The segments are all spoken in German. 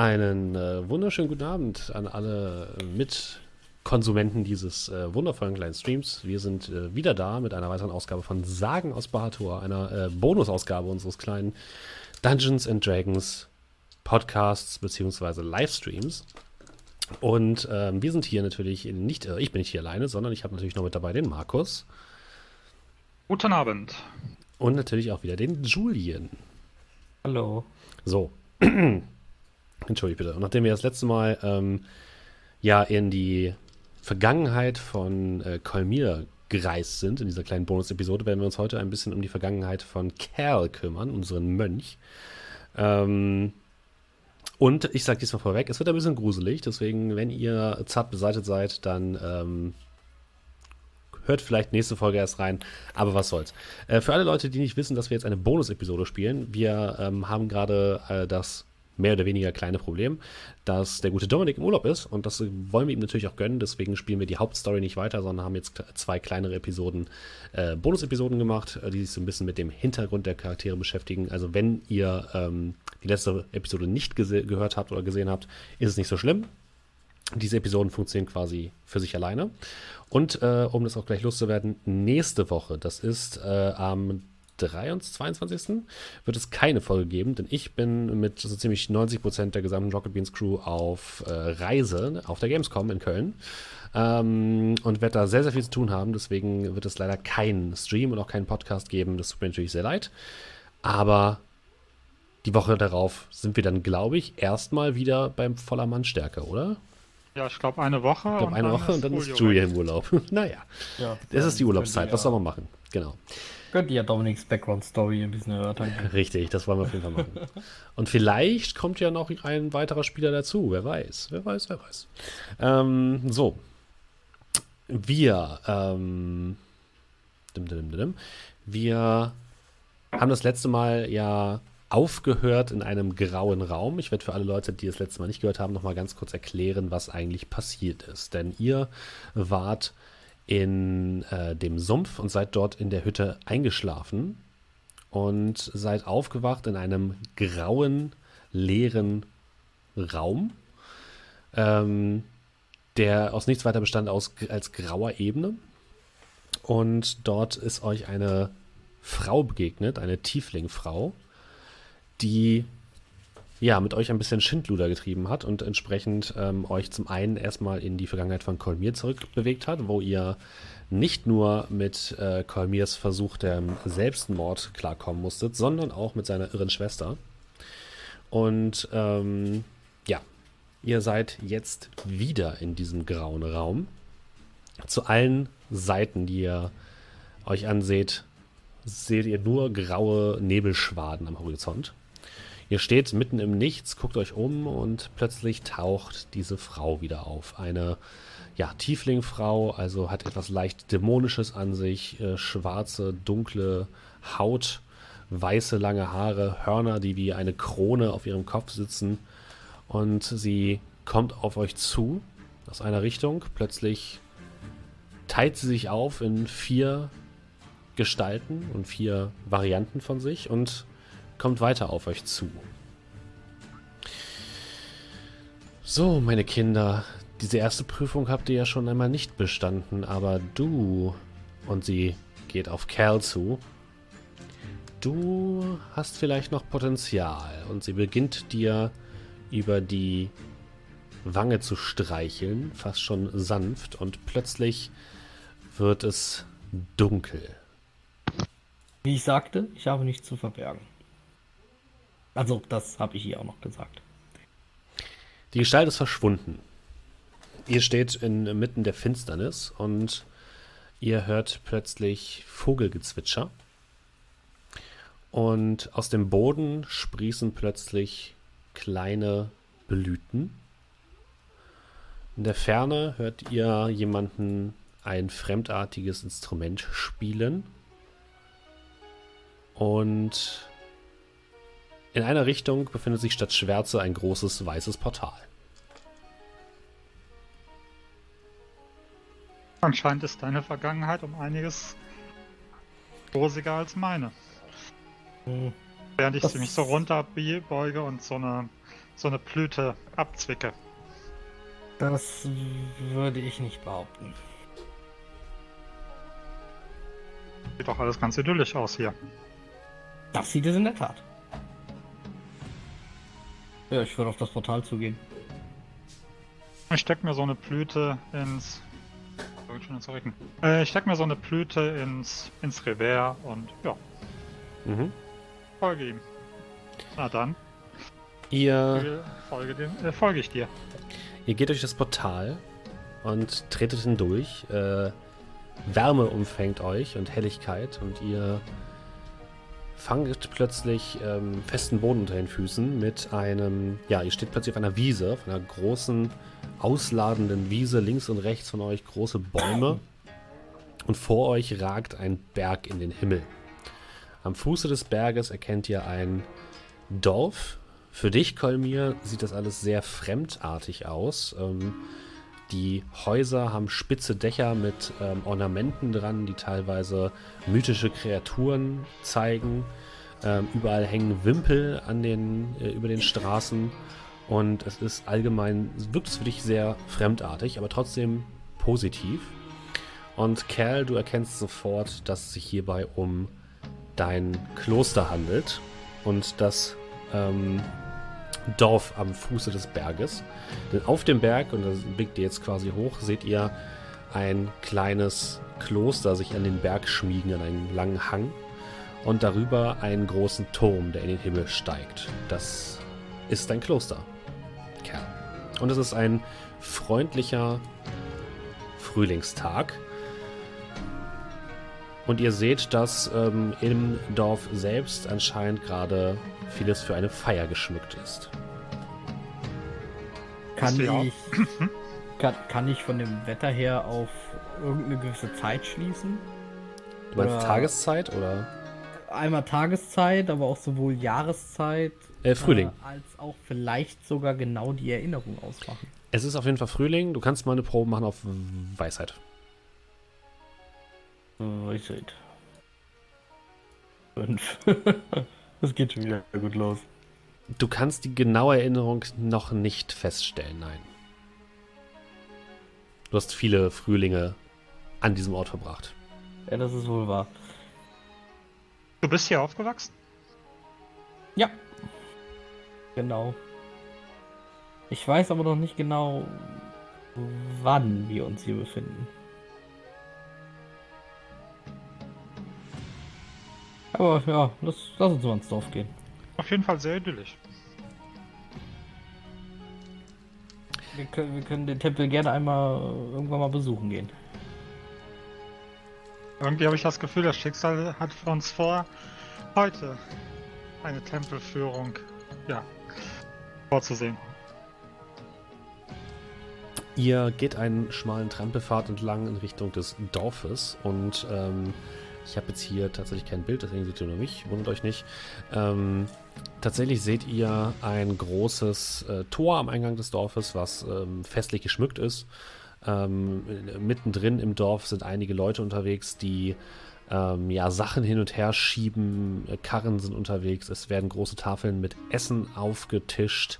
Einen äh, wunderschönen guten Abend an alle Mitkonsumenten dieses äh, wundervollen kleinen Streams. Wir sind äh, wieder da mit einer weiteren Ausgabe von Sagen aus Bahator, einer äh, Bonusausgabe unseres kleinen Dungeons and Dragons Podcasts bzw. Livestreams. Und ähm, wir sind hier natürlich nicht, äh, ich bin nicht hier alleine, sondern ich habe natürlich noch mit dabei den Markus. Guten Abend. Und natürlich auch wieder den Julian. Hallo. So. Entschuldigt bitte. Und nachdem wir das letzte Mal ähm, ja in die Vergangenheit von äh, Kolmir gereist sind, in dieser kleinen Bonus-Episode, werden wir uns heute ein bisschen um die Vergangenheit von Cal kümmern, unseren Mönch. Ähm, und ich sage diesmal vorweg, es wird ein bisschen gruselig, deswegen, wenn ihr zart beseitigt seid, dann ähm, hört vielleicht nächste Folge erst rein, aber was soll's. Äh, für alle Leute, die nicht wissen, dass wir jetzt eine Bonus-Episode spielen, wir ähm, haben gerade äh, das mehr oder weniger kleine Problem, dass der gute Dominik im Urlaub ist und das wollen wir ihm natürlich auch gönnen. Deswegen spielen wir die Hauptstory nicht weiter, sondern haben jetzt zwei kleinere Episoden, äh, Bonus-Episoden gemacht, äh, die sich so ein bisschen mit dem Hintergrund der Charaktere beschäftigen. Also wenn ihr ähm, die letzte Episode nicht gehört habt oder gesehen habt, ist es nicht so schlimm. Diese Episoden funktionieren quasi für sich alleine. Und äh, um das auch gleich loszuwerden, nächste Woche, das ist äh, am 23. wird es keine Folge geben, denn ich bin mit so ziemlich 90 Prozent der gesamten Rocket Beans Crew auf äh, Reise auf der Gamescom in Köln. Ähm, und werde da sehr, sehr viel zu tun haben. Deswegen wird es leider keinen Stream und auch keinen Podcast geben. Das tut mir natürlich sehr leid. Aber die Woche darauf sind wir dann, glaube ich, erstmal wieder beim voller Mannstärke, oder? Ja, ich glaube eine Woche. Ich glaube eine Woche und dann ist Julia im Urlaub. naja, ja, das ist die Urlaubszeit. Was soll man machen? Genau. Könnt ihr ja Dominiks Background-Story ein bisschen erörtern. Richtig, das wollen wir auf jeden Fall machen. Und vielleicht kommt ja noch ein weiterer Spieler dazu. Wer weiß, wer weiß, wer weiß. Ähm, so. Wir, ähm, wir haben das letzte Mal ja aufgehört in einem grauen Raum. Ich werde für alle Leute, die das letzte Mal nicht gehört haben, nochmal ganz kurz erklären, was eigentlich passiert ist. Denn ihr wart in äh, dem Sumpf und seid dort in der Hütte eingeschlafen und seid aufgewacht in einem grauen, leeren Raum, ähm, der aus nichts weiter bestand aus, als grauer Ebene. Und dort ist euch eine Frau begegnet, eine Tieflingfrau, die ja, mit euch ein bisschen Schindluder getrieben hat und entsprechend ähm, euch zum einen erstmal in die Vergangenheit von Kolmir zurückbewegt hat, wo ihr nicht nur mit äh, Kolmirs Versuch der Selbstmord klarkommen musstet, sondern auch mit seiner irren Schwester. Und ähm, ja, ihr seid jetzt wieder in diesem grauen Raum. Zu allen Seiten, die ihr euch anseht, seht ihr nur graue Nebelschwaden am Horizont. Ihr steht mitten im Nichts, guckt euch um und plötzlich taucht diese Frau wieder auf. Eine ja, Tieflingfrau, also hat etwas leicht Dämonisches an sich, äh, schwarze, dunkle Haut, weiße, lange Haare, Hörner, die wie eine Krone auf ihrem Kopf sitzen. Und sie kommt auf euch zu, aus einer Richtung. Plötzlich teilt sie sich auf in vier Gestalten und vier Varianten von sich und kommt weiter auf euch zu. So, meine Kinder, diese erste Prüfung habt ihr ja schon einmal nicht bestanden, aber du, und sie geht auf Cal zu, du hast vielleicht noch Potenzial. Und sie beginnt dir über die Wange zu streicheln, fast schon sanft, und plötzlich wird es dunkel. Wie ich sagte, ich habe nichts zu verbergen. Also, das habe ich ihr auch noch gesagt. Die Gestalt ist verschwunden. Ihr steht inmitten der Finsternis und ihr hört plötzlich Vogelgezwitscher. Und aus dem Boden sprießen plötzlich kleine Blüten. In der Ferne hört ihr jemanden ein fremdartiges Instrument spielen. Und in einer Richtung befindet sich statt Schwärze ein großes weißes Portal. Anscheinend ist deine Vergangenheit um einiges rosiger als meine. Hm. Während ich das mich so runterbeuge und so eine so eine Blüte abzwicke. Das würde ich nicht behaupten. Sieht doch alles ganz idyllisch aus hier. Das sieht es in der Tat. Ja, ich würde auf das Portal zugehen. Ich steck mir so eine Blüte ins. Ich schon zurücken? Äh, ich steck mir so eine Blüte ins, ins Revers und ja, Mhm. folge ihm. Na dann, Ihr, folge, dem, äh, folge ich dir. ihr geht durch das Portal und tretet hindurch. Äh, Wärme umfängt euch und Helligkeit und ihr fangt plötzlich ähm, festen Boden unter den Füßen mit einem, ja, ihr steht plötzlich auf einer Wiese, auf einer großen, ausladenden Wiese, links und rechts von euch große Bäume und vor euch ragt ein Berg in den Himmel. Am Fuße des Berges erkennt ihr ein Dorf. Für dich, Kolmir, sieht das alles sehr fremdartig aus. Ähm, die Häuser haben spitze Dächer mit ähm, Ornamenten dran, die teilweise mythische Kreaturen zeigen. Ähm, überall hängen Wimpel an den, äh, über den Straßen. Und es ist allgemein, wirkt es für dich sehr fremdartig, aber trotzdem positiv. Und Cal, du erkennst sofort, dass es sich hierbei um dein Kloster handelt und das ähm, Dorf am Fuße des Berges. Denn auf dem Berg, und da blickt ihr jetzt quasi hoch, seht ihr ein kleines Kloster sich an den Berg schmiegen, an einen langen Hang. Und darüber einen großen Turm, der in den Himmel steigt. Das ist dein Kloster, Kerl. Und es ist ein freundlicher Frühlingstag. Und ihr seht, dass ähm, im Dorf selbst anscheinend gerade vieles für eine Feier geschmückt ist. Kann ich, kann, kann ich von dem Wetter her auf irgendeine gewisse Zeit schließen? Du meinst Oder- Tageszeit oder? Einmal Tageszeit, aber auch sowohl Jahreszeit Äh, Frühling. äh, als auch vielleicht sogar genau die Erinnerung ausmachen. Es ist auf jeden Fall Frühling. Du kannst mal eine Probe machen auf Weisheit. Weisheit. Fünf. das geht schon wieder gut los. Du kannst die genaue Erinnerung noch nicht feststellen, nein. Du hast viele Frühlinge an diesem Ort verbracht. Ja, das ist wohl wahr. Du bist hier aufgewachsen? Ja. Genau. Ich weiß aber noch nicht genau, wann wir uns hier befinden. Aber ja, lass, lass uns mal ins Dorf gehen. Auf jeden Fall sehr idyllisch. Wir können, wir können den Tempel gerne einmal äh, irgendwann mal besuchen gehen. Irgendwie habe ich das Gefühl, das Schicksal hat für uns vor, heute eine Tempelführung ja, vorzusehen. Ihr geht einen schmalen Trampelpfad entlang in Richtung des Dorfes und ähm, ich habe jetzt hier tatsächlich kein Bild, deswegen seht ihr nur mich, wundert euch nicht. Ähm, tatsächlich seht ihr ein großes äh, Tor am Eingang des Dorfes, was ähm, festlich geschmückt ist. Ähm, mittendrin im Dorf sind einige Leute unterwegs, die ähm, ja, Sachen hin und her schieben, äh, Karren sind unterwegs, es werden große Tafeln mit Essen aufgetischt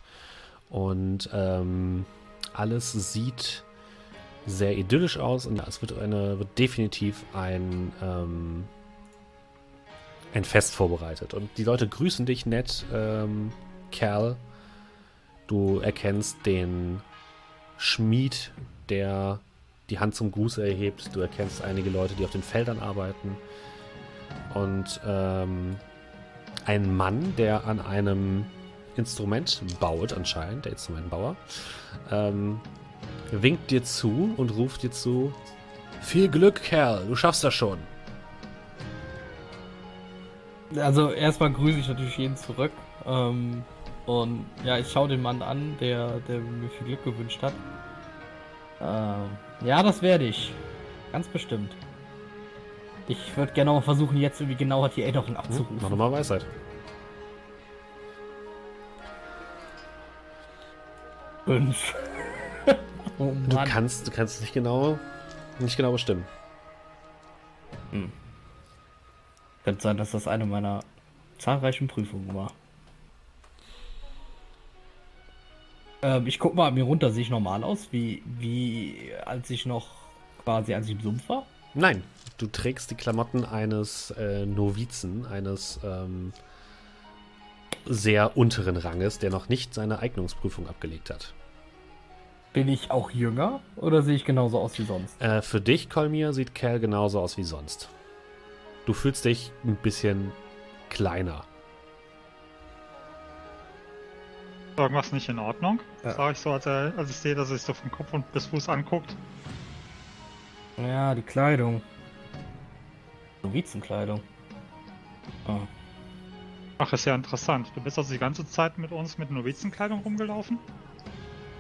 und ähm, alles sieht sehr idyllisch aus und ja, es wird, eine, wird definitiv ein, ähm, ein Fest vorbereitet. Und die Leute grüßen dich nett, ähm, Kerl. Du erkennst den Schmied, der die Hand zum Gruß erhebt. Du erkennst einige Leute, die auf den Feldern arbeiten. Und ähm, ein Mann, der an einem Instrument baut, anscheinend, der Instrumentenbauer, ähm, winkt dir zu und ruft dir zu: Viel Glück, Kerl, du schaffst das schon. Also erstmal grüße ich natürlich jeden zurück. Ähm, und ja, ich schaue den Mann an, der, der mir viel Glück gewünscht hat. Ähm, ja, das werde ich. Ganz bestimmt. Ich würde gerne mal versuchen, jetzt irgendwie genauer die Erinnerung Hm? abzurufen. Mach nochmal Weisheit. Fünf. Oh Du kannst, du kannst nicht genau, nicht genau bestimmen. Könnte sein, dass das eine meiner zahlreichen Prüfungen war. Ähm, ich guck mal mir runter, sehe ich normal aus, wie, wie als ich noch quasi, als ich im Sumpf war? Nein, du trägst die Klamotten eines äh, Novizen, eines ähm, sehr unteren Ranges, der noch nicht seine Eignungsprüfung abgelegt hat. Bin ich auch jünger oder sehe ich genauso aus wie sonst? Äh, für dich, Kolmir, sieht Cal genauso aus wie sonst. Du fühlst dich ein bisschen kleiner. Irgendwas nicht in Ordnung? Ja. Sag ich so, als, er, als ich sehe, dass er sich so von Kopf und bis Fuß anguckt. Ja, die Kleidung. Novizenkleidung. Ah. Ach, ist ja interessant. Du bist also die ganze Zeit mit uns mit Novizenkleidung rumgelaufen?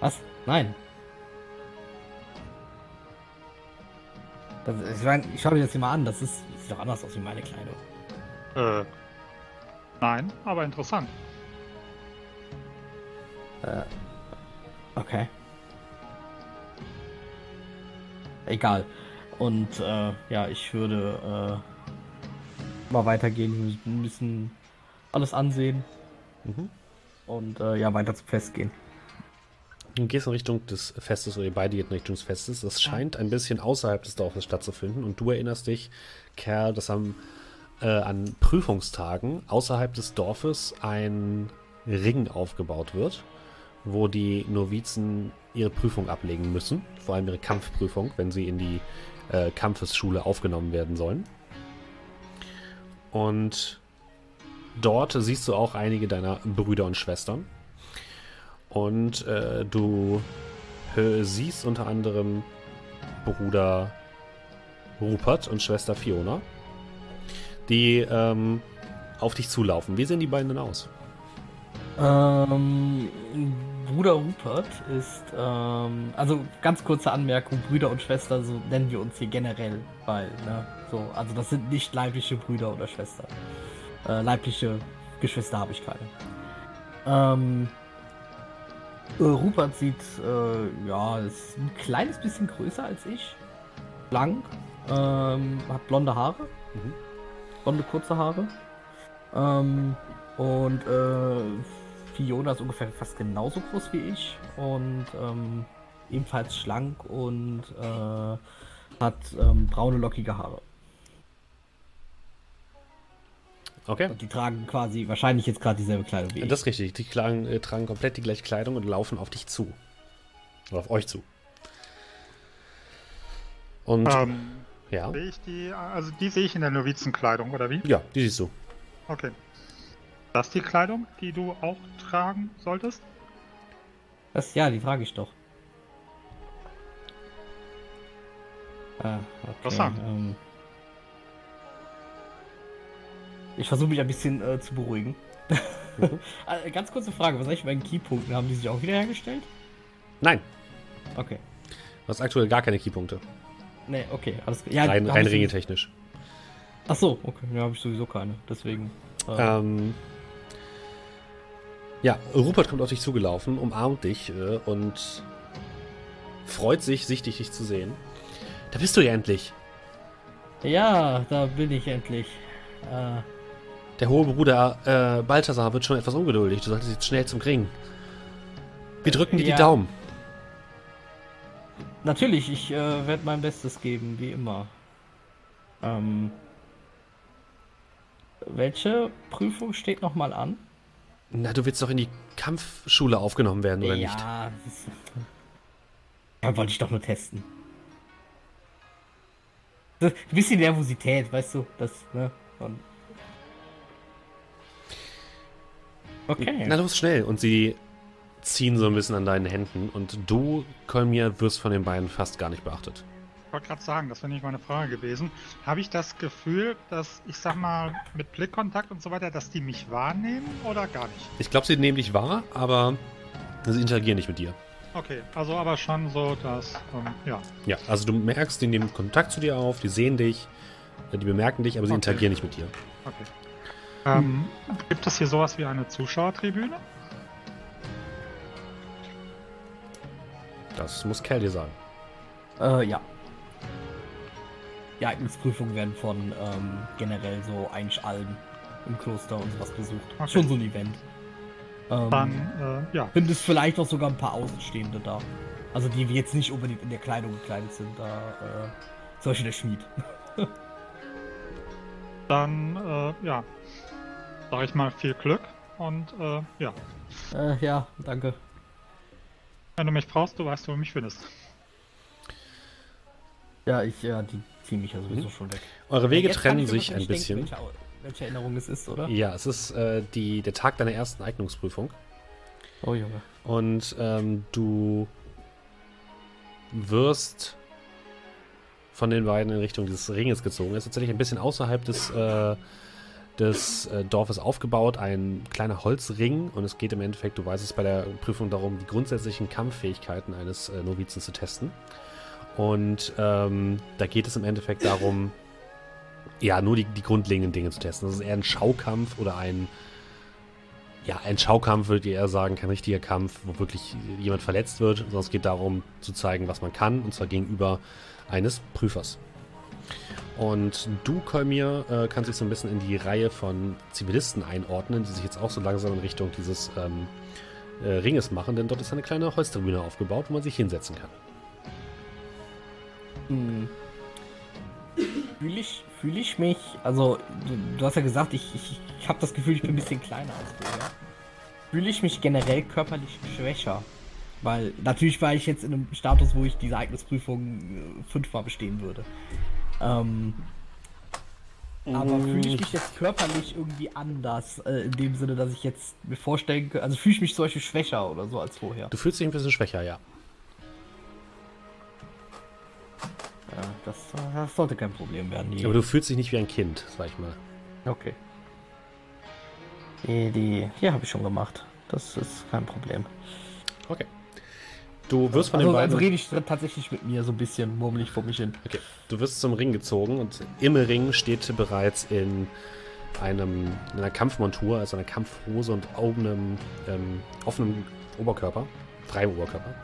Was? Nein. Das, ich mein, ich schau dir das hier mal an, das ist, sieht doch anders aus wie meine Kleidung. Äh. Nein, aber interessant. Äh, okay. Egal. Und äh, ja, ich würde äh, mal weitergehen, ein bisschen alles ansehen Mhm. und äh, ja, weiter zum Fest gehen. Du gehst in Richtung des Festes oder ihr beide geht in Richtung des Festes. Das scheint ein bisschen außerhalb des Dorfes stattzufinden und du erinnerst dich, Kerl, dass am, äh, an Prüfungstagen außerhalb des Dorfes ein Ring aufgebaut wird, wo die Novizen ihre Prüfung ablegen müssen, vor allem ihre Kampfprüfung, wenn sie in die äh, Kampfesschule aufgenommen werden sollen. Und dort siehst du auch einige deiner Brüder und Schwestern. Und äh, du siehst unter anderem Bruder Rupert und Schwester Fiona, die ähm, auf dich zulaufen. Wie sehen die beiden denn aus? Ähm, Bruder Rupert ist, ähm, also ganz kurze Anmerkung, Brüder und Schwester, so nennen wir uns hier generell, weil, ne, so, also das sind nicht leibliche Brüder oder Schwestern. Äh, leibliche Geschwister habe ich keine. Ähm, äh, Rupert sieht, äh, ja, ist ein kleines bisschen größer als ich. Blank, ähm, hat blonde Haare. Mhm. Blonde, kurze Haare. Ähm, und äh, Fiona ist ungefähr fast genauso groß wie ich und ähm, ebenfalls schlank und äh, hat ähm, braune, lockige Haare. Okay. Und die tragen quasi wahrscheinlich jetzt gerade dieselbe Kleidung wie ich. Das ist richtig. Die tragen, äh, tragen komplett die gleiche Kleidung und laufen auf dich zu. Oder auf euch zu. Und Ähm, ja. sehe ich die, also die sehe ich in der Novizenkleidung, oder wie? Ja, die siehst du. Okay. Das ist die Kleidung, die du auch tragen solltest? das, ja, die trage ich doch. Ah, okay. Interessant. Ähm, ich versuche mich ein bisschen äh, zu beruhigen. Mhm. Äh, Ganz kurze Frage, was eigentlich bei den Keypunkten? Haben die sich auch wiederhergestellt? Nein, Okay. du hast aktuell gar keine Keypunkte. Nee, okay, alles klar. Ja, rein da rein ringetechnisch. Ach so, okay, ja, habe ich sowieso keine. Deswegen. Äh, Ähm, ja, Rupert kommt auf dich zugelaufen, umarmt dich äh, und freut sich, sichtig dich zu sehen. Da bist du ja endlich. Ja, da bin ich endlich. Äh, Der hohe Bruder äh, Balthasar wird schon etwas ungeduldig. Du solltest jetzt schnell zum Ring. Wir drücken dir Ja. die Daumen. natürlich, ich äh, werde mein Bestes geben, wie immer. Ähm, welche Prüfung steht nochmal an? Na, du willst doch in die Kampfschule aufgenommen werden, oder nicht? ja, das ist, ja, wollte ich doch nur testen. Ein bisschen Nervosität, weißt du, das, ne? Und okay. Na los, schnell. Und sie ziehen so ein bisschen an deinen Händen und du, Kolmir, wirst von den beiden fast gar nicht beachtet. Ich wollte gerade sagen, das wäre nicht meine Frage gewesen. Habe ich das Gefühl, dass ich sag mal mit Blickkontakt und so weiter, dass die mich wahrnehmen oder gar nicht? Ich glaube, sie nehmen dich wahr, aber sie interagieren nicht mit dir. Okay, also aber schon so, dass, ähm, ja. Ja, also du merkst, die nehmen Kontakt zu dir auf, die sehen dich, die bemerken dich, aber sie Okay. interagieren nicht mit dir. Okay. Ähm, gibt es hier sowas wie eine Zuschauertribüne? Das muss dir sagen. Äh, ja. Die Eignungsprüfungen werden von ähm, generell so eigentlich allen im Kloster und sowas besucht. Okay. Schon so ein Event. Ähm, Dann, äh, ja. Sind es vielleicht auch sogar ein paar Außenstehende da. Also die jetzt nicht unbedingt in der Kleidung gekleidet sind, da äh, zum Beispiel der Schmied. Dann, äh, ja. Sag ich mal viel Glück und, äh, ja. Äh, ja, danke. Wenn du mich brauchst, du weißt, wo du mich findest. Ja, ich, ja, die ziehen mich ja sowieso schon weg. Eure Wege kann trennen ich sich ein bisschen. Welche, welche Erinnerung es ist, oder? Ja, es ist äh, die, der Tag deiner ersten Eignungsprüfung. Oh Junge. Und ähm, du wirst von den beiden in Richtung dieses Ringes gezogen. Er ist tatsächlich ein bisschen außerhalb des, äh, des äh, Dorfes aufgebaut, ein kleiner Holzring. Und es geht im Endeffekt, du weißt es bei der Prüfung darum, die grundsätzlichen Kampffähigkeiten eines äh, Novizen zu testen. Und ähm, da geht es im Endeffekt darum, ja, nur die, die grundlegenden Dinge zu testen. Das ist eher ein Schaukampf oder ein ja, ein Schaukampf würde ich eher sagen, kein richtiger Kampf, wo wirklich jemand verletzt wird, sondern es geht darum zu zeigen, was man kann, und zwar gegenüber eines Prüfers. Und du, Kolmir, äh, kannst dich so ein bisschen in die Reihe von Zivilisten einordnen, die sich jetzt auch so langsam in Richtung dieses ähm, äh, Ringes machen, denn dort ist eine kleine Holztribüne aufgebaut, wo man sich hinsetzen kann. Hm. Fühle ich, fühl ich mich, also du, du hast ja gesagt, ich, ich, ich habe das Gefühl, ich bin ein bisschen kleiner als du, ja? Fühle ich mich generell körperlich schwächer? Weil natürlich war ich jetzt in einem Status, wo ich diese Eignungsprüfung äh, fünfmal bestehen würde. Ähm, aber fühle ich mich jetzt körperlich irgendwie anders, äh, in dem Sinne, dass ich jetzt mir vorstellen könnte, also fühle ich mich zum Beispiel schwächer oder so als vorher. Du fühlst dich ein bisschen schwächer, ja. Ja, das, das sollte kein Problem werden. Die, Aber du fühlst dich nicht wie ein Kind, sag ich mal. Okay. Die, die hier habe ich schon gemacht. Das ist kein Problem. Okay. Du wirst von Also, den beiden. also rede ich tatsächlich mit mir so ein bisschen murmelig vor mich hin. Okay. Du wirst zum Ring gezogen und im Ring steht bereits in einem in einer Kampfmontur, also einer Kampfhose und offenem, ähm, offenem Oberkörper, freiem Oberkörper.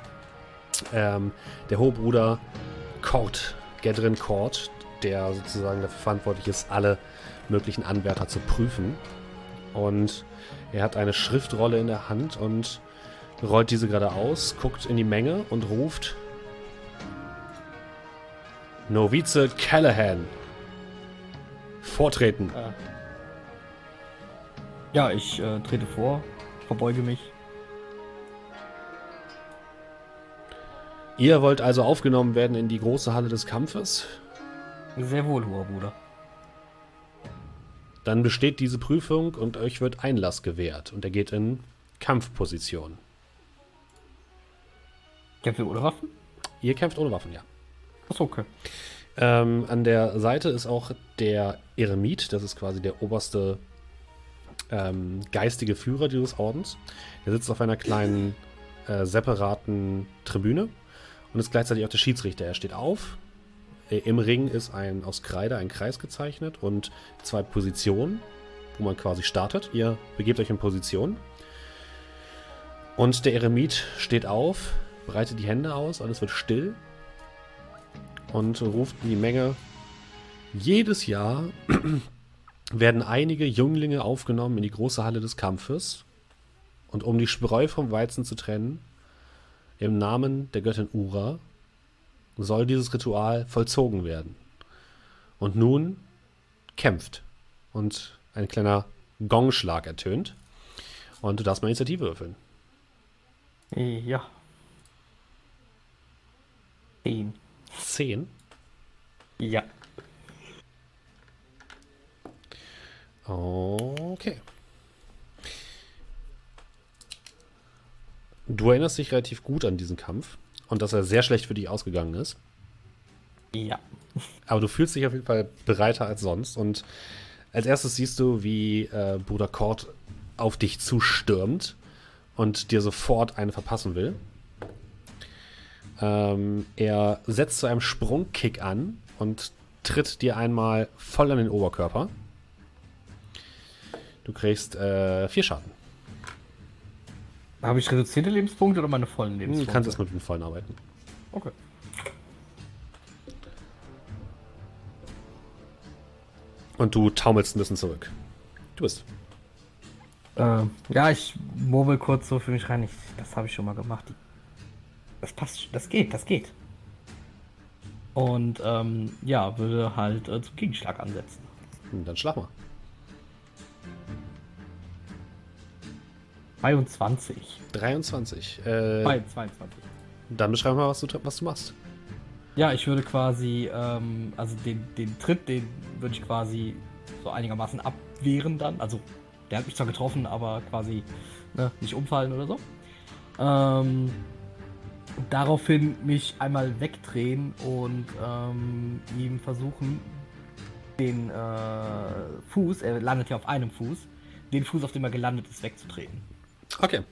Ähm, der hohe Bruder Kort, Gedrin Kort, der sozusagen dafür verantwortlich ist, alle möglichen Anwärter zu prüfen. Und er hat eine Schriftrolle in der Hand und rollt diese gerade aus, guckt in die Menge und ruft Novize Callahan. Vortreten. Ja, ich äh, trete vor, verbeuge mich. Ihr wollt also aufgenommen werden in die große Halle des Kampfes? Sehr wohl, hoher Bruder. Dann besteht diese Prüfung und euch wird Einlass gewährt. Und er geht in Kampfposition. Kämpfe ohne Waffen? Ihr kämpft ohne Waffen, ja. Achso, okay. Ähm, an der Seite ist auch der Eremit, das ist quasi der oberste ähm, geistige Führer dieses Ordens. Der sitzt auf einer kleinen äh, separaten Tribüne und ist gleichzeitig auch der Schiedsrichter. Er steht auf. Äh, Im Ring ist ein aus Kreide ein Kreis gezeichnet und zwei Positionen, wo man quasi startet. Ihr begebt euch in Position. Und der Eremit steht auf, breitet die Hände aus, alles wird still und ruft die Menge. Jedes Jahr werden einige Jünglinge aufgenommen in die große Halle des Kampfes. Und um die Spreu vom Weizen zu trennen, im Namen der Göttin Ura, soll dieses Ritual vollzogen werden. Und nun kämpft. Und ein kleiner Gongschlag ertönt. Und du darfst mal Initiative würfeln. Ja. Zehn. Zehn. Ja. Okay. Du erinnerst dich relativ gut an diesen Kampf und dass er sehr schlecht für dich ausgegangen ist. Ja. Aber du fühlst dich auf jeden Fall bereiter als sonst. Und als erstes siehst du, wie äh, Bruder Kort auf dich zustürmt und dir sofort eine verpassen will. Ähm, er setzt zu einem Sprungkick an und tritt dir einmal voll an den Oberkörper. Du kriegst äh, vier Schaden. Habe ich reduzierte Lebenspunkte oder meine vollen Du Lebenspunkte? kannst erstmal mit den vollen arbeiten. Okay. Und du taumelst ein bisschen zurück. Du bist. Äh, ja, ich murmel kurz so für mich rein. Ich, das habe ich schon mal gemacht. Das passt, das geht, das geht. Und ähm, ja, würde halt äh, zum Gegenschlag ansetzen. Hm, Dann schlag mal. 22. 23. Äh, Zwei- 22. dann beschreib mal, was du, was du machst. Ja, ich würde quasi, ähm, also den, den Tritt, den würde ich quasi so einigermaßen abwehren dann. Also, der hat mich zwar getroffen, aber quasi ne, nicht umfallen oder so. Ähm, daraufhin mich einmal wegdrehen und ähm, ihm versuchen, den äh, Fuß, er landet ja auf einem Fuß, den Fuß, auf dem er gelandet ist, wegzutreten. Okay.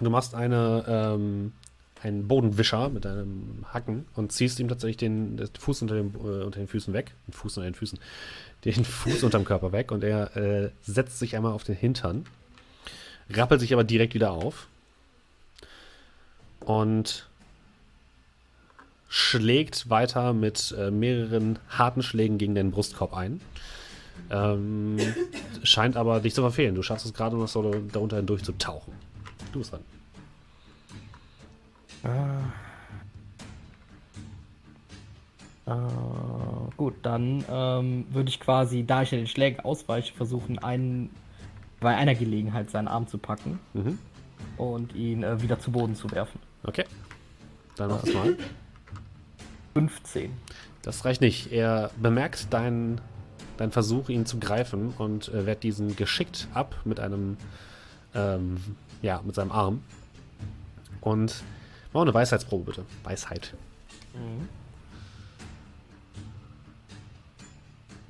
Du machst eine, ähm, einen Bodenwischer mit deinem Hacken und ziehst ihm tatsächlich den, den Fuß unter, dem, äh, unter den Füßen weg. Den Fuß unter den Füßen. Den Fuß unterm Körper weg und er äh, setzt sich einmal auf den Hintern, rappelt sich aber direkt wieder auf und schlägt weiter mit äh, mehreren harten Schlägen gegen den Brustkorb ein. Ähm, scheint aber dich zu verfehlen. Du schaffst es gerade noch so darunter hindurch zu tauchen. Du bist dran. Äh, gut, dann ähm, würde ich quasi, da ich ja den Schlägen ausweiche, versuchen, einen bei einer Gelegenheit seinen Arm zu packen Mhm. und ihn äh, wieder zu Boden zu werfen. Okay. Dann mach das mal. 15. Das reicht nicht. Er bemerkt deinen dein Versuch, ihn zu greifen und äh, wehrt diesen geschickt ab mit einem, ähm, ja, mit seinem Arm. Und mach eine Weisheitsprobe bitte. Weisheit.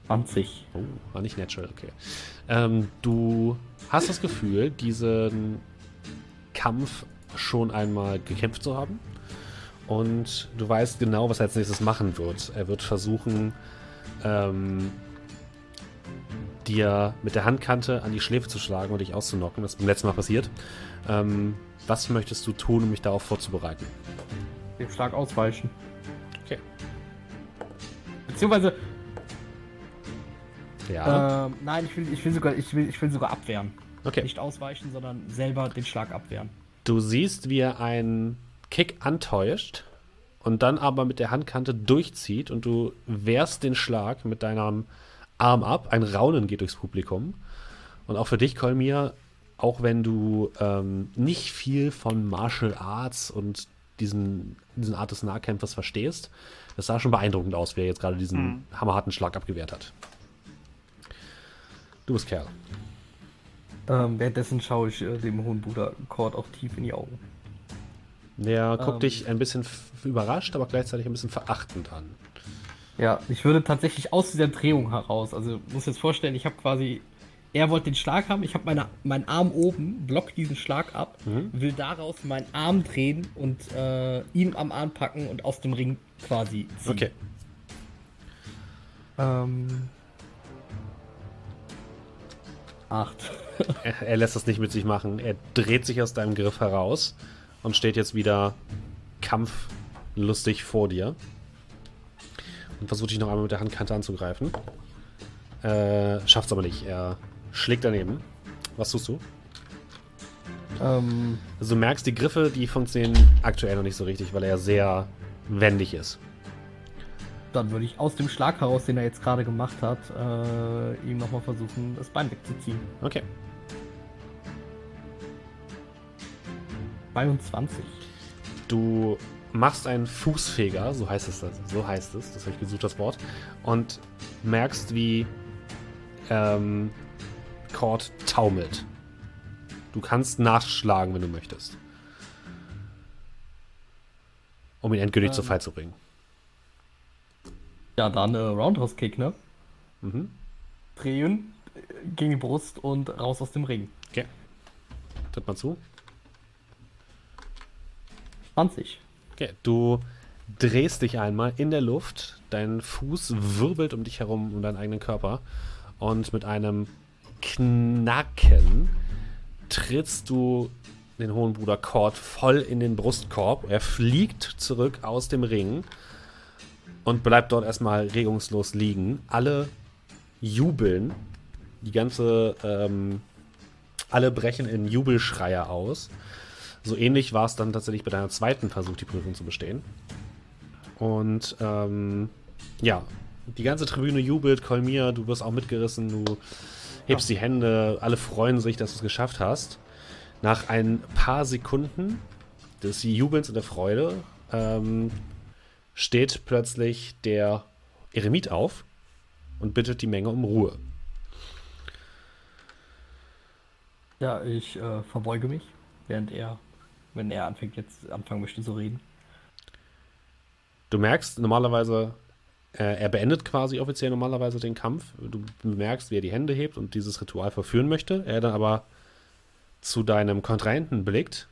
20. Oh, war nicht natural, okay. Ähm, du hast das Gefühl, diesen Kampf schon einmal gekämpft zu haben. Und du weißt genau, was er als nächstes machen wird. Er wird versuchen, ähm, dir mit der Handkante an die Schläfe zu schlagen und dich auszunocken. Das ist beim letzten Mal passiert. Ähm, was möchtest du tun, um mich darauf vorzubereiten? Dem Schlag ausweichen. Okay. Beziehungsweise, Ja. ähm, nein, ich will, ich, will sogar, ich, will, ich will sogar abwehren. okay. Nicht ausweichen, sondern selber den Schlag abwehren. Du siehst, wie er einen Kick antäuscht und dann aber mit der Handkante durchzieht und du wehrst den Schlag mit deinem Arm ab. Ein Raunen geht durchs Publikum. Und auch für dich, Kolmir, auch wenn du ähm, nicht viel von Martial Arts und diesen, diesen Art des Nahkämpfers verstehst, das sah schon beeindruckend aus, wie er jetzt gerade diesen Mhm. hammerharten Schlag abgewehrt hat. Du bist Kerl. Ähm, währenddessen schaue ich äh, dem hohen Bruder Cord auch tief in die Augen. Der guckt Ähm. dich ein bisschen überrascht, aber gleichzeitig ein bisschen verachtend an. Ja, ich würde tatsächlich aus dieser Drehung heraus, also muss jetzt vorstellen, ich habe quasi, er wollte den Schlag haben, ich habe meine, meinen Arm oben, block diesen Schlag ab, Mhm. will daraus meinen Arm drehen und äh, ihn am Arm packen und aus dem Ring quasi ziehen. Okay. Ähm. Acht. Er, er lässt das nicht mit sich machen. Er dreht sich aus deinem Griff heraus und steht jetzt wieder kampflustig vor dir. Und versucht dich noch einmal mit der Handkante anzugreifen. Äh, schafft's aber nicht. Er schlägt daneben. Was tust du? Ähm, Also du merkst, die Griffe, die funktionieren aktuell noch nicht so richtig, weil er sehr wendig ist. Dann würde ich aus dem Schlag heraus, den er jetzt gerade gemacht hat, äh, ihm nochmal versuchen, das Bein wegzuziehen. Okay. 22. Du machst einen Fußfeger, so heißt es, so heißt es, das habe ich gesucht, das Wort, und merkst, wie ähm, Cord taumelt. Du kannst nachschlagen, wenn du möchtest. Um ihn endgültig Ähm. zu Fall zu bringen. Ja, dann äh, Roundhouse-Kick, ne? Mhm. Drehen äh, gegen die Brust und raus aus dem Ring. Okay. Tritt mal zu. 20. Okay, du drehst dich einmal in der Luft, dein Fuß wirbelt um dich herum, um deinen eigenen Körper und mit einem Knacken trittst du den hohen Bruder Cord voll in den Brustkorb. Er fliegt zurück aus dem Ring und bleibt dort erstmal regungslos liegen. Alle jubeln. Die ganze, ähm, Alle brechen in Jubelschreier aus. So ähnlich war es dann tatsächlich bei deiner zweiten Versuch, die Prüfung zu bestehen. Und ähm, ja, die ganze Tribüne jubelt, Kolmir, du wirst auch mitgerissen, du hebst ja. die Hände, alle freuen sich, dass du es geschafft hast. Nach ein paar Sekunden des Jubelns und der Freude ähm, steht plötzlich der Eremit auf und bittet die Menge um Ruhe. Ja, ich äh, verbeuge mich, während er, wenn er anfängt jetzt anfangen möchte zu reden. Du merkst normalerweise, äh, er beendet quasi offiziell normalerweise den Kampf. Du merkst, wie er die Hände hebt und dieses Ritual verführen möchte. Er dann aber zu deinem Kontrahenten blickt,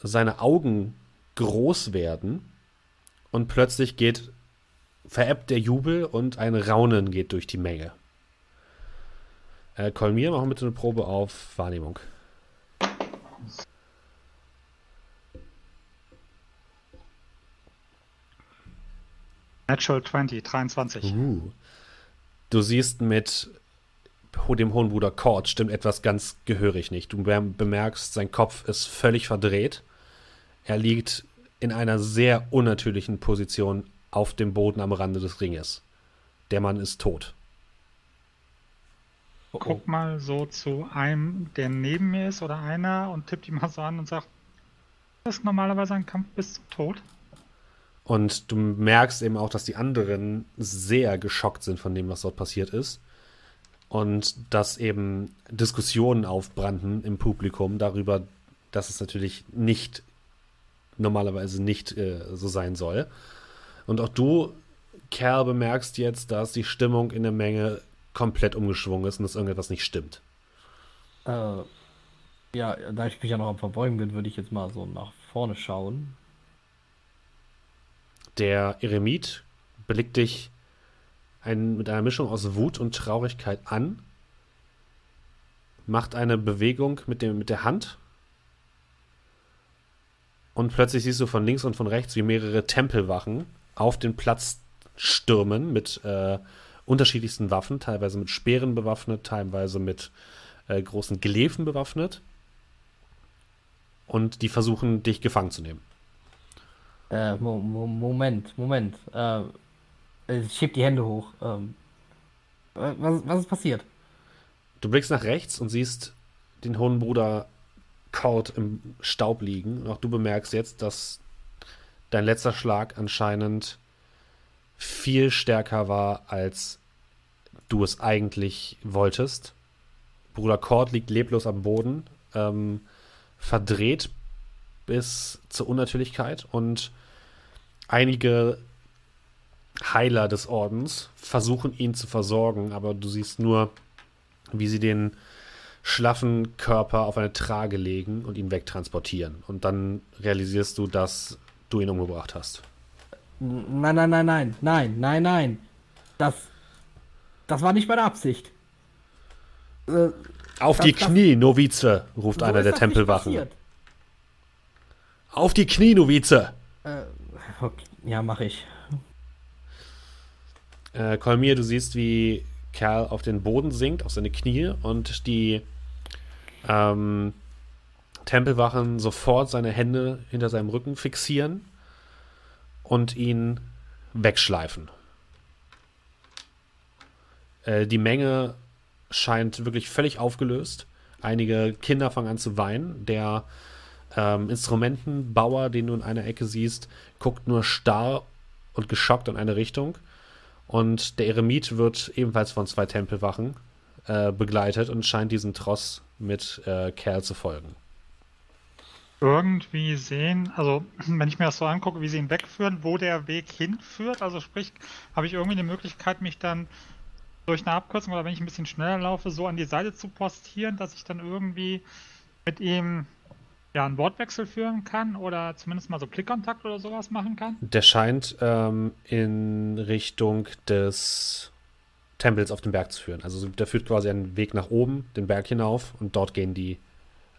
seine Augen groß werden und plötzlich geht, verebbt der Jubel und ein Raunen geht durch die Menge. Äh, machen bitte eine Probe auf Wahrnehmung. Natural 20, 23. Uh. Du siehst mit dem hohen Bruder Cord stimmt etwas ganz gehörig nicht. Du bemerkst, sein Kopf ist völlig verdreht. Er liegt in einer sehr unnatürlichen Position auf dem Boden am Rande des Ringes. Der Mann ist tot. Oh. Guck mal so zu einem, der neben mir ist oder einer und tippt ihn mal so an und sagt, das ist normalerweise ein Kampf bis zum Tod. Und du merkst eben auch, dass die anderen sehr geschockt sind von dem, was dort passiert ist. Und dass eben Diskussionen aufbrannten im Publikum darüber, dass es natürlich nicht, normalerweise nicht äh, so sein soll. Und auch du, Kerl, bemerkst jetzt, dass die Stimmung in der Menge komplett umgeschwungen ist und dass irgendetwas nicht stimmt. Äh, ja, da ich mich ja noch am Verbeugen bin, würde ich jetzt mal so nach vorne schauen. Der Eremit blickt dich ein, mit einer Mischung aus Wut und Traurigkeit an, macht eine Bewegung mit, dem, mit der Hand und plötzlich siehst du von links und von rechts, wie mehrere Tempelwachen auf den Platz stürmen mit äh, unterschiedlichsten Waffen, teilweise mit Speeren bewaffnet, teilweise mit äh, großen Gelefen bewaffnet. Und die versuchen, dich gefangen zu nehmen. Äh, Mo Mo Moment, Moment. Äh, ich schieb die Hände hoch. Ähm, was, was ist passiert? Du blickst nach rechts und siehst den hohen Bruder Kaut im Staub liegen. Und auch du bemerkst jetzt, dass dein letzter Schlag anscheinend viel stärker war, als du es eigentlich wolltest. Bruder Cord liegt leblos am Boden, ähm, verdreht bis zur Unnatürlichkeit und einige Heiler des Ordens versuchen ihn zu versorgen, aber du siehst nur, wie sie den schlaffen Körper auf eine Trage legen und ihn wegtransportieren. Und dann realisierst du, dass du ihn umgebracht hast. Nein, nein, nein, nein, nein, nein, nein. Das, das war nicht meine Absicht. Äh, auf das, die Knie, Novize, ruft so einer der Tempelwachen. Auf die Knie, Novize! Äh, okay. Ja, mach ich. Äh, Kolmir, du siehst, wie Kerl auf den Boden sinkt, auf seine Knie und die ähm, Tempelwachen sofort seine Hände hinter seinem Rücken fixieren und ihn wegschleifen. Äh, die Menge scheint wirklich völlig aufgelöst. Einige Kinder fangen an zu weinen. Der ähm, Instrumentenbauer, den du in einer Ecke siehst, guckt nur starr und geschockt in eine Richtung. Und der Eremit wird ebenfalls von zwei Tempelwachen äh, begleitet und scheint diesem Tross mit äh, Kerl zu folgen. Irgendwie sehen, also wenn ich mir das so angucke, wie sie ihn wegführen, wo der Weg hinführt, also sprich, habe ich irgendwie eine Möglichkeit, mich dann durch eine Abkürzung oder wenn ich ein bisschen schneller laufe, so an die Seite zu postieren, dass ich dann irgendwie mit ihm ja, einen Wortwechsel führen kann oder zumindest mal so Klickkontakt oder sowas machen kann? Der scheint ähm, in Richtung des Tempels auf den Berg zu führen. Also der führt quasi einen Weg nach oben, den Berg hinauf und dort gehen die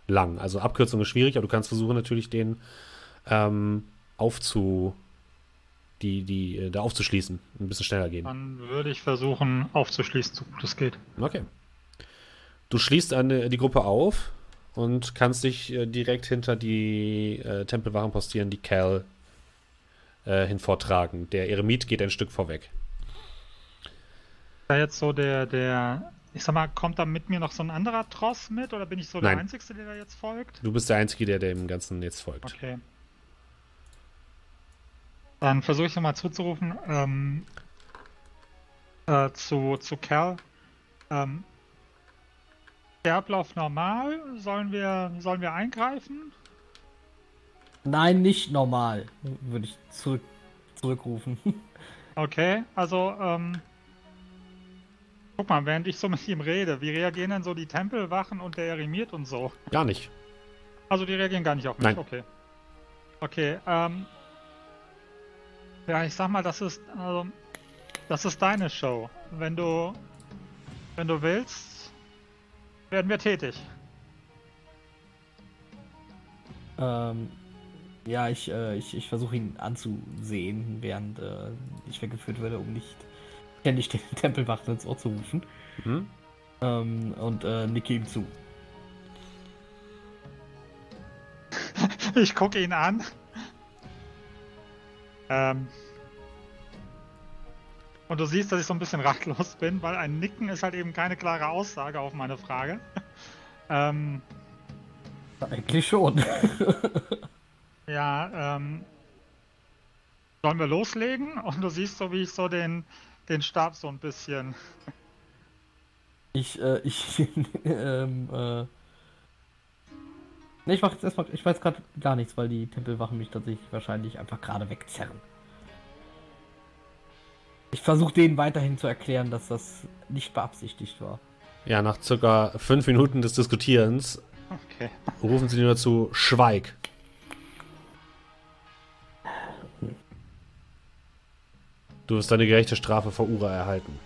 lang. Also Abkürzung ist schwierig, aber du kannst versuchen natürlich den ähm, aufzu die, die äh, da aufzuschließen, ein bisschen schneller gehen. Dann würde ich versuchen aufzuschließen, so gut es geht. Okay. Du schließt eine, die Gruppe auf und kannst dich äh, direkt hinter die äh, Tempelwachen postieren, die Cal äh, hinvortragen. Der Eremit geht ein Stück vorweg. Da jetzt so der, der, ich sag mal, kommt da mit mir noch so ein anderer Tross mit oder bin ich so der Nein. Einzige, der da jetzt folgt? Du bist der Einzige, der dem Ganzen jetzt folgt. Okay. Dann versuche ich nochmal zuzurufen ähm, äh, zu, zu Cal. Ähm, der Ablauf normal? Sollen wir, sollen wir eingreifen? Nein, nicht normal, würde ich zurück, zurückrufen. Okay, also, ähm, guck mal, während ich so mit ihm rede, wie reagieren denn so die Tempelwachen und der Eremiert und so? Gar nicht. Also die reagieren gar nicht auf mich. Nein. Okay. Okay, ähm. Ja, ich sag mal, das ist, also, das ist deine Show. Wenn du, wenn du willst, werden wir tätig. ähm, ja, ich, äh, ich, ich versuche ihn anzusehen, während äh, ich weggeführt werde, um nicht ständig den Tempelwachen ins Ohr zu rufen. Mhm. Ähm, und äh, nicke ihm zu. Ich gucke ihn an. Ähm. Und du siehst, dass ich so ein bisschen ratlos bin, weil ein Nicken ist halt eben keine klare Aussage auf meine Frage. Ähm, Eigentlich schon. Ja, ähm. Sollen wir loslegen? Und du siehst so, wie ich so den, den Stab so ein bisschen. Ich, äh, ich, ähm, äh. Ne, ich mach jetzt erstmal, ich weiß gerade gar nichts, weil die Tempelwachen mich tatsächlich wahrscheinlich einfach gerade wegzerren. Ich versuche denen weiterhin zu erklären, dass das nicht beabsichtigt war. Ja, nach circa fünf Minuten des Diskutierens Okay. rufen sie dir dazu: Schweig. Du wirst deine gerechte Strafe vor Ura erhalten.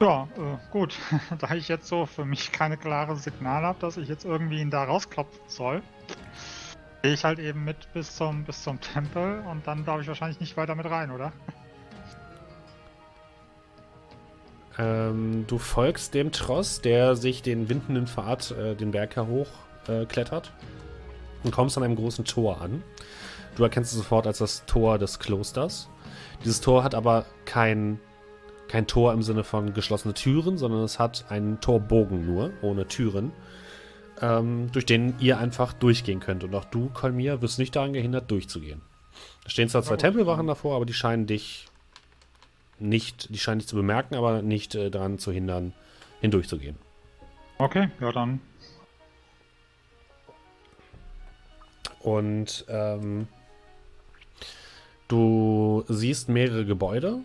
Ja, äh, gut. da ich jetzt so für mich keine klare Signal habe, dass ich jetzt irgendwie ihn da rausklopfen soll, gehe ich halt eben mit bis zum, bis zum Tempel und dann darf ich wahrscheinlich nicht weiter mit rein, oder? Ähm, du folgst dem Tross, der sich den windenden Pfad äh, den Berg hoch äh, klettert und kommst an einem großen Tor an. Du erkennst es sofort als das Tor des Klosters. Dieses Tor hat aber kein, kein Tor im Sinne von geschlossene Türen, sondern es hat einen Torbogen nur, ohne Türen, ähm, durch den ihr einfach durchgehen könnt. Und auch du, Kolmir, wirst nicht daran gehindert, durchzugehen. Da stehen zwar zwei. Tempelwachen davor, aber die scheinen dich nicht, die scheinen dich zu bemerken, aber nicht äh, daran zu hindern, hindurchzugehen. Okay, ja dann. Und ähm, du siehst mehrere Gebäude,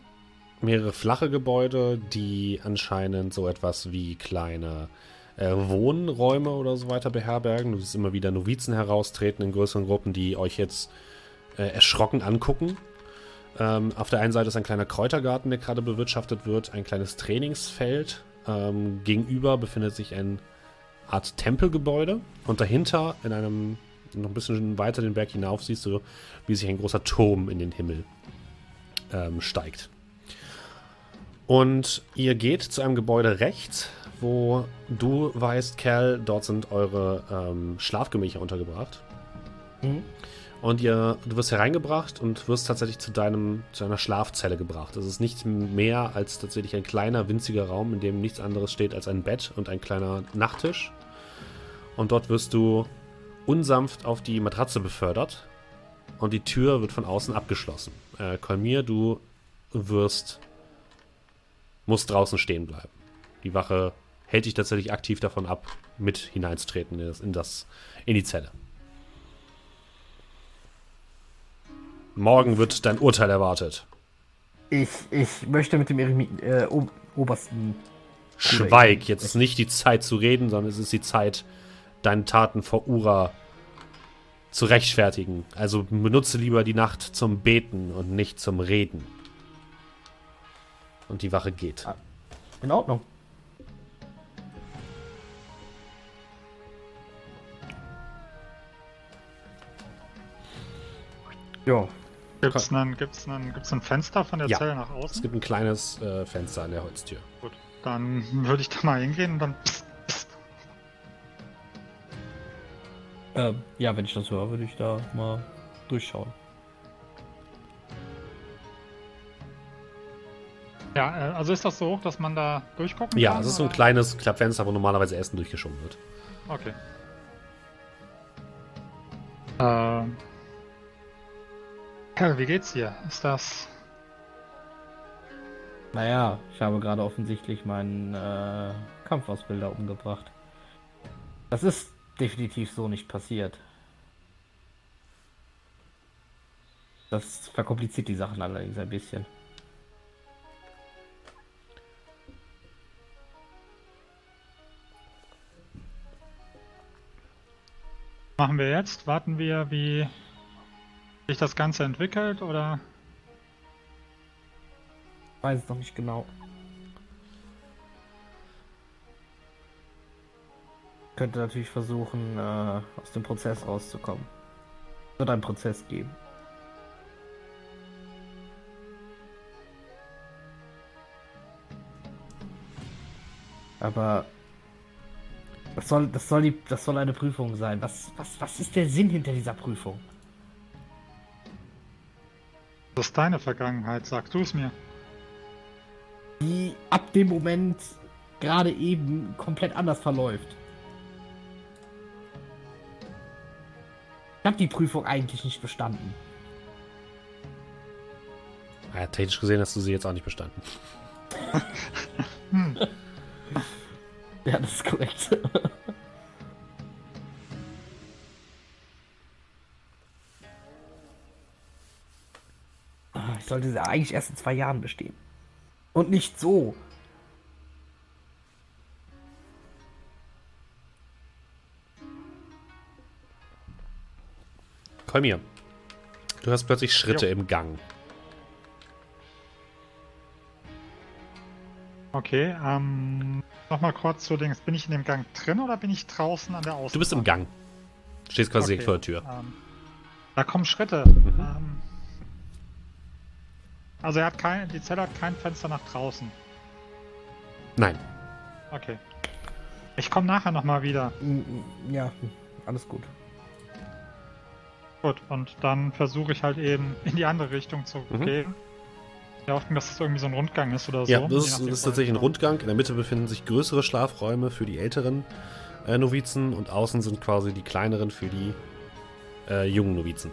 mehrere flache Gebäude, die anscheinend so etwas wie kleine äh, Wohnräume oder so weiter beherbergen. Du siehst immer wieder Novizen heraustreten in größeren Gruppen, die euch jetzt äh, erschrocken angucken. Ähm, auf der einen Seite ist ein kleiner Kräutergarten, der gerade bewirtschaftet wird, ein kleines Trainingsfeld. Ähm, gegenüber befindet sich ein Art Tempelgebäude und dahinter in einem noch ein bisschen weiter den Berg hinauf siehst du, wie sich ein großer Turm in den Himmel ähm, steigt. Und ihr geht zu einem Gebäude rechts, wo du weißt, Cal, dort sind eure ähm, Schlafgemächer untergebracht. Mhm. Und ihr, du wirst hereingebracht und wirst tatsächlich zu deinem, zu einer Schlafzelle gebracht. Es ist nicht mehr als tatsächlich ein kleiner, winziger Raum, in dem nichts anderes steht als ein Bett und ein kleiner Nachttisch. Und dort wirst du unsanft auf die Matratze befördert und die Tür wird von außen abgeschlossen. Äh, Kolmir, du wirst, musst draußen stehen bleiben. Die Wache hält dich tatsächlich aktiv davon ab, mit hineinzutreten in das, in, das, in die Zelle. Morgen wird dein Urteil erwartet. Ich, ich möchte mit dem Eremiten, äh, Obersten. Schweig, jetzt ist nicht die Zeit zu reden, sondern es ist die Zeit, deine Taten vor Ura zu rechtfertigen. Also benutze lieber die Nacht zum Beten und nicht zum Reden. Und die Wache geht. In Ordnung. Ja. Gibt es ein, gibt's ein, gibt's ein Fenster von der Ja. Zelle nach Es außen? gibt ein kleines äh, Fenster an der Holztür. Gut, dann würde ich da mal hingehen und dann. Psst, Ähm, ja, wenn ich das höre, würde ich da mal durchschauen. Ja, äh, also ist das so hoch, dass man da durchgucken Ja, kann? es ist so ein oder? kleines Klappfenster, wo normalerweise Essen durchgeschoben wird. Okay. Ähm. Kerl, wie geht's dir? Ist das. Naja, ich habe gerade offensichtlich meinen äh, Kampfausbilder umgebracht. Das ist definitiv so nicht passiert. Das verkompliziert die Sachen allerdings ein bisschen. Machen wir jetzt? Warten wir, wie sich das Ganze entwickelt oder? Weiß es noch nicht genau. Könnte natürlich versuchen, äh, aus dem Prozess rauszukommen. Wird einen Prozess geben. Aber das soll, das soll die, das soll eine Prüfung sein. Was, was, was ist der Sinn hinter dieser Prüfung? Das ist deine Vergangenheit, sag du es mir. Die ab dem Moment gerade eben komplett anders verläuft. Habe die Prüfung eigentlich nicht bestanden. Ja, technisch gesehen hast du sie jetzt auch nicht bestanden. Hm. Ja, das ist korrekt. Ah, Ich sollte sie eigentlich erst in zwei Jahren bestehen. Und nicht so. Kolmir, du hast plötzlich Schritte Jo. im Gang. Okay, ähm. Nochmal kurz zu Dings. Bin ich in dem Gang drin oder bin ich draußen an der Außenwand? Du bist im Gang. Stehst quasi direkt vor der Tür. Ähm, da kommen Schritte. Mhm. Ähm, also er hat kein, die Zelle hat kein Fenster nach draußen. Nein. Okay. Ich komme nachher nochmal wieder. Ja, alles gut. Gut, und dann versuche ich halt eben in die andere Richtung zu Mhm. gehen. Ja, hoffen, dass es irgendwie so ein Rundgang ist oder Ja, so. das je ist, das ist tatsächlich ein komme. Rundgang. In der Mitte befinden sich größere Schlafräume für die älteren äh, Novizen und außen sind quasi die kleineren für die äh, jungen Novizen.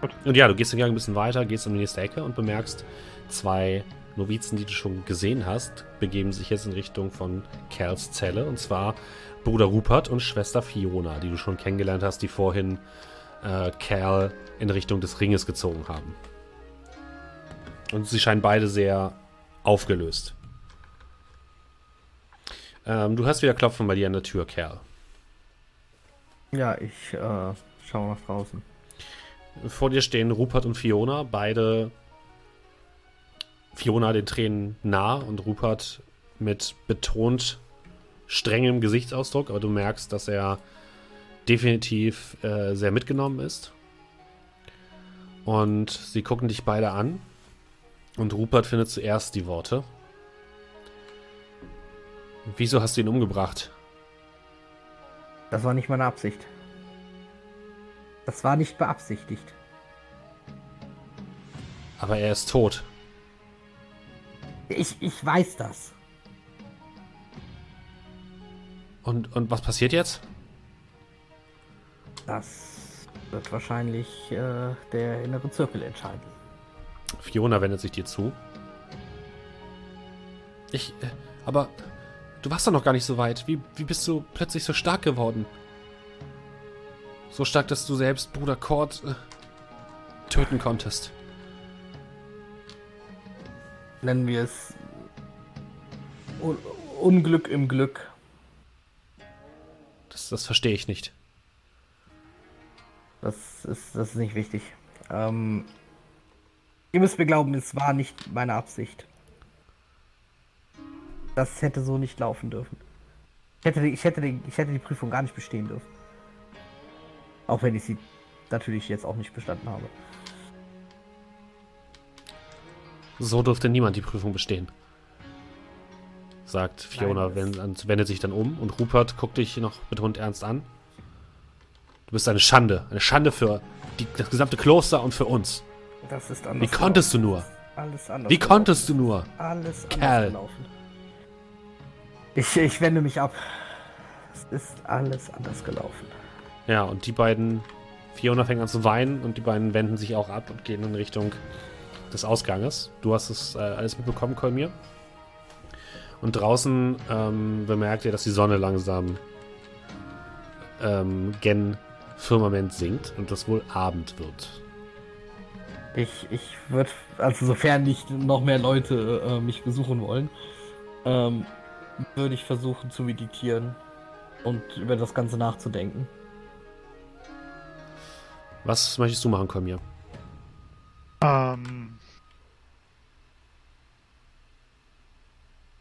Gut. Und ja, du gehst den Gang ein bisschen weiter, gehst um die nächste Ecke und bemerkst, zwei Novizen, die du schon gesehen hast, begeben sich jetzt in Richtung von Kerls Zelle. Und zwar Bruder Rupert und Schwester Fiona, die du schon kennengelernt hast, die vorhin äh, Kerl in Richtung des Ringes gezogen haben. Und sie scheinen beide sehr aufgelöst. Ähm, du hast wieder Klopfen bei dir an der Tür, Kerl. Ja, ich äh, schaue nach draußen. Vor dir stehen Rupert und Fiona, beide Fiona den Tränen nah und Rupert mit betont strengem Gesichtsausdruck, aber du merkst, dass er definitiv äh, sehr mitgenommen ist. Und sie gucken dich beide an und Rupert findet zuerst die Worte. Wieso hast du ihn umgebracht? Das war nicht meine Absicht. Das war nicht beabsichtigt. Aber er ist tot. Ich, ich weiß das. Und, und was passiert jetzt? Das wird wahrscheinlich äh, der innere Zirkel entscheiden. Fiona wendet sich dir zu. Ich, äh, aber du warst doch noch gar nicht so weit. Wie, wie bist du plötzlich so stark geworden? So stark, dass du selbst Bruder Cord äh, töten konntest. Nennen wir es Un Unglück im Glück. Das, das verstehe ich nicht. Das ist, das ist nicht wichtig. Ähm, ihr müsst mir glauben, es war nicht meine Absicht. Das hätte so nicht laufen dürfen. Ich hätte, die- ich hätte, die- ich hätte die Prüfung gar nicht bestehen dürfen. Auch wenn ich sie natürlich jetzt auch nicht bestanden habe. So dürfte niemand die Prüfung bestehen. Sagt Fiona, Nein, wenn, wendet sich dann um und Rupert guckt dich noch betont ernst an. Du bist eine Schande. Eine Schande für die, das gesamte Kloster und für uns. Das ist anders. Wie konntest du nur? Alles anders. Wie konntest du nur? Alles anders Kerl. gelaufen. Ich, ich wende mich ab. Es ist alles anders gelaufen. Ja, und die beiden, Fiona fängt an zu weinen und die beiden wenden sich auch ab und gehen in Richtung des Ausganges. Du hast es äh, alles mitbekommen, Kolmir. Und draußen ähm, bemerkt ihr, dass die Sonne langsam ähm, gen Firmament sinkt und es wohl Abend wird. Ich, ich würde, also sofern nicht noch mehr Leute äh, mich besuchen wollen, ähm, würde ich versuchen zu meditieren und über das Ganze nachzudenken. Was möchtest du machen, Kolmir? Ähm.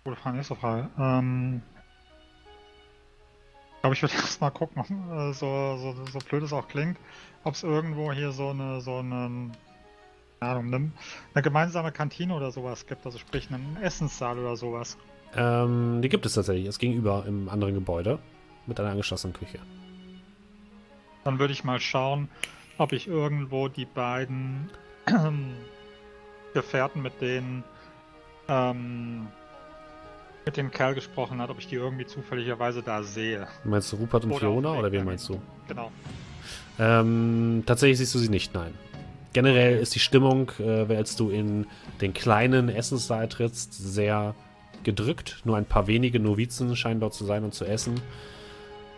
Gute Frage, nächste Frage. Ähm. Ich glaube, ich würde erst mal gucken, äh, so, so, so blöd es auch klingt, ob es irgendwo hier so eine, so einen, keine Ahnung, eine, eine gemeinsame Kantine oder sowas gibt, also sprich einen Essenssaal oder sowas. Ähm, die gibt es tatsächlich. Es gegenüber im anderen Gebäude mit einer angeschlossenen Küche. Dann würde ich mal schauen, ob ich irgendwo die beiden Gefährten, mit denen ähm, mit dem Kerl gesprochen hat, ob ich die irgendwie zufälligerweise da sehe. Meinst du Rupert und Oder Fiona oder wen meinst du? Genau. Ähm, tatsächlich siehst du sie nicht, nein. Generell ist die Stimmung, äh, als du in den kleinen Essenssaal trittst, sehr gedrückt. Nur ein paar wenige Novizen scheinen dort zu sein und zu essen.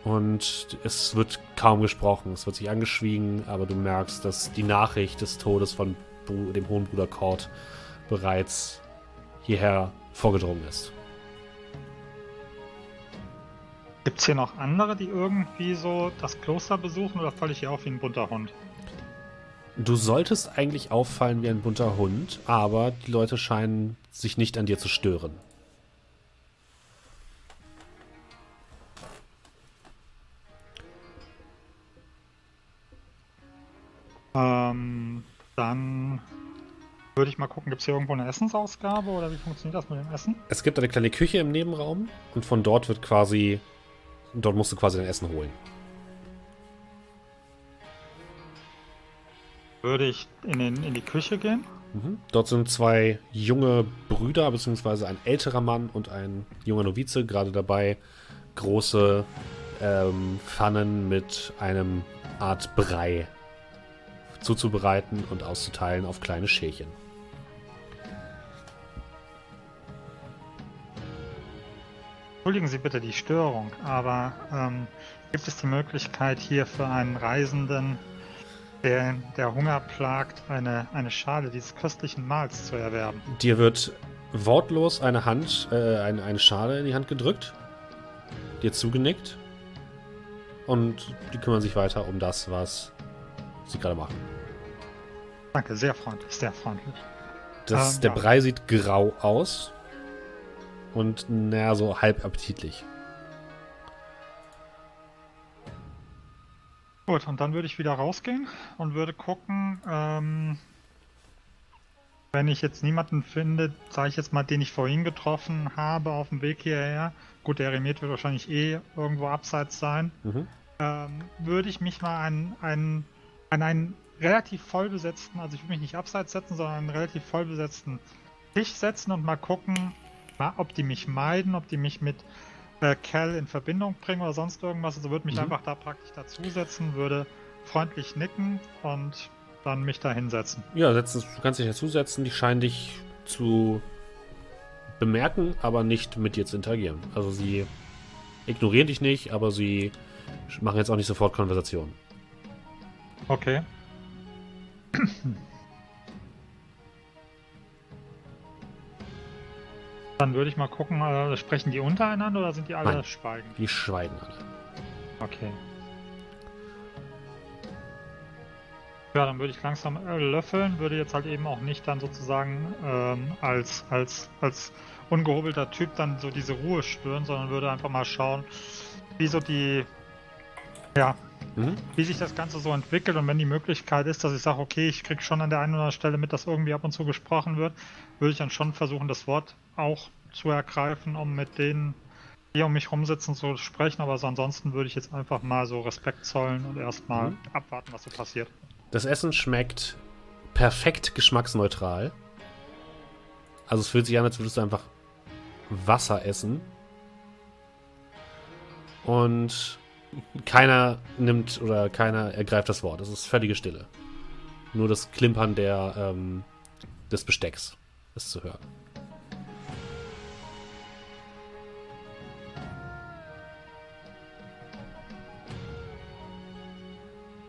Und es wird kaum gesprochen. Es wird sich angeschwiegen, aber du merkst, dass die Nachricht des Todes von Bru- dem hohen Bruder Kord bereits hierher vorgedrungen ist. Gibt es hier noch andere, die irgendwie so das Kloster besuchen oder falle ich hier auf wie ein bunter Hund? Du solltest eigentlich auffallen wie ein bunter Hund, aber die Leute scheinen sich nicht an dir zu stören. Ähm, dann würde ich mal gucken, gibt es hier irgendwo eine Essensausgabe oder wie funktioniert das mit dem Essen? Es gibt eine kleine Küche im Nebenraum und von dort wird quasi, dort musst du quasi dein Essen holen. Würde ich in, den, in die Küche gehen? Mhm. Dort sind zwei junge Brüder, beziehungsweise ein älterer Mann und ein junger Novize, gerade dabei, große ähm, Pfannen mit einem Art Brei zuzubereiten und auszuteilen auf kleine Schälchen. Entschuldigen Sie bitte die Störung, aber ähm, gibt es die Möglichkeit hier für einen Reisenden, der, der Hunger plagt, eine, eine Schale dieses köstlichen Mahls zu erwerben? Dir wird wortlos eine Hand, äh, eine, eine Schale in die Hand gedrückt, dir zugenickt und die kümmern sich weiter um das, was sie gerade machen. Danke, sehr freundlich, sehr freundlich. Das, Ähm, der ja. Brei sieht grau aus und naja, so halb appetitlich. Gut, und dann würde ich wieder rausgehen und würde gucken, ähm, wenn ich jetzt niemanden finde, sage ich jetzt mal, den ich vorhin getroffen habe auf dem Weg hierher. Gut, der Remet wird wahrscheinlich eh irgendwo abseits sein. Mhm. Ähm, würde ich mich mal an, an, an einen relativ voll besetzten, also ich würde mich nicht abseits setzen, sondern einen relativ voll besetzten Tisch setzen und mal gucken, ob die mich meiden, ob die mich mit äh, Cal in Verbindung bringen oder sonst irgendwas. Also würde mich Mhm. einfach da praktisch dazusetzen, würde freundlich nicken und dann mich da hinsetzen. Ja, setz, du kannst dich dazusetzen, die scheinen dich zu bemerken, aber nicht mit dir zu interagieren. Also sie ignorieren dich nicht, aber sie machen jetzt auch nicht sofort Konversation. Okay. Dann würde ich mal gucken, äh, sprechen die untereinander oder sind die alle Nein. schweigend? Die schweigen alle. Okay. Ja, dann würde ich langsam äh, löffeln, würde jetzt halt eben auch nicht dann sozusagen ähm, als, als, als ungehobelter Typ dann so diese Ruhe stören, sondern würde einfach mal schauen, wie so die, ja, mhm. wie sich das Ganze so entwickelt und wenn die Möglichkeit ist, dass ich sage, okay, ich kriege schon an der einen oder anderen Stelle mit, dass irgendwie ab und zu gesprochen wird, würde ich dann schon versuchen, das Wort auch zu ergreifen, um mit denen, die um mich rumsitzen, zu sprechen. Aber so ansonsten würde ich jetzt einfach mal so Respekt zollen und erstmal mhm. abwarten, was so passiert. Das Essen schmeckt perfekt geschmacksneutral. Also es fühlt sich an, als würdest du einfach Wasser essen. Und keiner nimmt oder keiner ergreift das Wort. Es ist völlige Stille. Nur das Klimpern der, ähm, des Bestecks ist zu hören.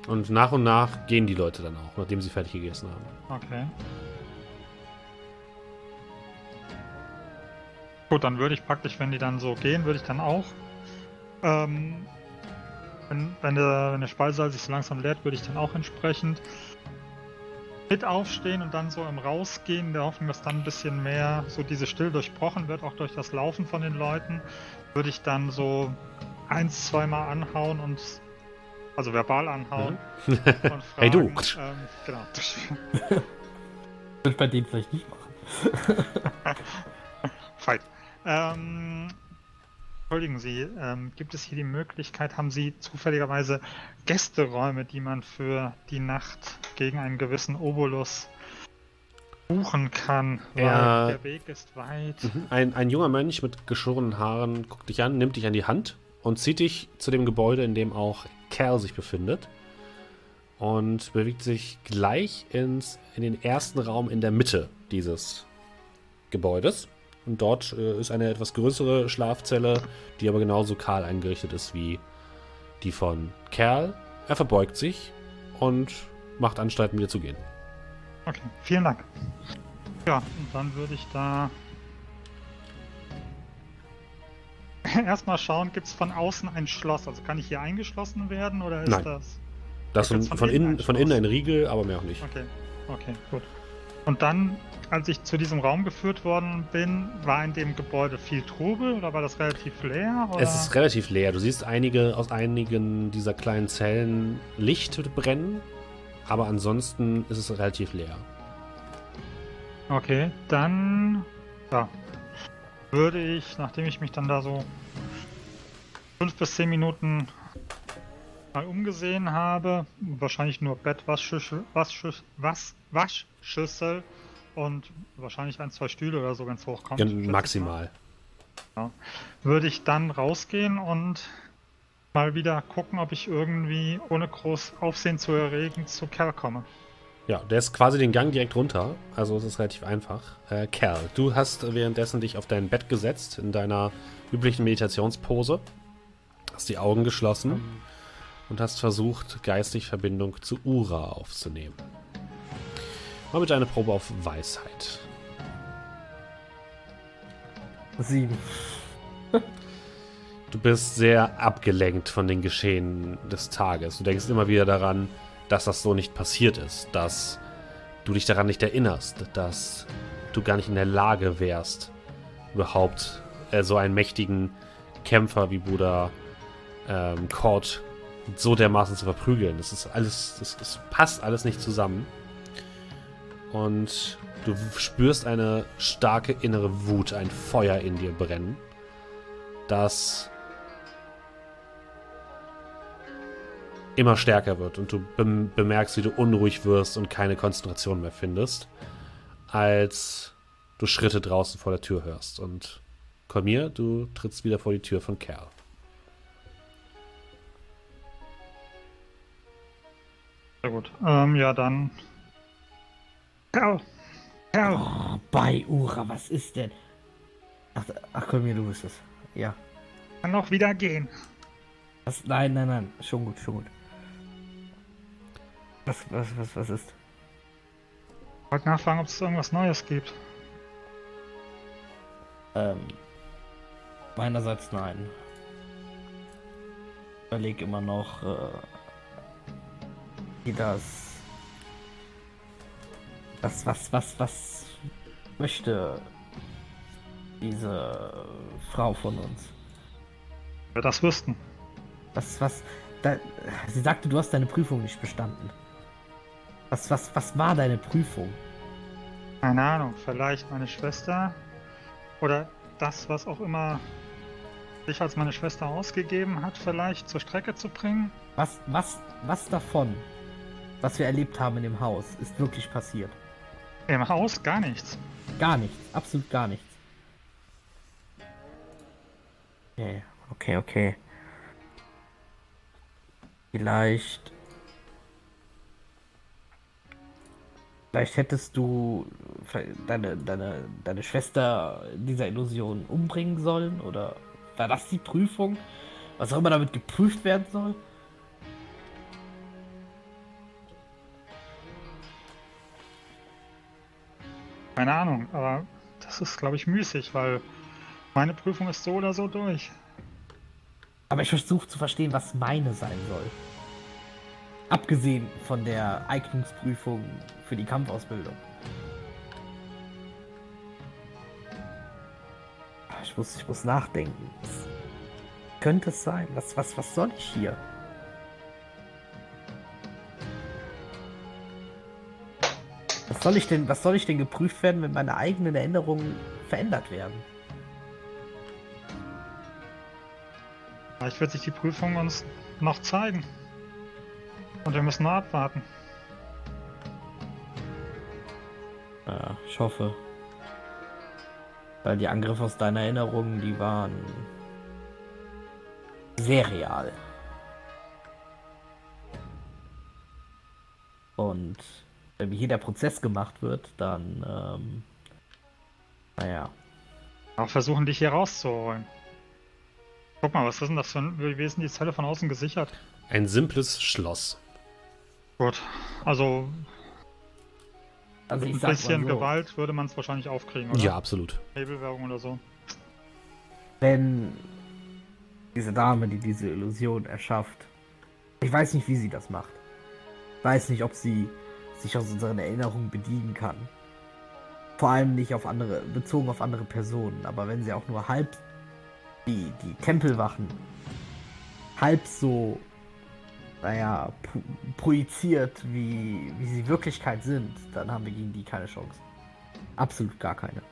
Und nach und nach gehen die Leute dann auch, nachdem sie fertig gegessen haben. Okay. Gut, dann würde ich praktisch, wenn die dann so gehen, würde ich dann auch, ähm, wenn, wenn, der, wenn der Speisesaal sich so langsam leert, würde ich dann auch entsprechend mit aufstehen und dann so im Rausgehen, in der Hoffnung, dass dann ein bisschen mehr so diese Still durchbrochen wird, auch durch das Laufen von den Leuten, würde ich dann so eins, zweimal anhauen und also verbal anhauen. Mhm. Fragen, hey du! Ähm, genau. Würde ich bei denen vielleicht nicht machen. Fight. Ähm, entschuldigen Sie, ähm, gibt es hier die Möglichkeit, haben Sie zufälligerweise Gästeräume, die man für die Nacht gegen einen gewissen Obolus buchen kann? Weil ja. der Weg ist weit. Mhm. Ein, ein junger Mönch mit geschorenen Haaren guckt dich an, nimmt dich an die Hand und zieht dich zu dem Gebäude, in dem auch Cal sich befindet. Und bewegt sich gleich ins, in den ersten Raum in der Mitte dieses Gebäudes. Und dort äh, ist eine etwas größere Schlafzelle, die aber genauso kahl eingerichtet ist wie die von Kerl. Er verbeugt sich und macht Anstalten, wieder zu gehen. Okay, vielen Dank. Ja, und dann würde ich da erstmal schauen, gibt es von außen ein Schloss? Also kann ich hier eingeschlossen werden oder ist Nein. das. Das ist von, von, innen, von innen ein Riegel, aber mehr auch nicht. Okay, okay, gut. Und dann, als ich zu diesem Raum geführt worden bin, war in dem Gebäude viel Trubel oder war das relativ leer? Oder? Es ist relativ leer. Du siehst einige aus einigen dieser kleinen Zellen Licht brennen, aber ansonsten ist es relativ leer. Okay, dann ja, würde ich, nachdem ich mich dann da so fünf bis zehn Minuten mal umgesehen habe, wahrscheinlich nur Bett, Waschschüssel, Waschschüssel, was, Waschschüssel und wahrscheinlich ein, zwei Stühle oder so, wenn es hochkommt. Ja, maximal. Ja. Würde ich dann rausgehen und mal wieder gucken, ob ich irgendwie ohne groß Aufsehen zu erregen zu Kerl komme. Ja, der ist quasi den Gang direkt runter. Also es ist relativ einfach. Äh, Kerl, du hast währenddessen dich auf dein Bett gesetzt in deiner üblichen Meditationspose. Hast die Augen geschlossen um. und hast versucht, geistig Verbindung zu Ura aufzunehmen. Mal bitte eine Probe auf Weisheit. Sieben. du bist sehr abgelenkt von den Geschehen des Tages. Du denkst immer wieder daran, dass das so nicht passiert ist, dass du dich daran nicht erinnerst, dass du gar nicht in der Lage wärst, überhaupt äh, so einen mächtigen Kämpfer wie Bruder ähm, Cord so dermaßen zu verprügeln. Das ist alles, das, das passt alles nicht zusammen. Und du spürst eine starke innere Wut, ein Feuer in dir brennen, das immer stärker wird und du bemerkst, wie du unruhig wirst und keine Konzentration mehr findest, als du Schritte draußen vor der Tür hörst. Und Kolmir, du trittst wieder vor die Tür von Kerl. Sehr gut. Ähm, ja, dann. Kerl! Kerl! Oh, bei Ura, was ist denn? Ach, ach Kolmir, du bist es. Ja. Kann noch wieder gehen. Was? Nein, nein, nein. Schon gut, schon gut. Was, was, was, was ist? Ich wollte nachfragen, ob es irgendwas Neues gibt. Ähm, meinerseits nein. Ich überlege immer noch, äh, wie das, was, was, was, was möchte diese Frau von uns? Wir das wüssten. Was, was, da, sie sagte, du hast deine Prüfung nicht bestanden. Was, was, was war deine Prüfung? Keine Ahnung, vielleicht meine Schwester oder das, was auch immer sich als meine Schwester ausgegeben hat, vielleicht zur Strecke zu bringen. Was, was, was davon, was wir erlebt haben in dem Haus, ist wirklich passiert? Im Haus gar nichts. Gar nichts, absolut gar nichts. Okay, okay, okay. Vielleicht. Vielleicht hättest du deine, deine, deine Schwester dieser Illusion umbringen sollen? Oder war das die Prüfung? Was auch immer damit geprüft werden soll? Keine Ahnung, aber das ist, glaube ich, müßig, weil meine Prüfung ist so oder so durch. Aber ich versuche zu verstehen, was meine sein soll. Abgesehen von der Eignungsprüfung für die Kampfausbildung. Ich muss, ich muss nachdenken. Was könnte es sein? Was, was, was soll ich hier? Soll ich denn, was soll ich denn geprüft werden, wenn meine eigenen Erinnerungen verändert werden? Vielleicht wird sich die Prüfung uns noch zeigen. Und wir müssen nur abwarten. Ja, ich hoffe. Weil die Angriffe aus deiner Erinnerung, die waren sehr real. Und wenn hier der Prozess gemacht wird, dann, ähm, naja. Auch versuchen, dich hier rauszuholen. Guck mal, was ist denn das für ein. Wie ist denn die Zelle von außen gesichert? Ein simples Schloss. Gut, also. Also mit ein bisschen so, Gewalt würde man es wahrscheinlich aufkriegen, oder? Ja, absolut. Hebelwirkung oder so. wenn diese Dame, die diese Illusion erschafft, ich weiß nicht, wie sie das macht. Ich weiß nicht, ob sie sich aus unseren Erinnerungen bedienen kann. Vor allem nicht auf andere, bezogen auf andere Personen. Aber wenn sie auch nur halb die, die Tempelwachen halb so, naja, projiziert, wie, wie sie Wirklichkeit sind, dann haben wir gegen die keine Chance. Absolut gar keine.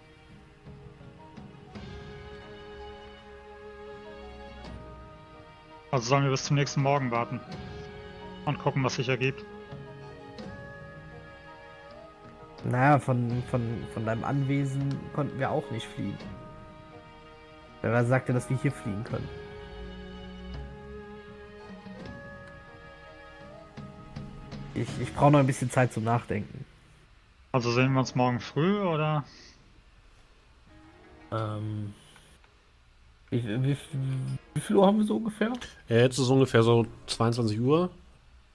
Also sollen wir bis zum nächsten Morgen warten. Und gucken, was sich ergibt. Naja, von, von, von deinem Anwesen konnten wir auch nicht fliehen. Wer sagte, dass wir hier fliehen können? Ich, ich brauche noch ein bisschen Zeit zum Nachdenken. Also sehen wir uns morgen früh oder? Ähm, wie, wie, wie viel Uhr haben wir so ungefähr? Äh, Jetzt ist es ungefähr so 22 Uhr.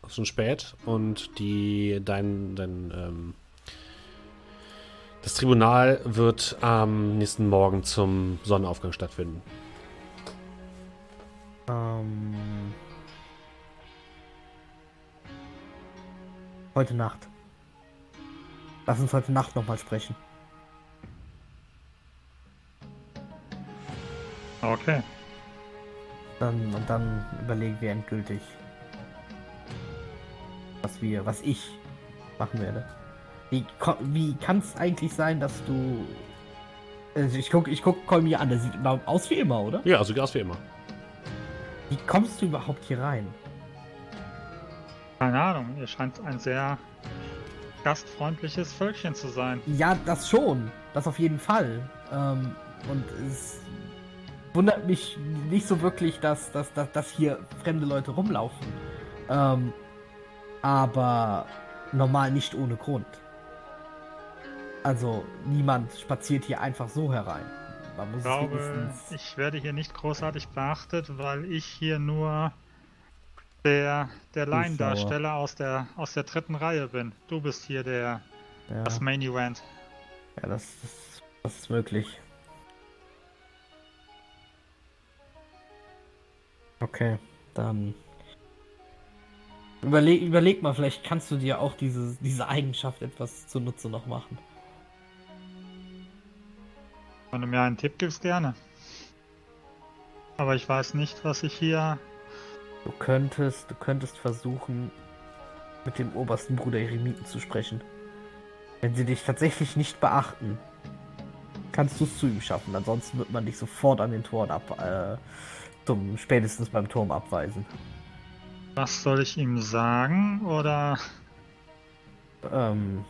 Ist schon spät. Und die, dein, dein, ähm, das Tribunal wird am nächsten Morgen zum Sonnenaufgang stattfinden. Ähm, heute Nacht. Lass uns heute Nacht nochmal sprechen. Okay. Dann, und dann überlegen wir endgültig, was wir, was ich machen werde. Wie, wie kann es eigentlich sein, dass du. Also ich guck, ich guck Kolmi an, der sieht immer aus wie immer, oder? Ja, also Gas wie immer. Wie kommst du überhaupt hier rein? Keine Ahnung, ihr scheint ein sehr gastfreundliches Völkchen zu sein. Ja, das schon. Das auf jeden Fall. Ähm, und es wundert mich nicht so wirklich, dass, dass, dass, dass hier fremde Leute rumlaufen. Ähm, aber normal nicht ohne Grund. Also niemand spaziert hier einfach so herein. Man muss Ich glaube, ich werde hier nicht großartig beachtet, weil ich hier nur der, der. Laiendarsteller aus der, aus der dritten Reihe bin. Du bist hier der, Ja, das Main Event. ja das, das, das ist möglich. Okay, dann. Überleg, überleg mal, vielleicht kannst du dir auch diese, diese Eigenschaft etwas zunutze noch machen. Wenn du mir einen Tipp gibst, gerne. Aber ich weiß nicht, was ich hier Du könntest, du könntest versuchen, mit dem obersten Bruder Eremiten zu sprechen. Wenn sie dich tatsächlich nicht beachten, kannst du es zu ihm schaffen. Ansonsten wird man dich sofort an den Toren ab, äh, zum spätestens beim Turm abweisen. Was soll ich ihm sagen? Oder. Ähm,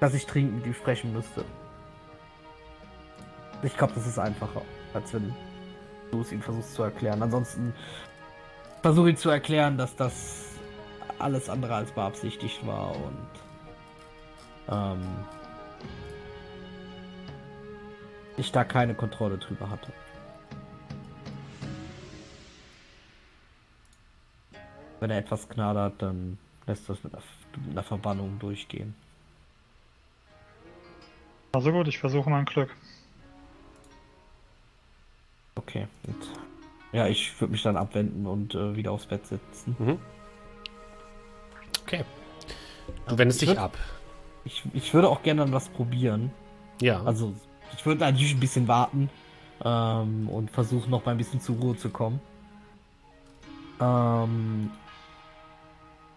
dass ich dringend mit ihm sprechen müsste. Ich glaube, das ist einfacher, als wenn du es ihm versuchst zu erklären. Ansonsten versuche ich zu erklären, dass das alles andere als beabsichtigt war und ähm, ich da keine Kontrolle drüber hatte. Wenn er etwas knadert, dann lässt das mit einer, Verbannung durchgehen. Also gut, ich versuche mein Glück. Okay. Und ja, ich würde mich dann abwenden und äh, wieder aufs Bett setzen. Mhm. Okay. Du wendest Ich dich würd- ab. Ich, ich würde auch gerne dann was probieren. Ja. Also, ich würde natürlich ein bisschen warten ähm, und versuchen noch mal ein bisschen zur Ruhe zu kommen. Ähm,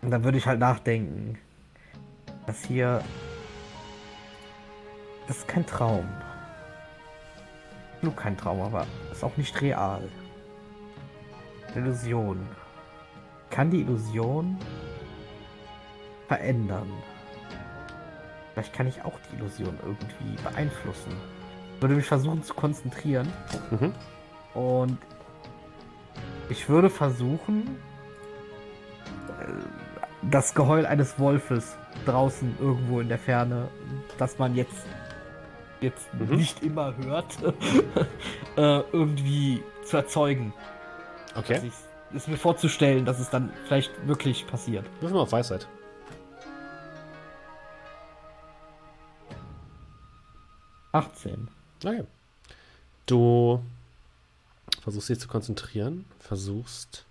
und dann würde ich halt nachdenken. Das hier. Das ist kein Traum. Nur kein Traum, aber ist auch nicht real. Illusion. Kann die Illusion verändern? Vielleicht kann ich auch die Illusion irgendwie beeinflussen. Würde mich versuchen zu konzentrieren Mhm. und ich würde versuchen, äh, das Geheul eines Wolfes draußen irgendwo in der Ferne, das man jetzt jetzt Mhm. nicht immer hört, äh, irgendwie zu erzeugen. Okay. Also ich, ist mir vorzustellen, dass es dann vielleicht wirklich passiert. Wirf mal auf Weisheit. Achtzehn. Okay. Du versuchst dich zu konzentrieren, versuchst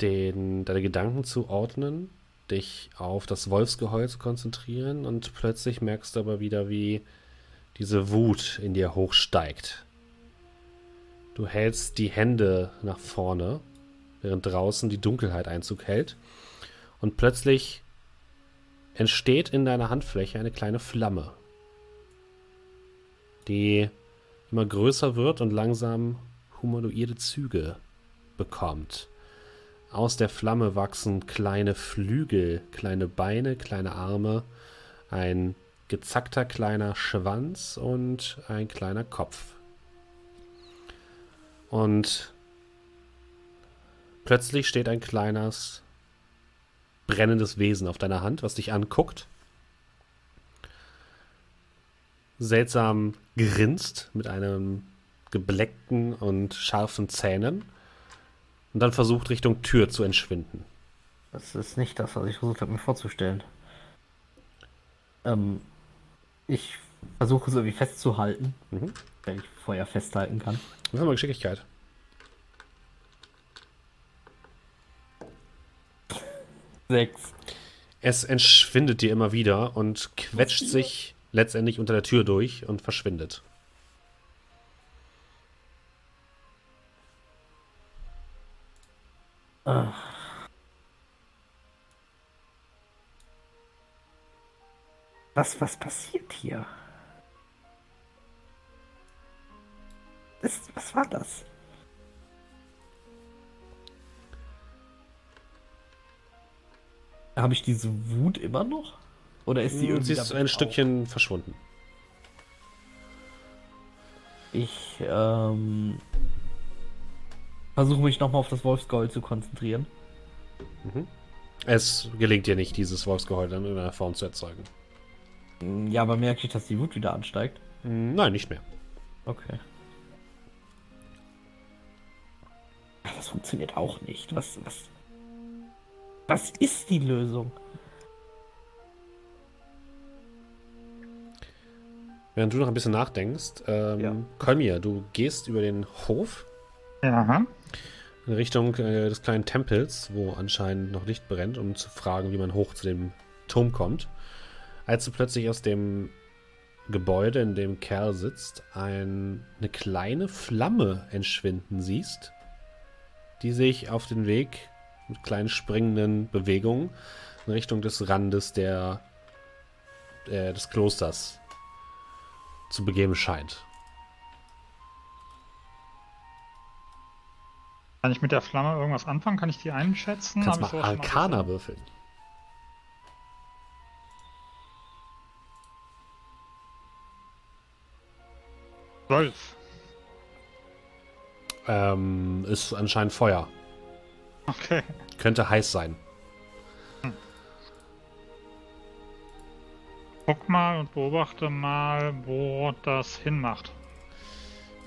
den, deine Gedanken zu ordnen, dich auf das Wolfsgeheul zu konzentrieren und plötzlich merkst du aber wieder, wie diese Wut in dir hochsteigt. Du hältst die Hände nach vorne, während draußen die Dunkelheit Einzug hält und plötzlich entsteht in deiner Handfläche eine kleine Flamme die immer größer wird und langsam humanoide Züge bekommt. Aus der Flamme wachsen kleine Flügel, kleine Beine, kleine Arme, ein gezackter kleiner Schwanz und ein kleiner Kopf. Und plötzlich steht ein kleines brennendes Wesen auf deiner Hand, was dich anguckt seltsam grinst mit einem gebleckten und scharfen Zähnen und dann versucht Richtung Tür zu entschwinden. Das ist nicht das, was ich versucht habe, mir vorzustellen. Ähm, ich versuche es irgendwie festzuhalten, Mhm. wenn ich Feuer festhalten kann. Machen wir mal Geschicklichkeit. Sechs. Es entschwindet dir immer wieder und quetscht sich letztendlich unter der Tür durch und verschwindet. Was, was passiert hier? Das, was war das? Habe ich diese Wut immer noch? Oder ist sie irgendwie Sie ist ein auch- Stückchen verschwunden. Ich ähm, versuche mich nochmal auf das Wolfsgold zu konzentrieren. Es gelingt dir nicht, dieses Wolfsgeheul in irgendeiner Form zu erzeugen. Ja, aber merke ich, dass die Wut wieder ansteigt. Nein, nicht mehr. Okay. Das funktioniert auch nicht. Was, was, was ist die Lösung? Während du noch ein bisschen nachdenkst, ähm, Ja. Kolmir, du gehst über den Hof Ja. in Richtung äh, des kleinen Tempels, wo anscheinend noch Licht brennt, um zu fragen, wie man hoch zu dem Turm kommt. Als du plötzlich aus dem Gebäude, in dem Kerl sitzt, ein, eine kleine Flamme entschwinden siehst, die sich auf den Weg mit kleinen springenden Bewegungen in Richtung des Randes der, äh, des Klosters zu begeben scheint. Kann ich mit der Flamme irgendwas anfangen? Kann ich die einschätzen? Kannst Hab mal Arcana würfeln. Zwölf. Ähm, ist anscheinend Feuer. Okay. Könnte heiß sein. Guck mal und beobachte mal, wo das hinmacht.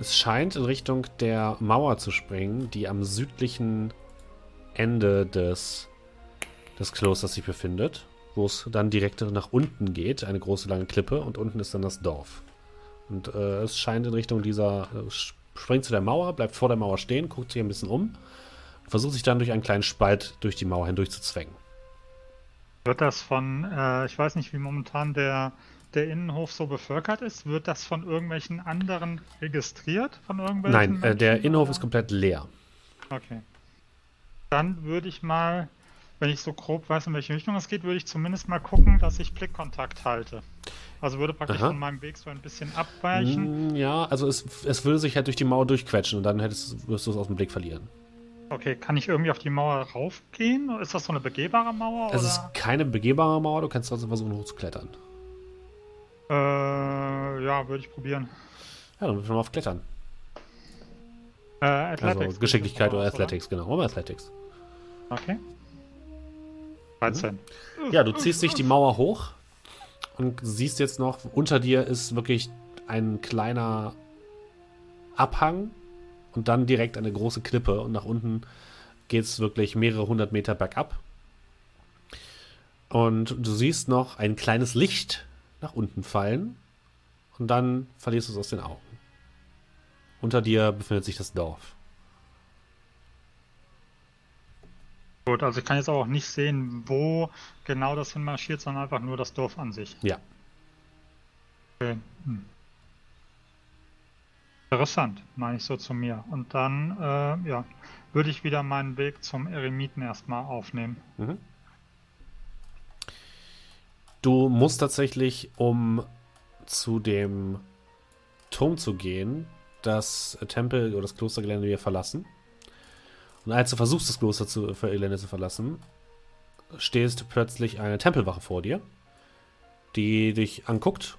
Es scheint in Richtung der Mauer zu springen, die am südlichen Ende des, des Klosters sich befindet, wo es dann direkt nach unten geht, eine große lange Klippe, und unten ist dann das Dorf. Und äh, es scheint in Richtung dieser, äh, springt zu der Mauer, bleibt vor der Mauer stehen, guckt sich ein bisschen um, versucht sich dann durch einen kleinen Spalt durch die Mauer hindurch zu zwängen. Wird das von, äh, ich weiß nicht, wie momentan der, der Innenhof so bevölkert ist, wird das von irgendwelchen anderen registriert? Von irgendwelchen Nein, äh, der Menschen, Innenhof oder? ist komplett leer. Okay. Dann würde ich mal, wenn ich so grob weiß, in welche Richtung es geht, würde ich zumindest mal gucken, dass ich Blickkontakt halte. Also würde praktisch Aha. von meinem Weg so ein bisschen abweichen. Mm, Ja, also es, es würde sich halt durch die Mauer durchquetschen und dann hättest, wirst du es aus dem Blick verlieren. Okay, kann ich irgendwie auf die Mauer raufgehen? Ist das so eine begehbare Mauer? Es oder? ist keine begehbare Mauer, du kannst trotzdem versuchen hochzuklettern. Äh, ja, würde ich probieren. Ja, dann würfeln wir mal auf Klettern. Äh, Athletics. Also Geschicklichkeit oder Athletics, genau. Machen wir Athletics. Okay. 13. Ja, du ziehst dich die Mauer hoch und siehst jetzt noch, unter dir ist wirklich ein kleiner Abhang und dann direkt eine große Klippe und nach unten geht es wirklich mehrere hundert Meter bergab. Und du siehst noch ein kleines Licht nach unten fallen und dann verlierst du es aus den Augen. Unter dir befindet sich das Dorf. Gut, also ich kann jetzt auch nicht sehen, wo genau das hinmarschiert, sondern einfach nur das Dorf an sich. Ja. Okay. Hm. Interessant, meine ich so zu mir. Und dann, äh, ja, würde ich wieder meinen Weg zum Eremiten erstmal aufnehmen. Mhm. Du musst tatsächlich, um zu dem Turm zu gehen, das Tempel oder das Klostergelände wieder verlassen. Und als du versuchst, das Kloster zu, Gelände zu verlassen, stehst plötzlich eine Tempelwache vor dir, die dich anguckt,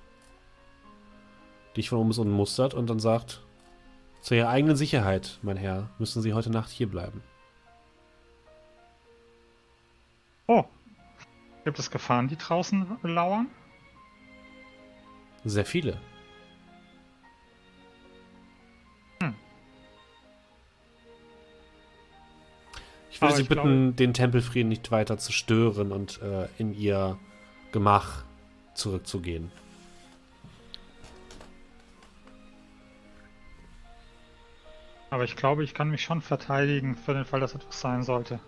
dich von oben bis unten mustert und dann sagt, zu ihrer eigenen Sicherheit, mein Herr, müssen Sie heute Nacht hier bleiben. Oh, gibt es Gefahren, die draußen lauern? Sehr viele. Ich würde Aber Sie ich bitten, den Tempelfrieden nicht weiter zu stören und äh, in Ihr Gemach zurückzugehen. Aber ich glaube, ich kann mich schon verteidigen für den Fall, dass etwas sein sollte.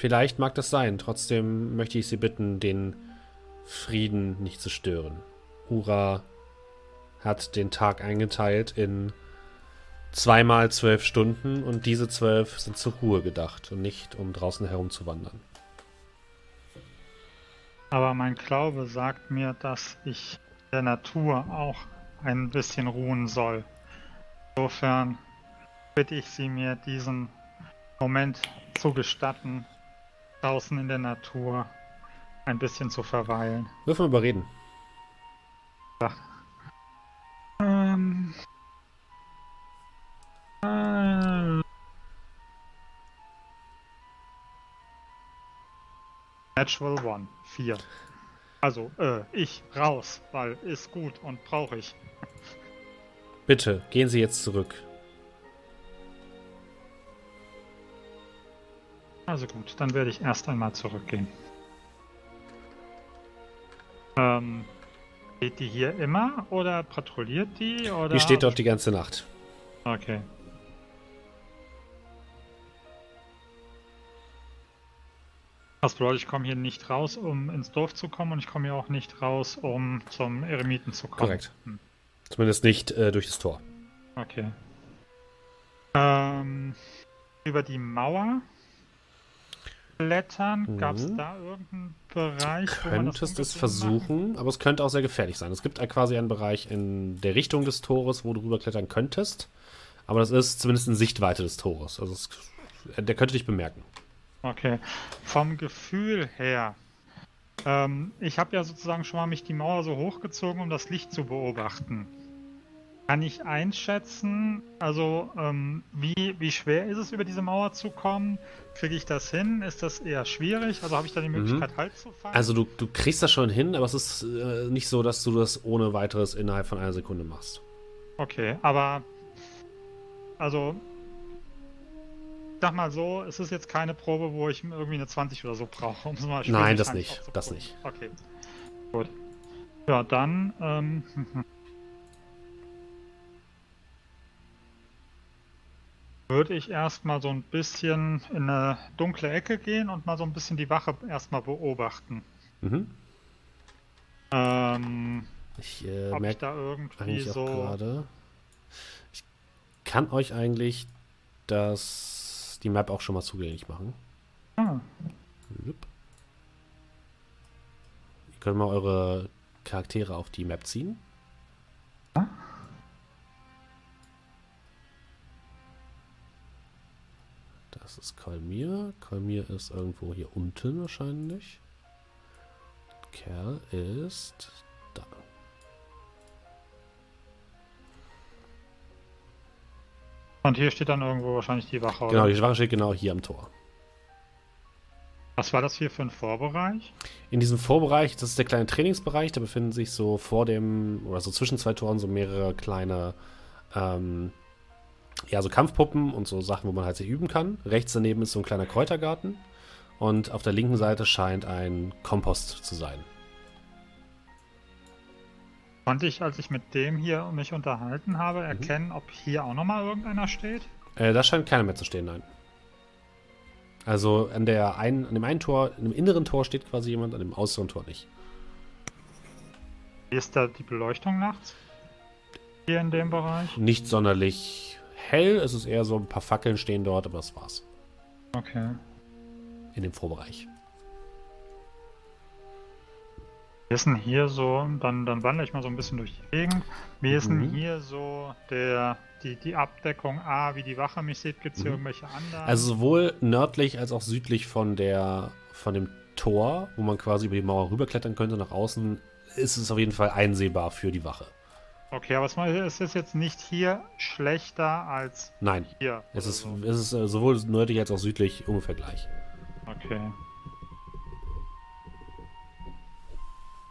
Vielleicht mag das sein. Trotzdem möchte ich Sie bitten, den Frieden nicht zu stören. Ura hat den Tag eingeteilt in zweimal zwölf Stunden und diese zwölf sind zur Ruhe gedacht und nicht um draußen herumzuwandern. Aber mein Glaube sagt mir, dass ich der Natur auch ein bisschen ruhen soll. Insofern bitte ich Sie mir diesen Moment zu gestatten, draußen in der Natur ein bisschen zu verweilen. Würfeln wir überreden. Ähm. Äh, Natural One, 4. Also, äh, ich raus, weil ist gut und brauche ich. Bitte, gehen Sie jetzt zurück. Also gut, dann werde ich erst einmal zurückgehen. Ähm, steht die hier immer oder patrouilliert die? Oder Die steht dort die ganze Nacht. Okay. Das bedeutet, ich komme hier nicht raus, um ins Dorf zu kommen und ich komme hier auch nicht raus, um zum Eremiten zu kommen. Korrekt. Hm, Zumindest nicht äh, durch das Tor. Okay. Ähm, über die Mauer klettern. Mhm. Gab es da irgendeinen Bereich, das Könntest es versuchen, aber es könnte auch sehr gefährlich sein. Es gibt quasi einen Bereich in der Richtung des Tores, wo du rüberklettern könntest. Aber das ist zumindest in Sichtweite des Tores. Also es, der könnte dich bemerken. machen? Okay. Vom Gefühl her. Ähm, ich habe ja sozusagen schon mal mich die Mauer so hochgezogen, um das Licht zu beobachten. Kann ich einschätzen, also ähm, wie, wie schwer ist es, über diese Mauer zu kommen? Kriege ich das hin? Ist das eher schwierig? Also habe ich da die Möglichkeit, Halt zu fahren? Also du, du kriegst das schon hin, aber es ist äh, nicht so, dass du das ohne weiteres innerhalb von einer Sekunde machst. Okay, aber also ich sag mal so, es ist jetzt keine Probe, wo ich irgendwie eine 20 oder so brauche, um es mal Nein, das nicht, das nicht. Okay, gut. Ja, dann ähm, würde ich erstmal so ein bisschen in eine dunkle Ecke gehen und mal so ein bisschen die Wache erstmal beobachten. Mhm. Ähm, Ich äh, merke da irgendwie so gerade. Ich kann euch eigentlich das, die Map auch schon mal zugänglich machen. Ah. Ihr könnt mal eure Charaktere auf die Map ziehen. Das ist Kolmir. Kolmir ist irgendwo hier unten wahrscheinlich. Kerl ist da. Und hier steht dann irgendwo wahrscheinlich die Wache. Genau, oder? die Schwache steht genau hier am Tor. Was war das hier für ein Vorbereich? In diesem Vorbereich, das ist der kleine Trainingsbereich, da befinden sich so vor dem, oder so zwischen zwei Toren so mehrere kleine, ähm, ja, so Kampfpuppen und so Sachen, wo man halt sich üben kann. Rechts daneben ist so ein kleiner Kräutergarten und auf der linken Seite scheint ein Kompost zu sein. Konnte ich, als ich mit dem hier mich unterhalten Mhm. habe, erkennen, ob hier auch nochmal irgendeiner steht? Äh, da scheint keiner mehr zu stehen, nein. Also an, der einen, an dem einen Tor, in dem inneren Tor steht quasi jemand, an dem äußeren Tor nicht. Wie ist da die Beleuchtung nachts? Hier in dem Bereich? Nicht sonderlich hell, es ist eher so ein paar Fackeln stehen dort, aber das war's. Okay. In dem Vorbereich. Wie ist denn hier so, dann, dann wandere ich mal so ein bisschen durch die Gegend. Wie ist denn Mhm. hier so der, die, die Abdeckung A, wie die Wache mich sieht? Gibt es hier Mhm. irgendwelche anderen? Also sowohl nördlich als auch südlich von der von dem Tor, wo man quasi über die Mauer rüberklettern könnte nach außen, ist es auf jeden Fall einsehbar für die Wache. Okay, aber es ist jetzt nicht hier schlechter als Nein, hier. es ist, so. es ist äh, sowohl nördlich als auch südlich ungefähr gleich. Okay.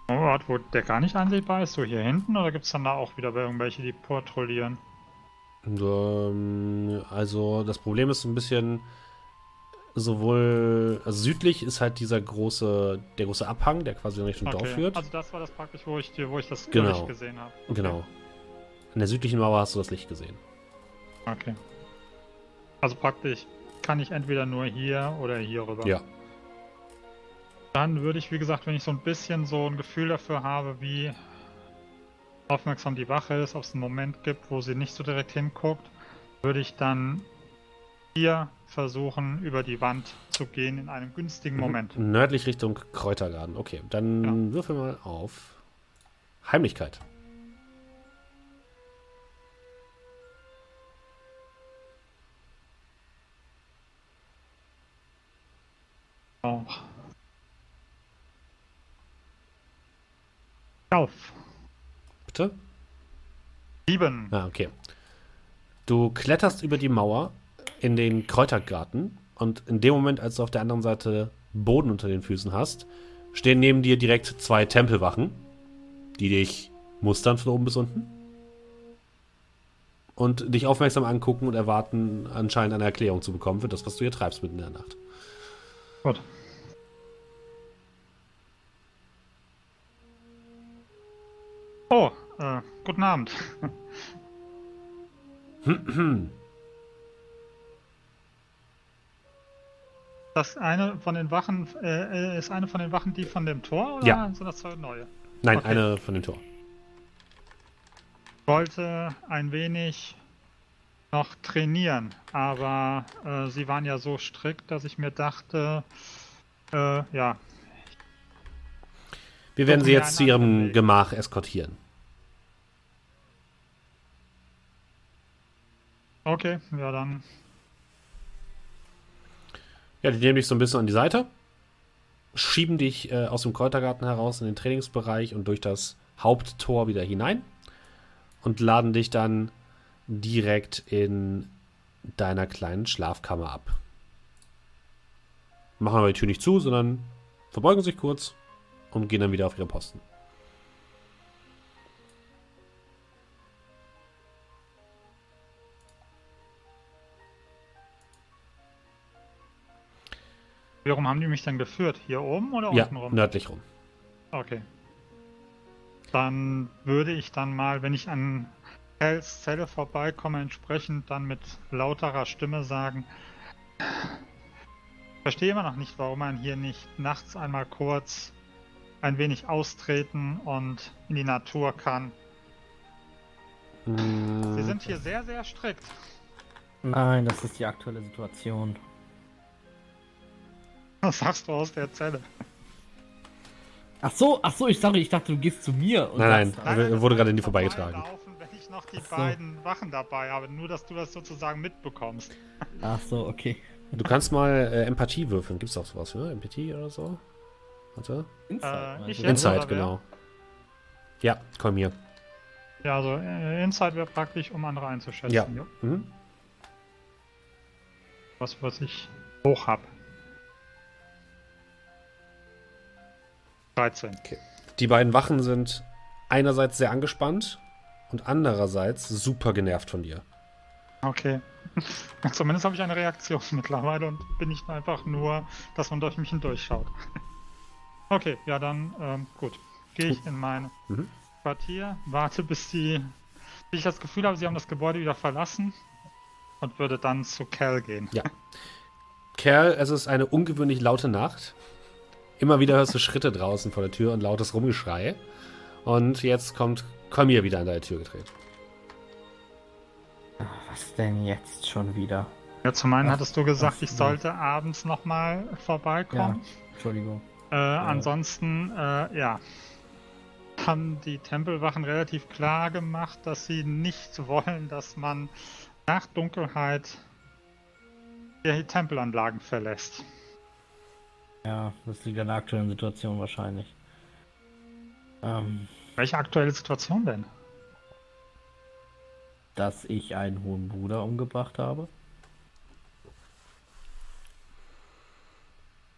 Oh, Ort, wo der gar nicht ansehbar ist, so hier hinten, oder gibt es dann da auch wieder irgendwelche, die patrouillieren? Ähm, also das Problem ist so ein bisschen sowohl, also südlich ist halt dieser große, der große Abhang, der quasi in Richtung Dorf führt. Also das war das praktisch, wo ich, wo ich das Genau. Licht gesehen habe. Okay. Genau. An der südlichen Mauer hast du das Licht gesehen. Okay. Also praktisch kann ich entweder nur hier oder hier rüber. Ja. Dann würde ich, wie gesagt, wenn ich so ein bisschen so ein Gefühl dafür habe, wie aufmerksam die Wache ist, ob es einen Moment gibt, wo sie nicht so direkt hinguckt, würde ich dann hier versuchen, über die Wand zu gehen in einem günstigen Moment. Nördlich Richtung Kräutergarten. Okay, dann würfel mal auf Heimlichkeit. Auch. Auf. Bitte? Sieben. Ah, okay. Du kletterst über die Mauer in den Kräutergarten und in dem Moment, als du auf der anderen Seite Boden unter den Füßen hast, stehen neben dir direkt zwei Tempelwachen, die dich mustern von oben bis unten und dich aufmerksam angucken und erwarten, anscheinend eine Erklärung zu bekommen für das, was du hier treibst mitten in der Nacht. Gut. Oh, äh, guten Abend. Das eine von den Wachen, äh, ist eine von den Wachen die von dem Tor oder Ja. sind das zwei neue? Nein, Okay. eine von dem Tor. wollte ein wenig noch trainieren, aber äh, sie waren ja so strikt, dass ich mir dachte, äh, ja. Wir werden sie jetzt zu ihrem Weg. Gemach eskortieren. Okay, ja dann. Ja, die nehmen dich so ein bisschen an die Seite, schieben dich äh, aus dem Kräutergarten heraus in den Trainingsbereich und durch das Haupttor wieder hinein und laden dich dann direkt in deiner kleinen Schlafkammer ab. Machen aber die Tür nicht zu, sondern verbeugen sich kurz und gehen dann wieder auf ihre Posten. Wie rum haben die mich denn geführt? Hier oben oder Ja, unten rum? nördlich rum. Okay. Dann würde ich dann mal, wenn ich an Hells Zelle vorbeikomme, entsprechend dann mit lauterer Stimme sagen. Ich verstehe immer noch nicht, warum man hier nicht nachts einmal kurz ein wenig austreten und in die Natur kann. Sie Mm, sind hier sehr, sehr strikt. Nein, das ist die aktuelle Situation. Was sagst du aus der Zelle? Ach so, ach so, ich sage, ich dachte, du gehst zu mir. Und Nein, nein. Er das wurde gerade in die ich vorbeigetragen. vorbeilaufen, Wenn ich noch die so. beiden Wachen dabei habe, nur dass du das sozusagen mitbekommst. Ach so, okay. Du kannst mal äh, Empathie würfeln. Gibt's auch sowas, ne? Empathie oder so? Warte. Inside, Äh, ich wer? genau. Ja, komm hier. Ja, also äh, Insight wäre praktisch, um andere einzuschätzen. Ja. Mhm. Was, was ich hoch habe. 13. Die beiden Wachen sind einerseits sehr angespannt und andererseits super genervt von dir. Okay. Zumindest habe ich eine Reaktion mittlerweile und bin nicht einfach nur, dass man durch mich hindurchschaut. Okay, ja dann, ähm, gut. Gehe ich in mein Mhm. Quartier, warte bis die, bis ich das Gefühl habe, sie haben das Gebäude wieder verlassen und würde dann zu Cal gehen. Ja. Kerl, es ist eine ungewöhnlich laute Nacht. Immer wieder hörst du Schritte draußen vor der Tür und lautes Rumgeschrei. Und jetzt kommt Kolmir wieder an deine Tür getreten. Was denn jetzt schon wieder? Ja, zum einen Ach, hattest du gesagt, ach ich so. sollte abends nochmal vorbeikommen. Entschuldigung. Äh, Ansonsten, äh, ja, haben die Tempelwachen relativ klar gemacht, dass sie nicht wollen, dass man nach Dunkelheit die Tempelanlagen verlässt. Ja, das liegt an der aktuellen Situation wahrscheinlich. Ähm, Welche aktuelle Situation denn? dass ich einen hohen Bruder umgebracht habe.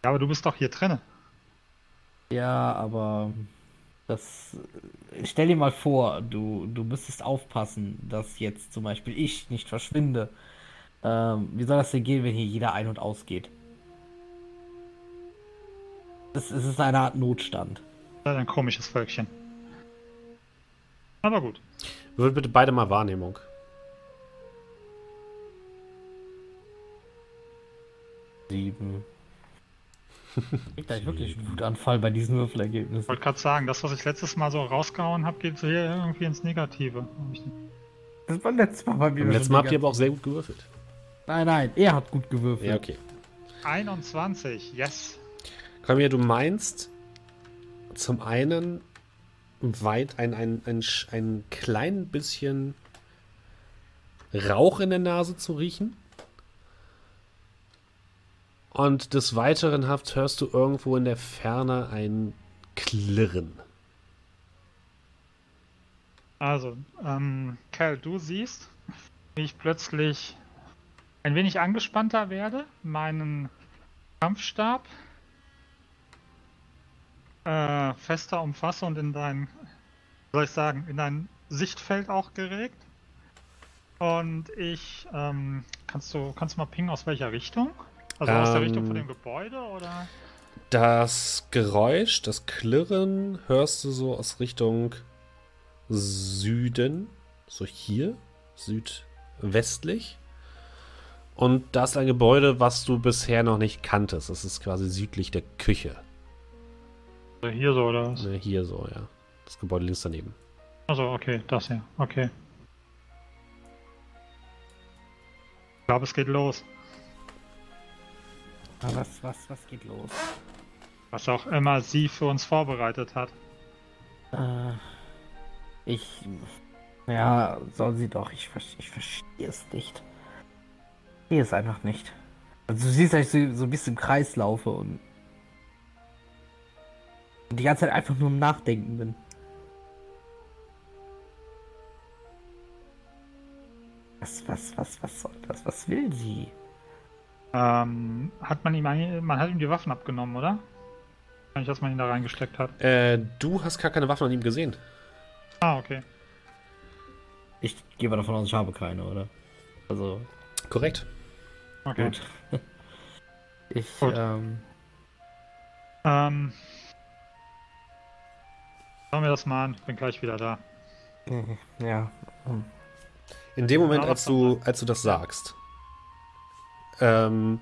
Ja, aber du bist doch hier drinne. Ja, aber das. Stell dir mal vor, du, du müsstest aufpassen, dass jetzt zum Beispiel ich nicht verschwinde. Ähm, wie soll das denn gehen, wenn hier jeder ein- und ausgeht? Es, es ist eine Art Notstand. Das ist ein komisches Völkchen. Aber gut. Würfel bitte beide mal Wahrnehmung. Sieben. Ich gleich wirklich einen Wutanfall bei diesen Ich Würfelergebnissen. wollte gerade sagen, das, was ich letztes Mal so rausgehauen habe, geht hier irgendwie ins Negative. Ich Das war letztes Mal bei mir. Beim letzten Mal habt ihr aber auch sehr gut gewürfelt. Nein, nein, er hat gut gewürfelt. Ja, okay. 21, yes. Kolmir, du meinst zum einen weit ein, ein, ein, ein klein bisschen Rauch in der Nase zu riechen. Und des Weiteren haft hörst du irgendwo in der Ferne ein Klirren. Also, ähm, Cal, du siehst, wie ich plötzlich ein wenig angespannter werde, meinen Kampfstab äh, fester umfasse und in dein, soll ich sagen, in dein Sichtfeld auch geregt. Und ich, ähm, kannst du, kannst du mal pingen, aus welcher Richtung? Also aus der Ähm, Richtung von dem Gebäude oder? Das Geräusch, das Klirren hörst du so aus Richtung Süden, so hier, südwestlich. Und da ist ein Gebäude, was du bisher noch nicht kanntest. Das ist quasi südlich der Küche. Also hier so oder was? Ne, hier so, ja. Das Gebäude links daneben. Also okay, das hier, okay. Ich glaube, es geht los. Aber was, was, was geht los? Was auch immer sie für uns vorbereitet hat. Äh, ich. Ja, soll sie doch. Ich, ich verstehe es nicht. Ich verstehe es einfach nicht. Also, du siehst, dass ich so, so ein bisschen im Kreis laufe und. Und die ganze Zeit einfach nur im Nachdenken bin. Was, was, was, was soll das? Was will sie? Ähm, hat man ihm man hat ihm die Waffen abgenommen, oder? Nicht, dass man ihn da reingesteckt hat. Äh, du hast gar keine Waffen an ihm gesehen. Ah, okay. Ich gehe mal davon aus, ich habe keine, oder? Also, Korrekt. Okay. gut. Ich, Gut. ähm. Ähm. Schauen wir das mal an. Ich bin gleich wieder da. Ja. hm. In dem Moment, als du, als du das sagst, ähm,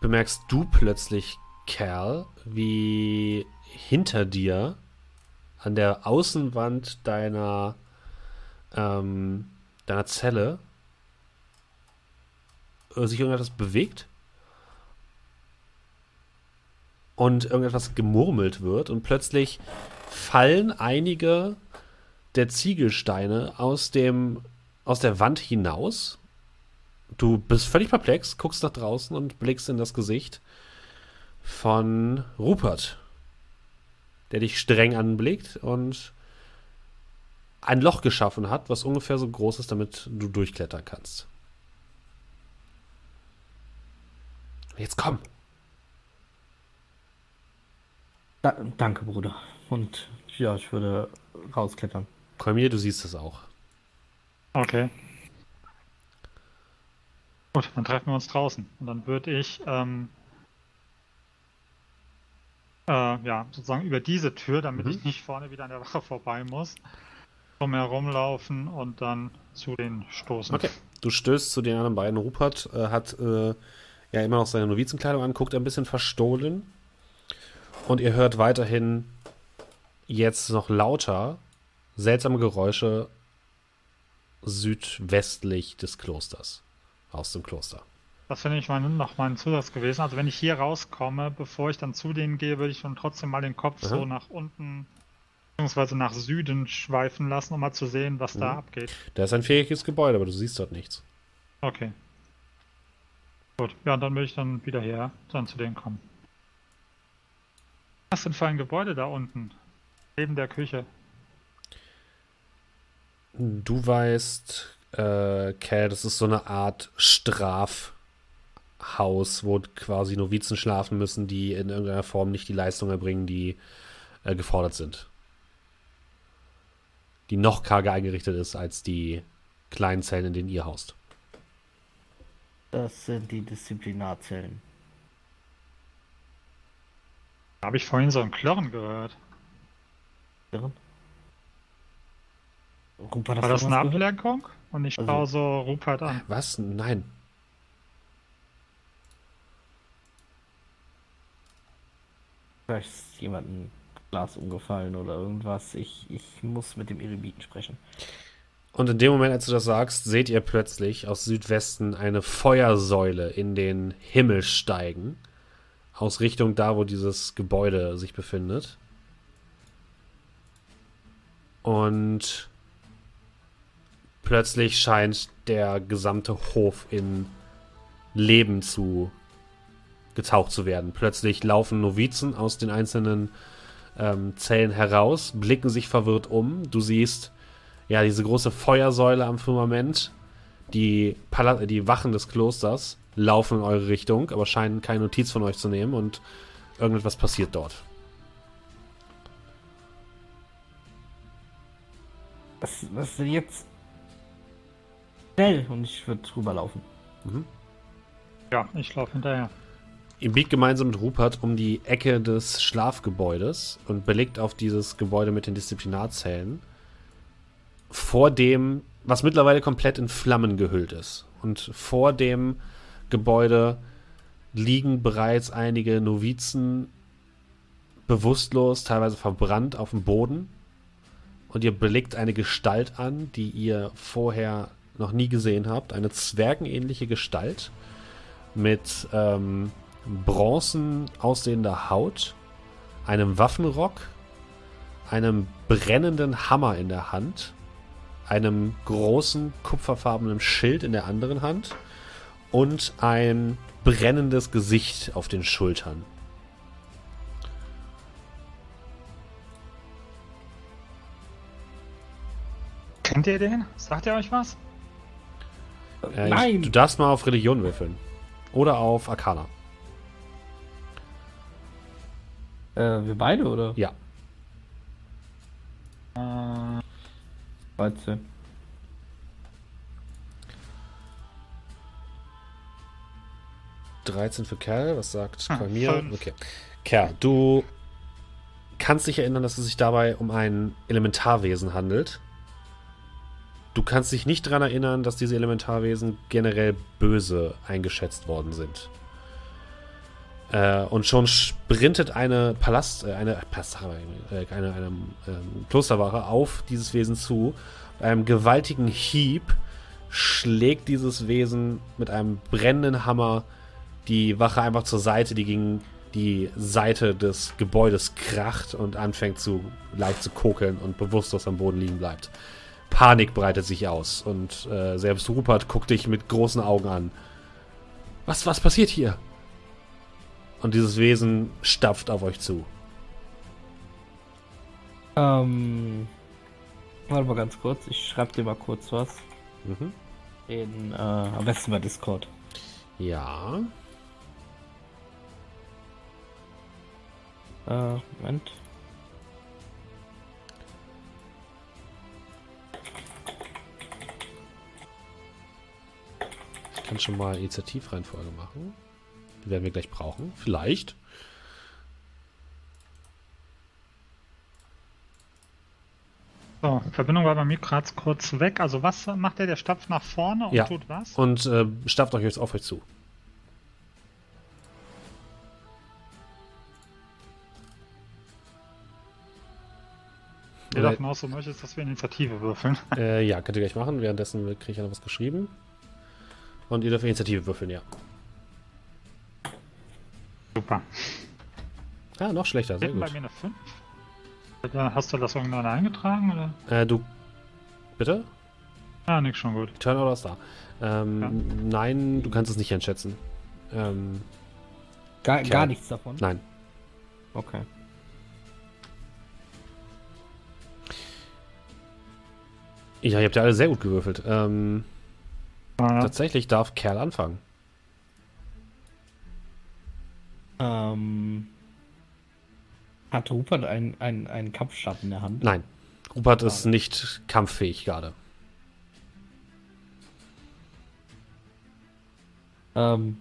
bemerkst du plötzlich, Kerl, wie hinter dir an der Außenwand deiner, ähm, deiner Zelle äh, sich irgendetwas bewegt und irgendetwas gemurmelt wird und plötzlich fallen einige der Ziegelsteine aus dem aus der Wand hinaus. Du bist völlig perplex, guckst nach draußen und blickst in das Gesicht von Rupert, der dich streng anblickt und ein Loch geschaffen hat, was ungefähr so groß ist, damit du durchklettern kannst. Jetzt komm. Da, danke, Bruder. Und ja, ich würde rausklettern. Komm hier, du siehst es auch. Okay. Gut, dann treffen wir uns draußen. Und dann würde ich, ähm, äh, ja, sozusagen über diese Tür, damit Mhm. ich nicht vorne wieder an der Wache vorbei muss, drum herumlaufen und dann zu den stoßen. Okay. Du stößt zu den anderen beiden. Rupert äh, hat äh, ja immer noch seine Novizenkleidung an, guckt ein bisschen verstohlen. Und ihr hört weiterhin jetzt noch lauter seltsame Geräusche südwestlich des Klosters. Aus dem Kloster. Das finde ich mein, noch mal ein Zusatz gewesen. Also wenn ich hier rauskomme, bevor ich dann zu denen gehe, würde ich schon trotzdem mal den Kopf Aha. so nach unten beziehungsweise nach Süden schweifen lassen, um mal zu sehen, was da Mhm. abgeht. Da ist ein viereckiges Gebäude, aber du siehst dort nichts. Okay. Gut, ja, und dann würde ich dann wieder her, dann zu denen kommen. Was denn für ein Gebäude da unten? Neben der Küche. Du weißt, äh, Cal, das ist so eine Art Strafhaus, wo quasi Novizen schlafen müssen, die in irgendeiner Form nicht die Leistung erbringen, die äh, gefordert sind. Die noch karger eingerichtet ist als die kleinen Zellen, in denen ihr haust. Das sind die Disziplinarzellen. Da habe ich vorhin so ein Klirren gehört. Irren? Rupert, War das eine? Ablenkung? Und ich Also- schaue so Rupert an. Was? Nein. Vielleicht ist jemand ein Glas umgefallen oder irgendwas. Ich, ich muss mit dem Eremiten sprechen. Und in dem Moment, als du das sagst, seht ihr plötzlich aus Südwesten eine Feuersäule in den Himmel steigen. Aus Richtung da, wo dieses Gebäude sich befindet. Und plötzlich scheint der gesamte Hof in Leben zu getaucht zu werden. Plötzlich laufen Novizen aus den einzelnen ähm, Zellen heraus, blicken sich verwirrt um. Du siehst ja, diese große Feuersäule am Firmament, die, Pala die Wachen des Klosters laufen in eure Richtung, aber scheinen keine Notiz von euch zu nehmen und irgendetwas passiert dort. Was, was ist denn jetzt? Schnell! Und ich würde drüber laufen. Ja, ich laufe hinterher. Ihr biegt gemeinsam mit Rupert um die Ecke des Schlafgebäudes und belegt auf dieses Gebäude mit den Disziplinarzellen, vor dem, was mittlerweile komplett in Flammen gehüllt ist. Und vor dem Gebäude liegen bereits einige Novizen bewusstlos, teilweise verbrannt auf dem Boden. Und ihr blickt eine Gestalt an, die ihr vorher noch nie gesehen habt. Eine zwergenähnliche Gestalt mit ähm, bronzen aussehender Haut, einem Waffenrock, einem brennenden Hammer in der Hand, einem großen kupferfarbenen Schild in der anderen Hand und ein brennendes Gesicht auf den Schultern. Kennt ihr den? Sagt ihr euch was? Äh, Nein! Du darfst mal auf Religion würfeln. Oder auf Arcana. Äh, wir beide, oder? Ja. Äh, 13. Äh, 13 für Kerl, was sagt Kolmir? fünf. Okay. Kerl, du kannst dich erinnern, dass es sich dabei um ein Elementarwesen handelt. Du kannst dich nicht daran erinnern, dass diese Elementarwesen generell böse eingeschätzt worden sind. Äh, und schon sprintet eine Palast, äh, eine, äh, eine, eine ähm, Klosterwache auf dieses Wesen zu. Bei einem gewaltigen Hieb schlägt dieses Wesen mit einem brennenden Hammer die Wache einfach zur Seite, die gegen die Seite des Gebäudes kracht und anfängt zu leicht zu kokeln und bewusstlos am Boden liegen bleibt. Panik breitet sich aus und äh, selbst Rupert guckt dich mit großen Augen an. Was, was passiert hier? Und dieses Wesen stapft auf euch zu. Ähm. Warte mal ganz kurz, ich schreibe dir mal kurz was. Mhm. In, äh, am besten bei Discord. Ja. Äh, Moment. Kann schon mal Initiativreihenfolge machen. Die werden wir gleich brauchen. Vielleicht. so, Verbindung war bei mir gerade kurz weg. Also was macht der? Der stapft nach vorne und Ja. tut was? Und äh, stapft euch jetzt auf euch zu. Geh davon aus, du möchtest, dass wir Initiative würfeln. Äh, ja, könnt ihr gleich machen. Währenddessen kriege ich ja noch was geschrieben. Und ihr dürft Initiative würfeln, ja. Super. Ah, noch schlechter, sehr Hinten bei gut. mir eine 5. Oder Hast du das irgendwann eingetragen? Oder? Äh, du. Bitte? Ah, nix, schon gut. Turnover ist da. Ähm, Ja. Nein, du kannst es nicht einschätzen. Ähm, Gar, gar nichts davon. nein. Okay. Ja, ihr habt ja alle sehr gut gewürfelt. Ähm, Ah, Tatsächlich darf Kerl anfangen. Ähm. Hat Rupert einen, einen, einen Kampfstab in der Hand? Nein. Rupert ist nicht kampffähig gerade. Ähm.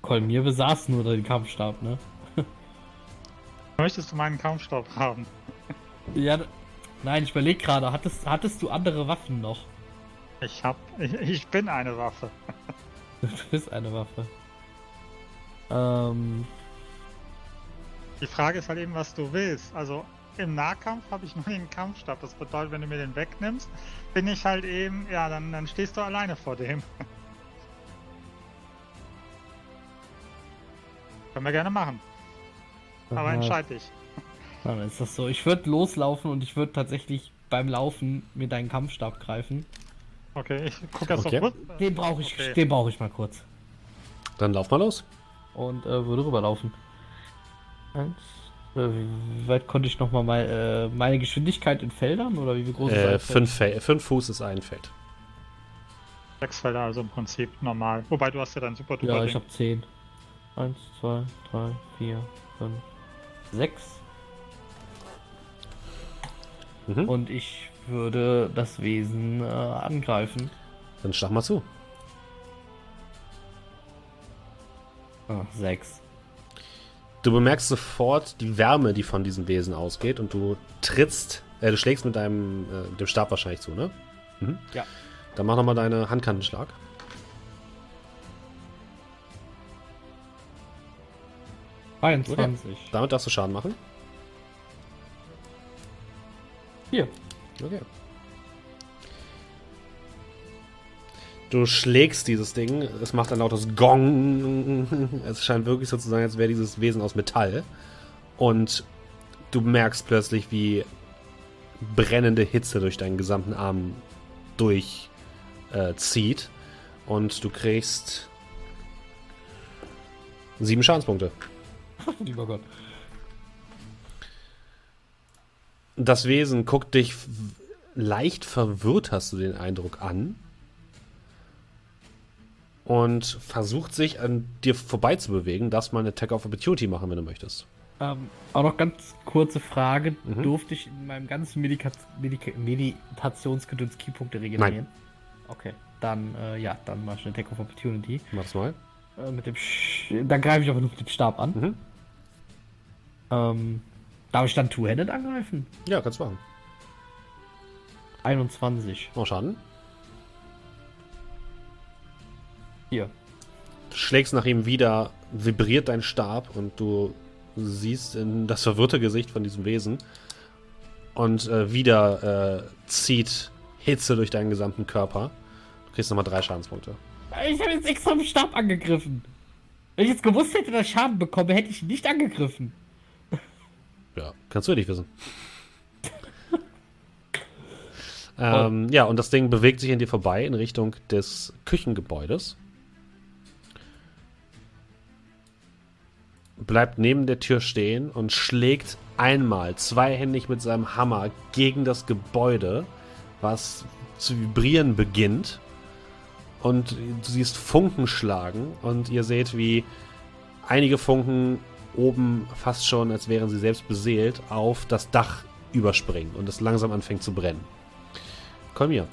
Kolmir besaß nur den Kampfstab, ne? möchtest du meinen Kampfstab haben? Ja. Nein, ich überlege gerade, hattest, hattest du andere Waffen noch? Ich hab. Ich, ich bin eine Waffe. Du bist eine Waffe. Ähm. Die Frage ist halt eben, was du willst. Also im Nahkampf habe ich nur den Kampfstab. Das bedeutet, wenn du mir den wegnimmst, bin ich halt eben, ja, dann, dann stehst du alleine vor dem. Können wir gerne machen. Aber äh, entscheid dich. Dann ist das so. Ich würde loslaufen und ich würde tatsächlich beim Laufen mir deinen Kampfstab greifen. Okay, ich gucke erst Okay. auf Den brauche ich, Okay. den brauche ich mal kurz. Dann lauf mal los. Und äh, würde rüberlaufen. Eins. Äh, wie weit konnte ich nochmal mal, äh, meine Geschwindigkeit in Feldern oder wie groß ist Äh, Feld? fünf, Fe fünf Fuß ist ein Feld. Sechs Felder, also im Prinzip normal. Wobei du hast ja dann super duper Ja, ich habe 10. 1, 2, 3, 4, 5, 6. Mhm. Und ich würde das Wesen äh, angreifen. Dann schlag mal zu. Ah, 6. Du bemerkst sofort die Wärme, die von diesem Wesen ausgeht und du trittst, äh, du schlägst mit deinem äh, dem Stab wahrscheinlich zu, ne? Mhm. Ja. Dann mach nochmal deine Handkantenschlag. Okay. 22. Damit darfst du Schaden machen. Hier. Okay. Du schlägst dieses Ding, es macht ein lautes Gong. Es scheint wirklich so zu sein, als wäre dieses Wesen aus Metall. Und du merkst plötzlich, wie brennende Hitze durch deinen gesamten Arm durchzieht. Äh, und du kriegst sieben Schadenspunkte. Lieber Gott. Das Wesen guckt dich leicht verwirrt, hast du den Eindruck, an. Und versucht sich an dir vorbeizubewegen. Darfst mal eine Attack of Opportunity machen, wenn du möchtest. Ähm, auch noch ganz kurze Frage. Mhm. Durfte ich in meinem ganzen Medika Medika Meditationsgedöns Keypunkte regenerieren? Okay, dann, äh, ja, dann mach ich eine Attack of Opportunity. Mach's mal. Äh, mit dem Sch dann greife ich aber nur mit dem Stab an. Mhm. Ähm, darf ich dann Two-Handed angreifen? Ja, kannst du machen. 21. Oh, Schaden. Hier. Du schlägst nach ihm wieder, vibriert dein Stab und du siehst in das verwirrte Gesicht von diesem Wesen. Und äh, wieder äh, zieht Hitze durch deinen gesamten Körper. Du kriegst nochmal drei Schadenspunkte. Ich habe jetzt extra mit Stab angegriffen. Wenn ich jetzt gewusst hätte, dass ich Schaden bekomme, hätte ich ihn nicht angegriffen. Ja, kannst du ja nicht wissen. ähm, ja, und das Ding bewegt sich an dir vorbei in Richtung des Küchengebäudes. Bleibt neben der Tür stehen und schlägt einmal zweihändig mit seinem Hammer gegen das Gebäude, was zu vibrieren beginnt. Und du siehst Funken schlagen und ihr seht, wie einige Funken oben fast schon, als wären sie selbst beseelt, auf das Dach überspringen und es langsam anfängt zu brennen. Komm hier.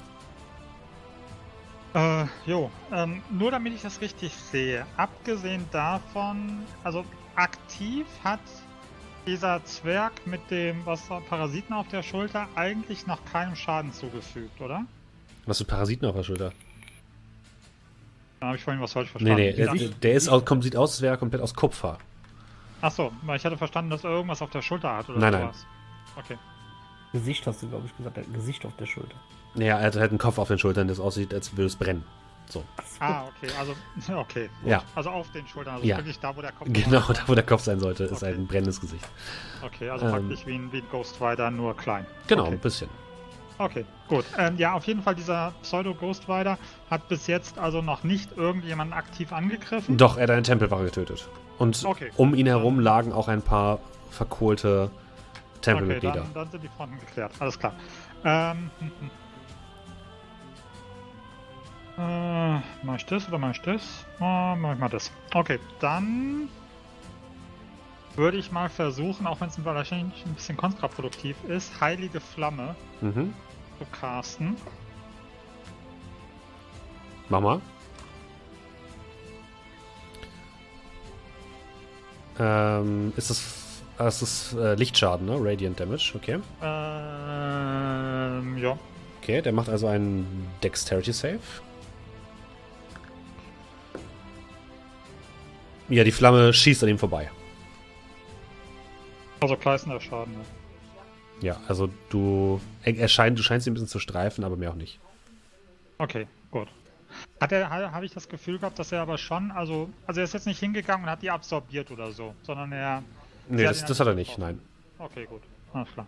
Äh, jo, ähm, nur damit ich das richtig sehe. Abgesehen davon, also aktiv hat dieser Zwerg mit dem was Parasiten auf der Schulter eigentlich noch keinem Schaden zugefügt, oder? Was für Parasiten auf der Schulter? Da habe ich vorhin was falsch Nee, verstanden. nee, der, Ich- der ist, kommt, sieht aus, als wäre er komplett aus Kupfer. Achso, weil ich hatte verstanden, dass er irgendwas auf der Schulter hat oder Nein, nein. sowas. Okay. Gesicht hast du, glaube ich, gesagt. Gesicht auf der Schulter. Naja, er hat halt einen Kopf auf den Schultern, das aussieht, als würde es brennen. So. Ah, okay, also, okay. Gut. Ja. Also auf den Schultern, also Ja. wirklich da, wo der Kopf Genau, da wo der Kopf sein sollte, ist Okay. halt ein brennendes Gesicht. Okay, also Ähm. praktisch wie ein, wie ein Ghost Rider, nur klein. Genau, Okay. ein bisschen. Okay, gut. Ähm, ja, auf jeden Fall, dieser Pseudo-Ghost Rider hat bis jetzt also noch nicht irgendjemanden aktiv angegriffen. Doch, er hat eine Tempelwache getötet. Und Okay. um ihn herum lagen auch ein paar verkohlte Okay, Tempelmitglieder. dann, dann sind die Fronten geklärt. Alles klar. Ähm, hm, hm. Äh, mach ich das oder mach ich das? Äh, mach ich mal das. Okay, dann würde ich mal versuchen, auch wenn es wahrscheinlich ein bisschen kontraproduktiv ist, Heilige Flamme Mhm. zu casten. Mach mal. Ähm, ist das, das ist äh, Lichtschaden, ne? Radiant Damage, okay. Ähm, ja. Okay, der macht also einen Dexterity Save. Ja, die Flamme schießt an ihm vorbei. Also kleißender Schaden. Ja. Ja, also du, er, er scheint, du scheinst ihn ein bisschen zu streifen, aber mehr auch nicht. Okay, gut. Hat er, ha- habe ich das Gefühl gehabt, dass er aber schon, also, also er ist jetzt nicht hingegangen und hat die absorbiert oder so, sondern er. Nee, Sie hat das, das hat er nicht, nein. Okay, gut. Alles klar.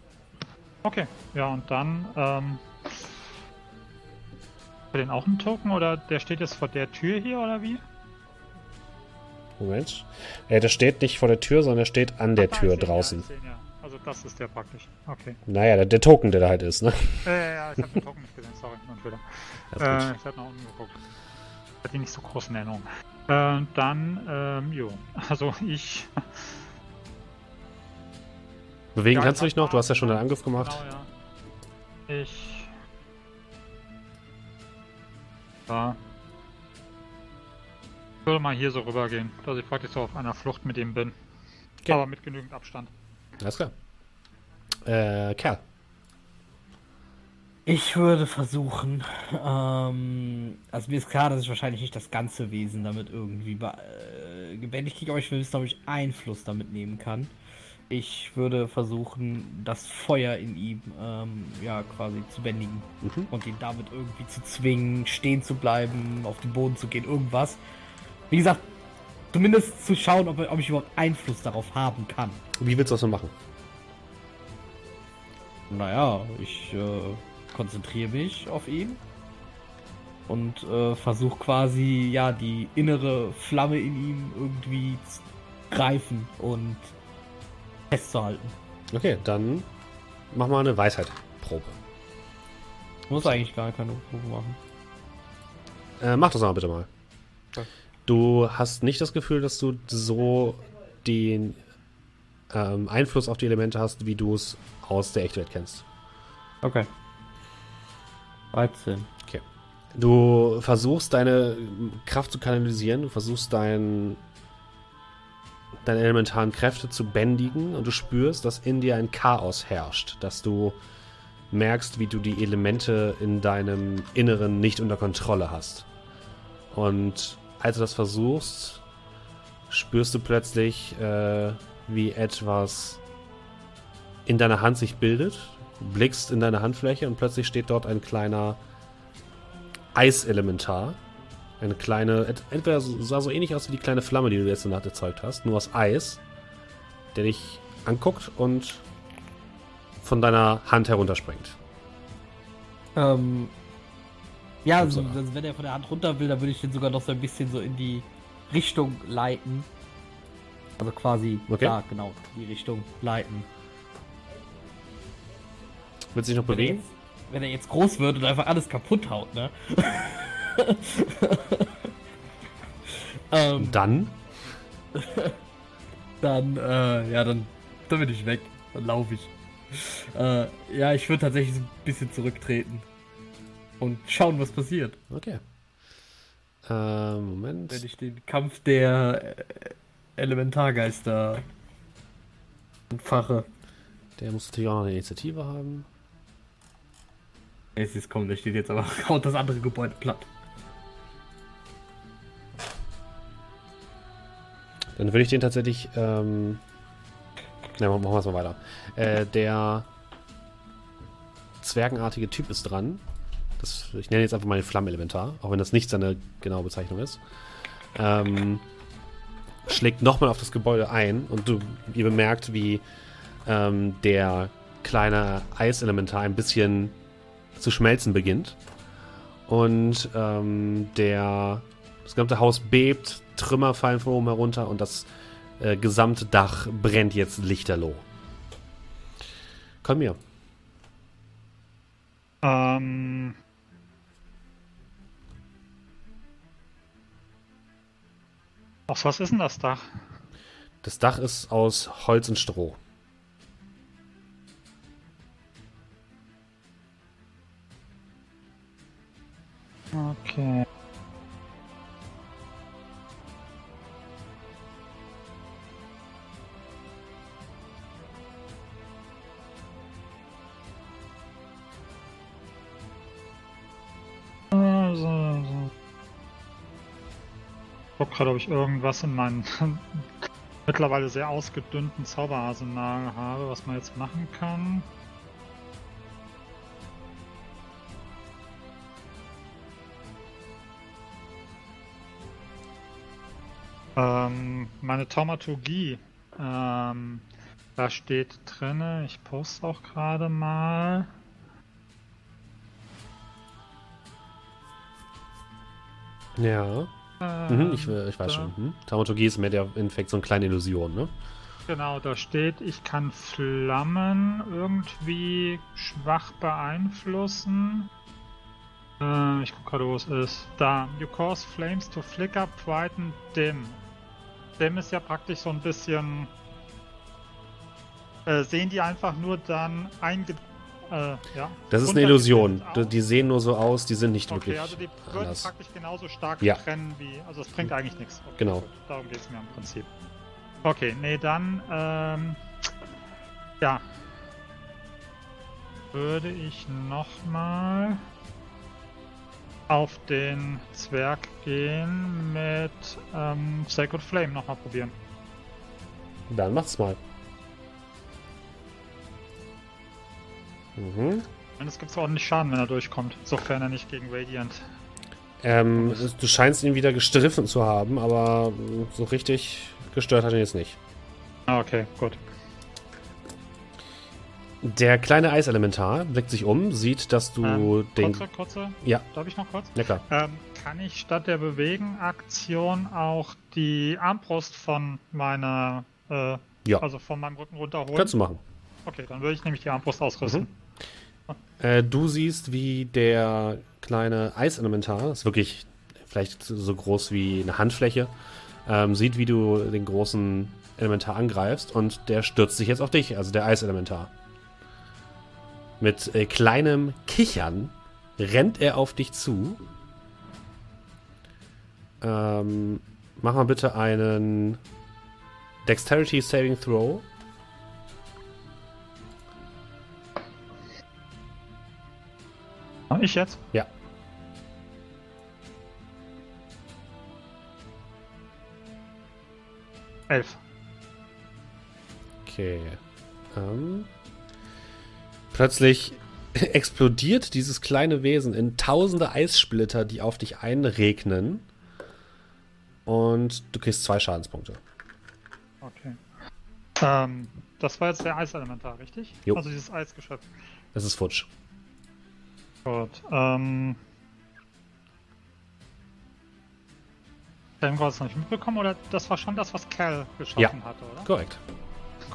Okay, ja, und dann, ähm. Für den auch einen Token oder der steht jetzt vor der Tür hier oder wie? Moment. Äh, der steht nicht vor der Tür, sondern er steht an der Ach, da, Tür ich seh ihn, draußen. Ja, ich seh ihn, ja. Also das ist der praktisch. Okay. Naja, der, der Token, der da halt ist, ne? Ja, ja, ja, ich habe den Token nicht gesehen, sorry, mein Fehler. Äh, ich hatte nach unten geguckt. Hatte die nicht so großen Erinnerungen. Äh, dann, ähm, jo. Also ich. Bewegen Ja, kannst du ich dich noch? Du hast ja schon einen Angriff gemacht. Genau, ja. Ich. Ja. Ich würde mal hier so rübergehen, dass ich praktisch so auf einer Flucht mit ihm bin. Okay. Aber mit genügend Abstand. Alles klar. Äh, Kerl. Ich würde versuchen, ähm, also mir ist klar, dass ich wahrscheinlich nicht das ganze Wesen damit irgendwie äh, gebändigt kriege, aber ich will wissen, ob ich Einfluss damit nehmen kann. Ich würde versuchen, das Feuer in ihm ähm, ja quasi zu bändigen Mhm. und ihn damit irgendwie zu zwingen, stehen zu bleiben, auf den Boden zu gehen, irgendwas. Wie gesagt, zumindest zu schauen, ob, ob ich überhaupt Einfluss darauf haben kann. Wie willst du das denn machen? Naja, ich äh, konzentriere mich auf ihn und äh, versuche quasi ja die innere Flamme in ihm irgendwie zu greifen und festzuhalten. Okay, dann mach mal eine Weisheit-Probe. Muss eigentlich gar keine Probe machen. Äh, mach das mal bitte mal. Okay. Du hast nicht das Gefühl, dass du so den ähm, Einfluss auf die Elemente hast, wie du es aus der Echtwelt kennst. Okay. 13. Du versuchst deine Kraft zu kanalisieren, du versuchst dein, deine elementaren Kräfte zu bändigen und du spürst, dass in dir ein Chaos herrscht, dass du merkst, wie du die Elemente in deinem Inneren nicht unter Kontrolle hast. Und als du das versuchst, spürst du plötzlich, äh, wie etwas in deiner Hand sich bildet, blickst in deine Handfläche und plötzlich steht dort ein kleiner Eiselementar. Eine kleine, entweder sah so ähnlich aus wie die kleine Flamme, die du letzte Nacht erzeugt hast, nur aus Eis, der dich anguckt und von deiner Hand herunterspringt. Ähm, ja, also, also wenn er von der Hand runter will, dann würde ich den sogar noch so ein bisschen so in die Richtung leiten. Also quasi, Okay. ja, genau, die Richtung leiten. Wird sich noch Wenn er, bewegen? jetzt, wenn er jetzt groß wird und einfach alles kaputt haut, ne? ähm, Dann? dann, äh, ja, dann, dann bin ich weg. Dann laufe ich. Äh, ja, ich würde tatsächlich so ein bisschen zurücktreten. Und schauen, was passiert. Okay. Ähm, Moment. Wenn ich den Kampf der äh, Elementargeister entfache. Der muss natürlich auch noch eine Initiative haben. Es ist kommt, der steht jetzt aber haut das andere Gebäude platt. Dann würde ich den tatsächlich. Ähm, na, machen wir es mal weiter. Äh, der zwergenartige Typ ist dran. Das, ich nenne jetzt einfach mal den Flammelementar, auch wenn das nicht seine genaue Bezeichnung ist. Ähm, schlägt nochmal auf das Gebäude ein und du, ihr bemerkt, wie ähm, der kleine Eiselementar ein bisschen zu schmelzen beginnt. Und ähm, der, das gesamte Haus bebt, Trümmer fallen von oben herunter und das äh, gesamte Dach brennt jetzt lichterloh. Komm mir. Ähm. Aus was ist denn das Dach? Das Dach ist aus Holz und Stroh. Gerade, ob ich irgendwas in meinem mittlerweile sehr ausgedünnten Zauberarsenal habe, was man jetzt machen kann. Ähm, meine Taumaturgie, ähm, da steht drinne, ich poste auch gerade mal. Ja. Mhm, ich, äh, ich weiß schon. Mhm. Taumaturgie ist mehr der Infekt, so eine kleine Illusion, ne? Genau, da steht, ich kann Flammen irgendwie schwach beeinflussen. Äh, ich guck gerade, wo es ist. Da. You cause flames to flicker, brighten, dim. Dim ist ja praktisch so ein bisschen. Äh, sehen die einfach nur dann einge. Äh, ja. Das ist eine Illusion. die sehen nur so aus, die sind nicht Okay, wirklich also die würden anders. praktisch genauso stark Ja. trennen wie. Also es bringt eigentlich nichts. Okay, Genau. gut, darum geht es mir im Prinzip. Okay, nee, dann. Ähm, ja. Würde ich nochmal auf den Zwerg gehen mit ähm, Sacred Flame nochmal probieren. Dann macht's mal. Mhm. Und es gibt ordentlich Schaden, wenn er durchkommt, sofern er nicht gegen Radiant. Ähm, du scheinst ihn wieder gestriffen zu haben, aber so richtig gestört hat er jetzt nicht. Ah, okay, gut. Der kleine Eiselementar blickt sich um, sieht, dass du Ähm, den. kurze, kurze, Ja, darf ich noch kurz? lecker. Ähm, kann ich statt der Bewegen-Aktion auch die Armbrust von meiner, äh, Ja. also von meinem Rücken runterholen? Kannst du machen. Okay, dann würde ich nämlich die Armbrust ausrüsten. Äh, du siehst, wie der kleine Eiselementar, ist wirklich vielleicht so groß wie eine Handfläche, ähm, sieht, wie du den großen Elementar angreifst und der stürzt sich jetzt auf dich, also der Eiselementar. Mit äh, kleinem Kichern rennt er auf dich zu. Ähm, mach mal bitte einen Dexterity Saving Throw. Ich jetzt? Ja. Elf. Okay. Ähm, plötzlich explodiert dieses kleine Wesen in tausende Eissplitter, die auf dich einregnen. Und du kriegst zwei Schadenspunkte. Okay. Ähm, das war jetzt der Eiselementar, richtig? Jo. Also dieses Eisgeschöpf. Das ist futsch. Gut. Ähm. Wir das noch nicht mitbekommen oder das war schon das, was Cal geschaffen Ja. hatte, oder? Korrekt.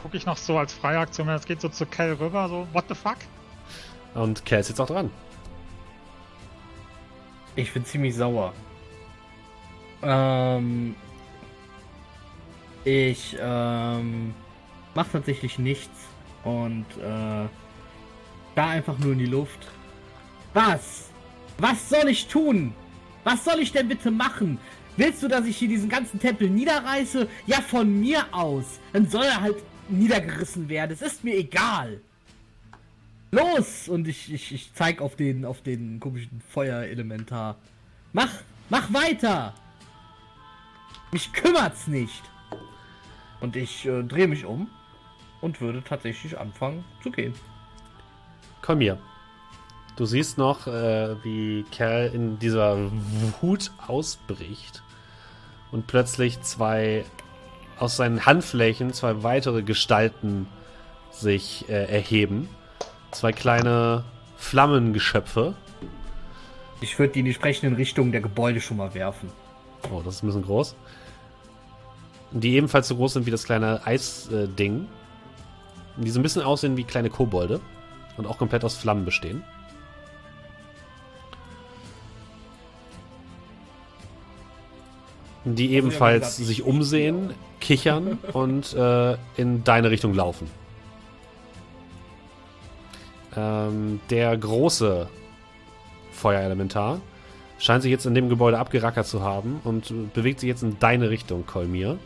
Gucke ich noch so als freie Aktion, wenn es geht so zu Cal rüber, so, what the fuck? Und Cal ist jetzt auch dran. Ich bin ziemlich sauer. Ähm, ich ähm, mach tatsächlich nichts und äh, da einfach nur in die Luft. Was? Was soll ich tun? Was soll ich denn bitte machen? Willst du, dass ich hier diesen ganzen Tempel niederreiße? Ja, von mir aus. Dann soll er halt niedergerissen werden. Es ist mir egal. Los! Und ich, ich, ich zeig auf den, auf den komischen Feuerelementar. Mach, mach weiter! Mich kümmert's nicht! Und ich äh, drehe mich um und würde tatsächlich anfangen zu gehen. Komm hier. Du siehst noch, äh, wie Cal in dieser Wut ausbricht und plötzlich zwei aus seinen Handflächen zwei weitere Gestalten sich äh, erheben. Zwei kleine Flammengeschöpfe. Ich würde die in die entsprechenden Richtungen der Gebäude schon mal werfen. Oh, das ist ein bisschen groß. Die ebenfalls so groß sind wie das kleine Eisding. die so ein bisschen aussehen wie kleine Kobolde. Und auch komplett aus Flammen bestehen. Die ebenfalls sich umsehen, kichern und äh, in deine Richtung laufen. Ähm, der große Feuerelementar scheint sich jetzt in dem Gebäude abgerackert zu haben und äh, bewegt sich jetzt in deine Richtung, Kolmir.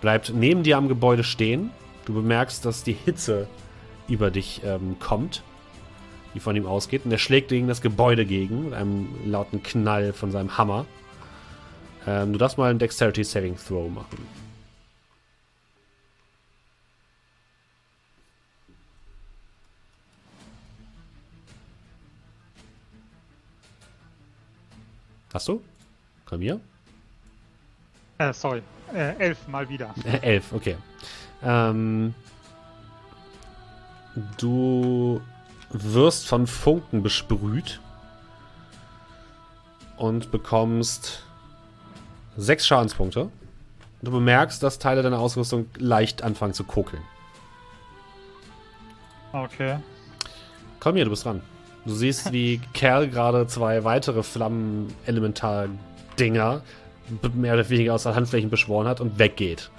Bleibt neben dir am Gebäude stehen. Du bemerkst, dass die Hitze über dich ähm, kommt, die von ihm ausgeht. Und er schlägt gegen das Gebäude gegen, mit einem lauten Knall von seinem Hammer. Ähm, du darfst mal einen Dexterity Saving Throw machen. Hast du? Kolmir? Äh, sorry. Äh, elf mal wieder. Äh, Elf, okay. Ähm, du wirst von Funken besprüht und bekommst sechs Schadenspunkte. Du bemerkst, dass Teile deiner Ausrüstung leicht anfangen zu kokeln. Okay. Komm hier, du bist dran. Du siehst, wie Kerl gerade zwei weitere Flammen-Elementar-Dinger mehr oder weniger aus den Handflächen beschworen hat und weggeht.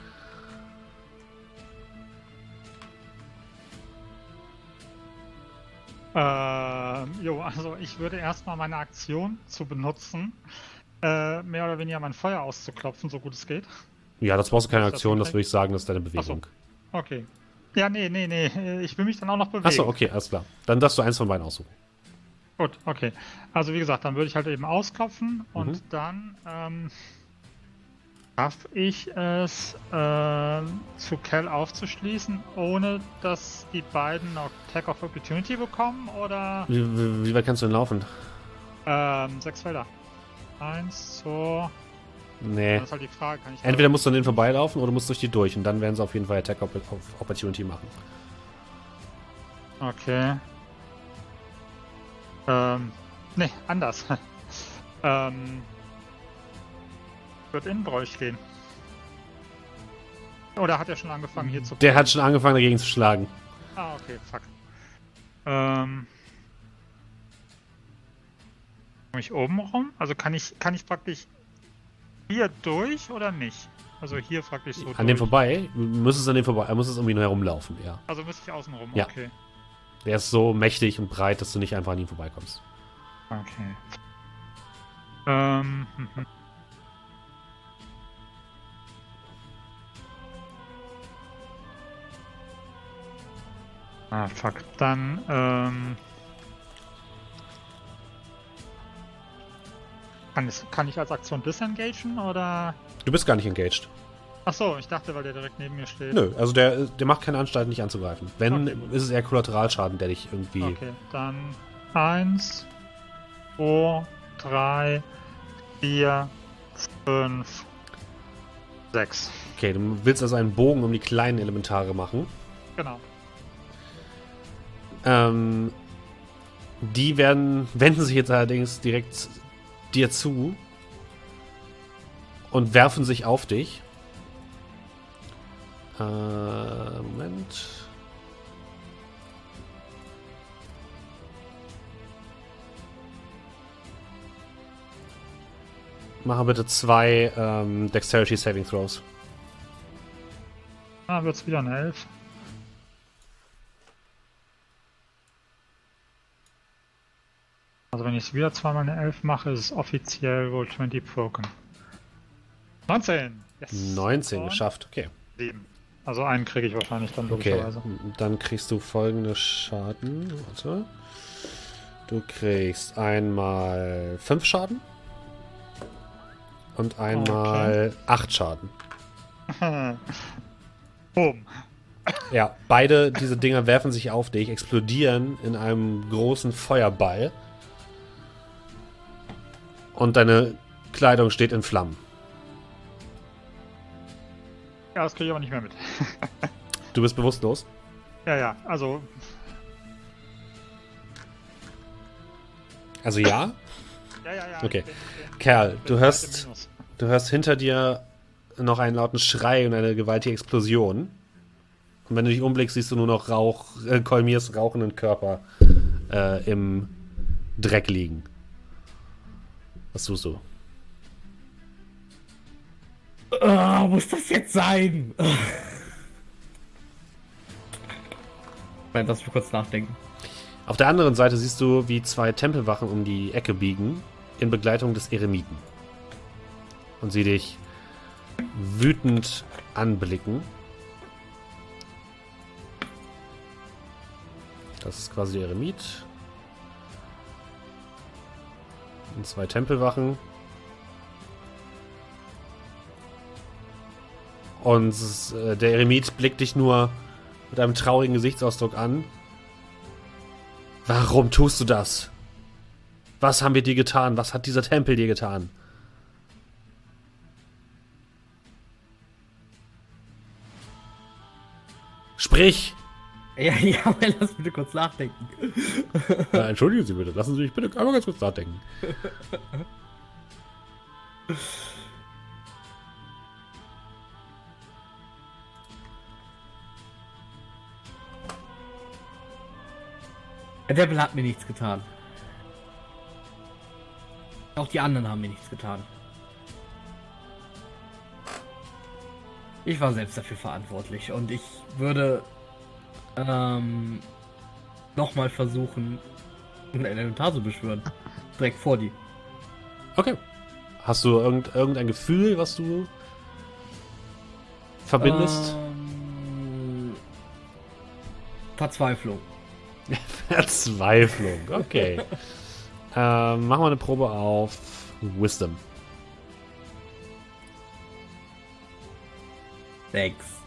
Ähm, jo, also ich würde erstmal meine Aktion zu benutzen, äh, mehr oder weniger mein Feuer auszuklopfen, so gut es geht. Ja, das brauchst du keine das Aktion, das okay? würde ich sagen, das ist deine Bewegung. Okay. Ja, nee, nee, nee. Ich will mich dann auch noch bewegen. Achso, okay, alles klar. Dann darfst du eins von beiden aussuchen. Gut, okay. Also wie gesagt, dann würde ich halt eben ausklopfen und Mhm. dann ähm, Darf ich es äh, zu Cal aufzuschließen, ohne dass die beiden noch Attack of Opportunity bekommen? Oder Wie, wie, wie weit kannst du denn laufen? ähm, sechs Felder? Eins, zwei. Nee. Das ist halt die Frage. Kann ich Entweder musst du an denen vorbeilaufen oder musst durch die durch und dann werden sie auf jeden Fall Attack Opp Opp- Opportunity machen. Okay. Ähm, nee, anders. ähm, wird in Bräuch gehen. Oder hat er schon angefangen hier zu. Der hat schon angefangen dagegen zu schlagen. Ah, okay, fuck. Ähm. Komm ich oben rum? Also kann ich, kann ich praktisch hier durch oder nicht? Also hier praktisch so An durch. dem vorbei? Müsstest an dem vorbei. Er muss es irgendwie nur herumlaufen, ja. Also müsste ich außen rum, Ja. okay. Der ist so mächtig und breit, dass du nicht einfach an ihm vorbeikommst. Okay. Ähm. hm, hm. Ah, fuck. Dann, ähm. Kann ich, kann ich als Aktion disengagen oder. Du bist gar nicht engaged. Achso, ich dachte, weil der direkt neben mir steht. Nö, also der, der macht keine Anstalten, dich anzugreifen. Wenn, Okay, ist es eher Kollateralschaden, der dich irgendwie. Okay, dann eins, zwei, drei, vier, fünf, sechs. Okay, du willst also einen Bogen um die kleinen Elementare machen. Genau. Ähm, die werden, wenden sich jetzt allerdings direkt dir zu und werfen sich auf dich. Äh, Moment. Mache bitte zwei ähm, Dexterity Saving Throws. Ah, wird's wieder eine Elf. Also wenn ich wieder zweimal eine Elf mache, ist es offiziell wohl 20 broken. 19! Yes. 19 Und geschafft. Okay. sieben. Also einen kriege ich wahrscheinlich dann Okay, logischerweise. dann kriegst du folgende Schaden. Warte. Du kriegst einmal 5 Schaden. Und einmal 8 Schaden. Boom. Ja, beide diese Dinger werfen sich auf dich, explodieren in einem großen Feuerball. Und deine Kleidung steht in Flammen. Ja, das kriege ich aber nicht mehr mit. Du bist bewusstlos. Ja, ja, also Also ja, Ja, ja, ja. Okay. Kerl, du hörst, du hörst hinter dir noch einen lauten Schrei und eine gewaltige Explosion. Und wenn du dich umblickst, siehst du nur noch Rauch, äh, Kolmiers rauchenden Körper äh, im Dreck liegen. Was tust du? Ah, muss das jetzt sein? Nein, lass mich kurz nachdenken. Auf der anderen Seite siehst du, wie zwei Tempelwachen um die Ecke biegen, in Begleitung des Eremiten. Und sie dich wütend anblicken. Das ist quasi der Eremit. Und zwei Tempelwachen. Und äh, der Eremit blickt dich nur mit einem traurigen Gesichtsausdruck an. Warum tust du das? Was haben wir dir getan? Was hat dieser Tempel dir getan? Sprich! Ja, ja, aber lass bitte kurz nachdenken. Äh, entschuldigen Sie bitte, lassen Sie mich bitte einmal ganz kurz nachdenken. Der Devil hat mir nichts getan. Auch die anderen haben mir nichts getan. Ich war selbst dafür verantwortlich und ich würde ähm, nochmal versuchen, ein Elementar zu beschwören. Direkt vor die. Okay. Hast du irgend, irgendein Gefühl, was du verbindest? Ähm, Verzweiflung. Verzweiflung, okay. ähm, machen wir eine Probe auf Wisdom. Sechs.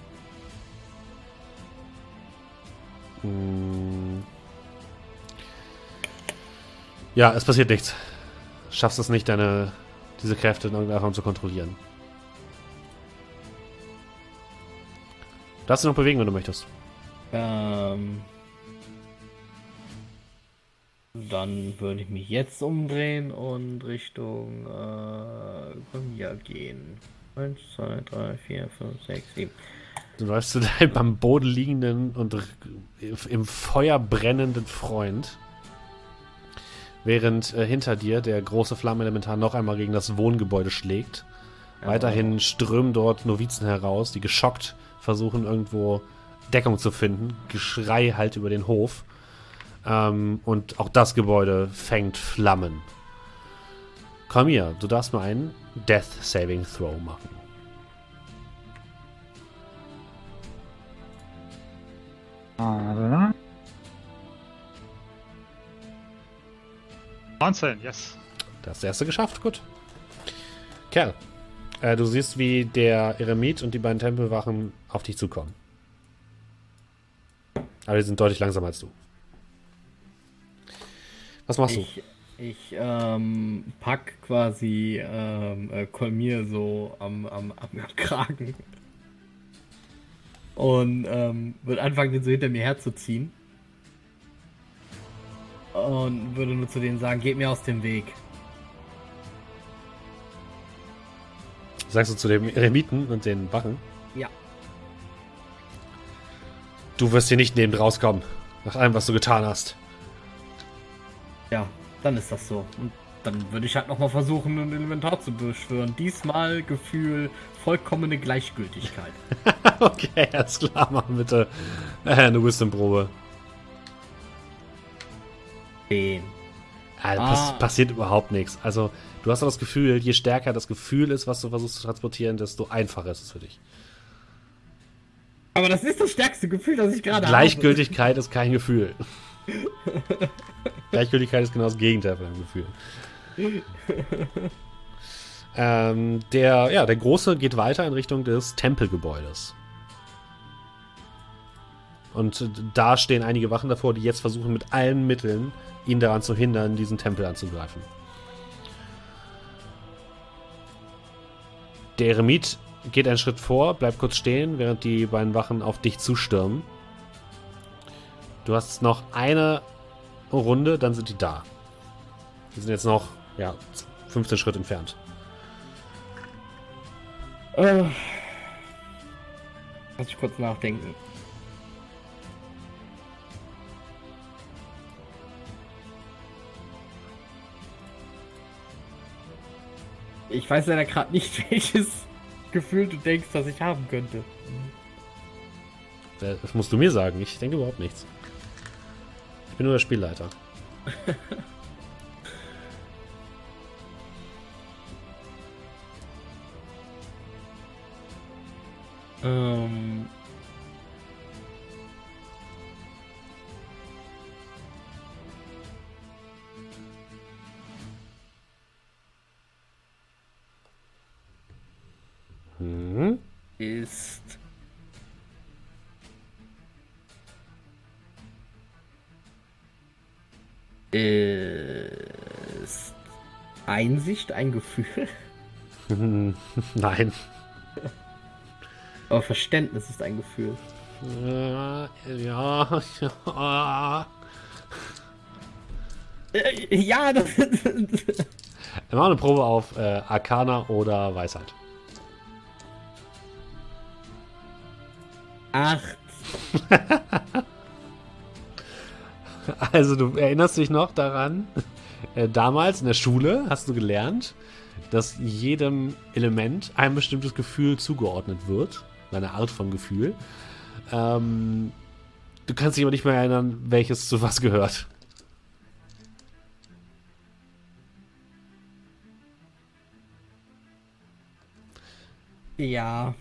Hm. Ja, es passiert nichts. Schaffst es nicht, deine, diese Kräfte in irgendeiner Form zu kontrollieren. Darfst du noch bewegen, wenn du möchtest. Ähm, dann würde ich mich jetzt umdrehen und Richtung äh, Gomia gehen. 1, 2, 3, 4, 5, 6, 7. Du läufst zu deinem am Boden liegenden und im Feuer brennenden Freund. Während äh, hinter dir der große Flammenelementar noch einmal gegen das Wohngebäude schlägt. Weiterhin strömen dort Novizen heraus, die geschockt versuchen, irgendwo Deckung zu finden. Geschrei halt über den Hof. Ähm, und auch das Gebäude fängt Flammen. Komm hier, du darfst mal einen Death Saving Throw machen. Warte. 19, yes. Das erste geschafft, gut. Kerl, äh, du siehst, wie der Eremit und die beiden Tempelwachen auf dich zukommen. Aber die sind deutlich langsamer als du. Was machst Ich, ich ähm, pack quasi ähm, äh, Kolmir so am, am, am Kragen. Und ähm, würde anfangen, den so hinter mir herzuziehen. Und würde nur zu denen sagen, geht mir aus dem Weg. Sagst du zu dem Eremiten und den Wachen? Ja. Du wirst hier nicht neben rauskommen. Nach allem, was du getan hast. Ja, dann ist das so. Und dann würde ich halt nochmal versuchen, ein Inventar zu beschwören. Diesmal Gefühl vollkommene Gleichgültigkeit. okay, alles klar, mach bitte äh, eine Wisdom-Probe. Den. Ja, pass Ah. passiert überhaupt nichts. Also, du hast doch das Gefühl, je stärker das Gefühl ist, was du versuchst zu transportieren, desto einfacher ist es für dich. Aber das ist das stärkste Gefühl, das ich gerade habe. Gleichgültigkeit ist kein Gefühl. Gleichgültigkeit ist genau das Gegenteil von einem Gefühl. ähm, der, ja, der Große geht weiter in Richtung des Tempelgebäudes. Und da stehen einige Wachen davor, die jetzt versuchen, mit allen Mitteln ihn daran zu hindern, diesen Tempel anzugreifen. Der Eremit geht einen Schritt vor, bleibt kurz stehen, während die beiden Wachen auf dich zustürmen. Du hast noch eine Runde, dann sind die da. Die sind jetzt noch, ja, 15 Schritt entfernt. Äh, Lass ich kurz nachdenken. Ich weiß leider gerade nicht, welches Gefühl du denkst, dass ich haben könnte. Das musst du mir sagen. Ich denke überhaupt nichts. Ich bin nur der Spielleiter. Ähm. Hm? Ist. Ist Einsicht ein Gefühl? Nein. Aber Verständnis ist ein Gefühl. Ja, ja, ja. Äh, Ja, das. Wir machen eine Probe auf äh, Arcana oder Weisheit. Acht. Also du erinnerst dich noch daran, äh, damals in der Schule hast du gelernt, dass jedem Element ein bestimmtes Gefühl zugeordnet wird, eine Art von Gefühl. Ähm, du kannst dich aber nicht mehr erinnern, welches zu was gehört. Ja.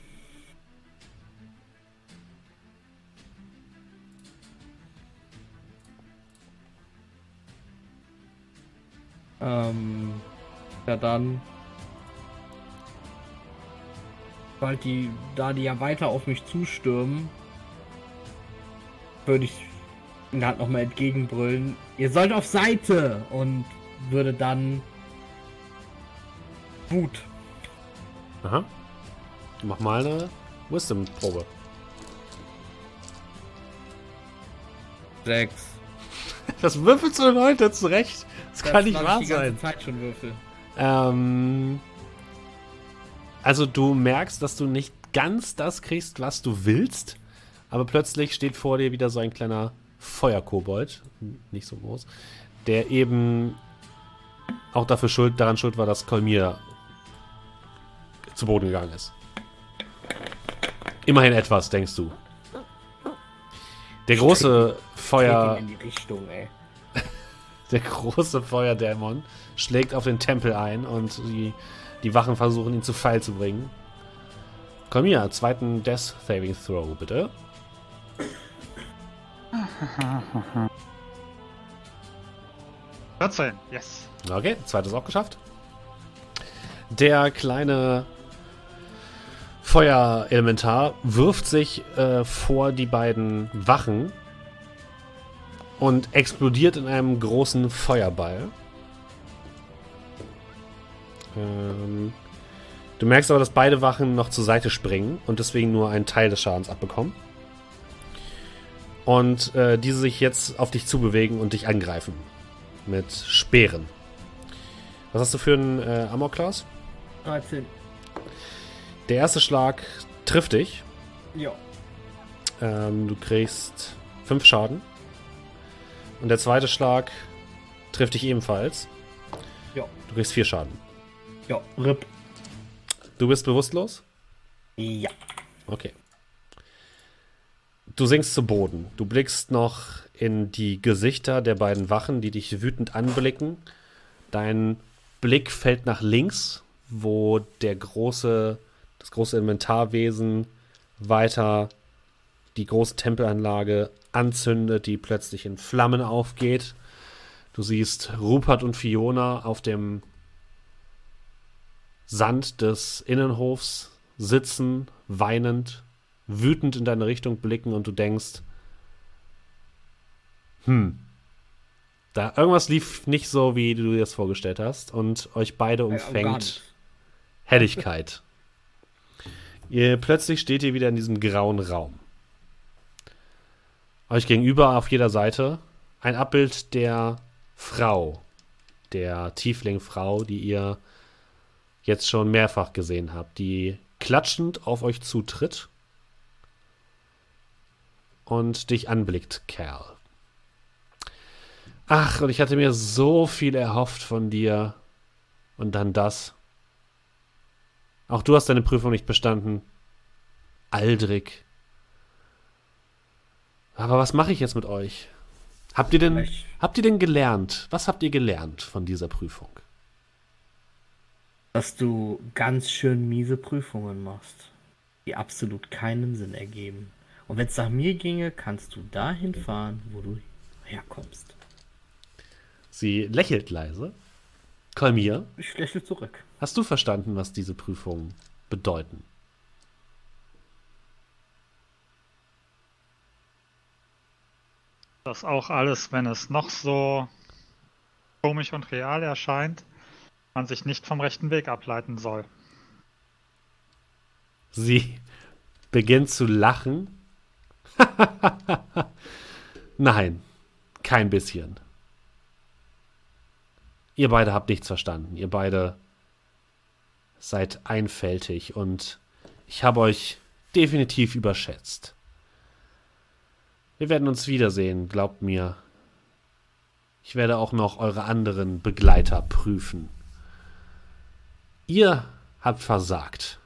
Ähm, ja dann. Sobald die, da die ja weiter auf mich zustürmen, würde ich ihnen halt nochmal entgegenbrüllen. Ihr sollt auf Seite! Und würde dann Wut. Aha. Mach mal eine Wisdom-Probe. Sechs. Das würfelst du heute zurecht. Das, das kann nicht wahr sein. Zeit schon würfel. Ähm, also du merkst, dass du nicht ganz das kriegst, was du willst, aber plötzlich steht vor dir wieder so ein kleiner Feuerkobold, nicht so groß, der eben auch dafür schuld, daran schuld war, dass Kolmir zu Boden gegangen ist. Immerhin etwas, denkst du. Der große Feuer. In die Richtung, ey. Der große Feuerdämon schlägt auf den Tempel ein und die, die Wachen versuchen ihn zu Fall zu bringen. Komm hier, zweiten Death Saving Throw, bitte. Yes. Okay, zweites auch geschafft. Der kleine Feuerelementar wirft sich äh, vor die beiden Wachen und explodiert in einem großen Feuerball. Ähm, du merkst aber, dass beide Wachen noch zur Seite springen und deswegen nur einen Teil des Schadens abbekommen. Und äh, diese sich jetzt auf dich zubewegen und dich angreifen. Mit Speeren. Was hast du für einen äh, Amor Class? 13. Der erste Schlag trifft dich. Ja. Ähm, du kriegst 5 Schaden. Und der zweite Schlag trifft dich ebenfalls. Ja. Du kriegst 4 Schaden. Ja. RIP. Du bist bewusstlos? Ja. Okay. Du sinkst zu Boden. Du blickst noch in die Gesichter der beiden Wachen, die dich wütend anblicken. Dein Blick fällt nach links, wo der große, das große Inventarwesen weiter die große Tempelanlage anzündet, die plötzlich in Flammen aufgeht. Du siehst Rupert und Fiona auf dem Sand des Innenhofs sitzen, weinend, wütend in deine Richtung blicken und du denkst, hm, da irgendwas lief nicht so, wie du dir das vorgestellt hast und euch beide umfängt Helligkeit. ihr plötzlich steht ihr wieder in diesem grauen Raum. Euch gegenüber auf jeder Seite ein Abbild der Frau, der Tieflingfrau, die ihr jetzt schon mehrfach gesehen habt, die klatschend auf euch zutritt und dich anblickt, Kerl. Ach, und ich hatte mir so viel erhofft von dir. Und dann das. Auch du hast deine Prüfung nicht bestanden. Aldrich. Aber was mache ich jetzt mit euch? Habt ihr denn, habt ihr denn gelernt? Was habt ihr gelernt von dieser Prüfung? Dass du ganz schön miese Prüfungen machst, die absolut keinen Sinn ergeben. Und wenn es nach mir ginge, kannst du dahin fahren, wo du herkommst. Sie lächelt leise. Kolmir, Ich lächle zurück. hast du verstanden, was diese Prüfungen bedeuten? Das auch alles, wenn es noch so komisch und real erscheint, man sich nicht vom rechten Weg ableiten soll. Sie beginnt zu lachen. Nein, kein bisschen. Ihr beide habt nichts verstanden. Ihr beide seid einfältig und ich habe euch definitiv überschätzt. Wir werden uns wiedersehen, glaubt mir. Ich werde auch noch eure anderen Begleiter prüfen. Ihr habt versagt.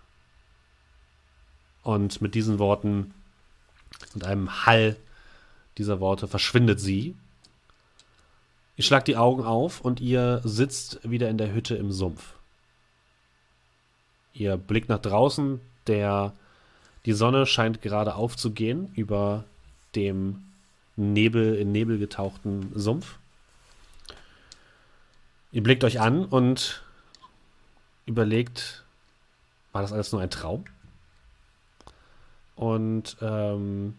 Und mit diesen Worten und einem Hall dieser Worte verschwindet sie. Ihr schlagt die Augen auf und ihr sitzt wieder in der Hütte im Sumpf. Ihr blickt nach draußen, der die Sonne scheint gerade aufzugehen über dem Nebel in Nebel getauchten Sumpf. Ihr blickt euch an und überlegt, war das alles nur ein Traum? Und ähm,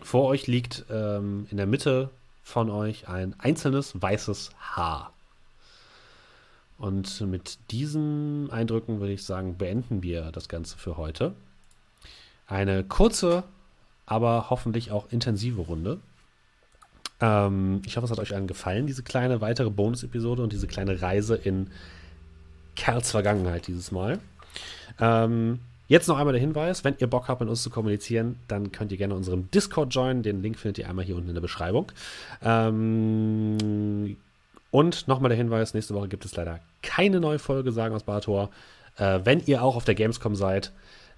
vor euch liegt ähm, in der Mitte von euch ein einzelnes weißes Haar. Und mit diesen Eindrücken würde ich sagen, beenden wir das Ganze für heute. Eine kurze, aber hoffentlich auch intensive Runde. Ähm, ich hoffe, es hat euch allen gefallen, diese kleine weitere Bonus-Episode und diese kleine Reise in Kerls Vergangenheit dieses Mal. Ähm, Jetzt noch einmal der Hinweis, wenn ihr Bock habt, mit uns zu kommunizieren, dann könnt ihr gerne unserem Discord joinen. Den Link findet ihr einmal hier unten in der Beschreibung. Ähm, und nochmal der Hinweis, nächste Woche gibt es leider keine neue Folge Sagen aus Bartor. Äh, wenn ihr auch auf der Gamescom seid,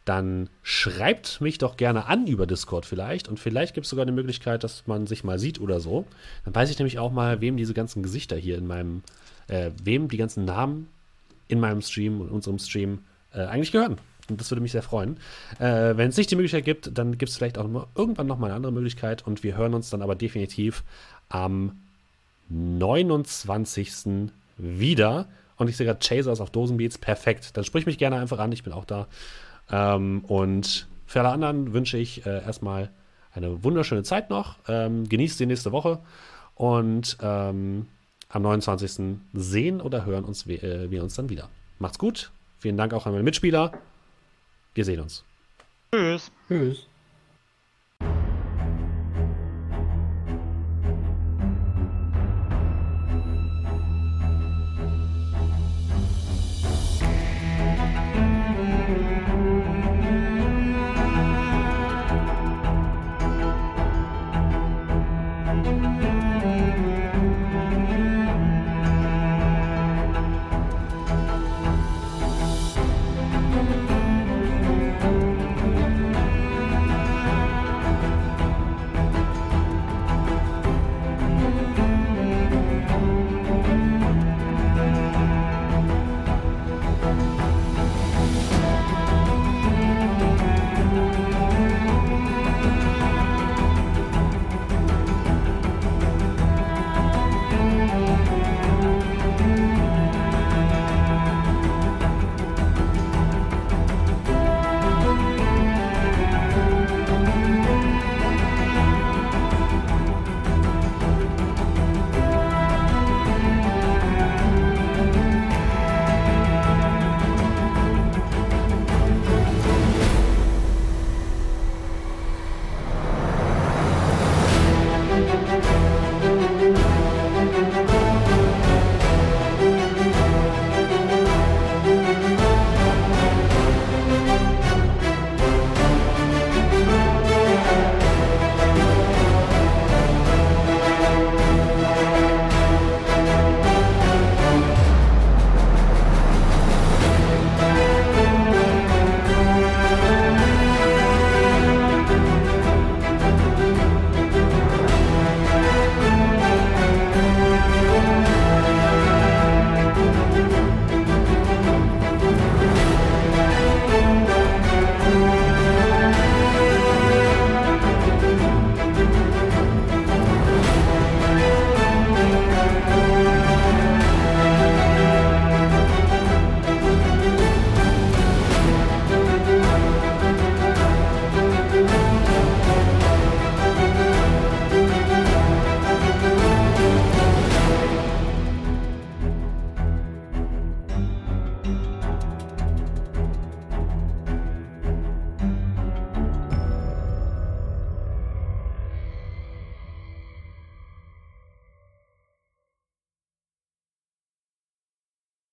dann schreibt mich doch gerne an über Discord vielleicht. Und vielleicht gibt es sogar eine Möglichkeit, dass man sich mal sieht oder so. Dann weiß ich nämlich auch mal, wem diese ganzen Gesichter hier in meinem, äh, wem die ganzen Namen in meinem Stream und unserem Stream äh, eigentlich gehören. Und das würde mich sehr freuen. Äh, Wenn es nicht die Möglichkeit gibt, dann gibt es vielleicht auch noch, irgendwann nochmal eine andere Möglichkeit. Und wir hören uns dann aber definitiv am 29. wieder. Und ich sehe gerade Chasers auf Dosenbeats. Perfekt. Dann sprich mich gerne einfach an. Ich bin auch da. Ähm, und für alle anderen wünsche ich äh, erstmal eine wunderschöne Zeit noch. Ähm, genießt die nächste Woche. Und ähm, am 29. sehen oder hören uns wir, äh, wir uns dann wieder. Macht's gut. Vielen Dank auch an meine Mitspieler. Wir sehen uns. Tschüss. Tschüss.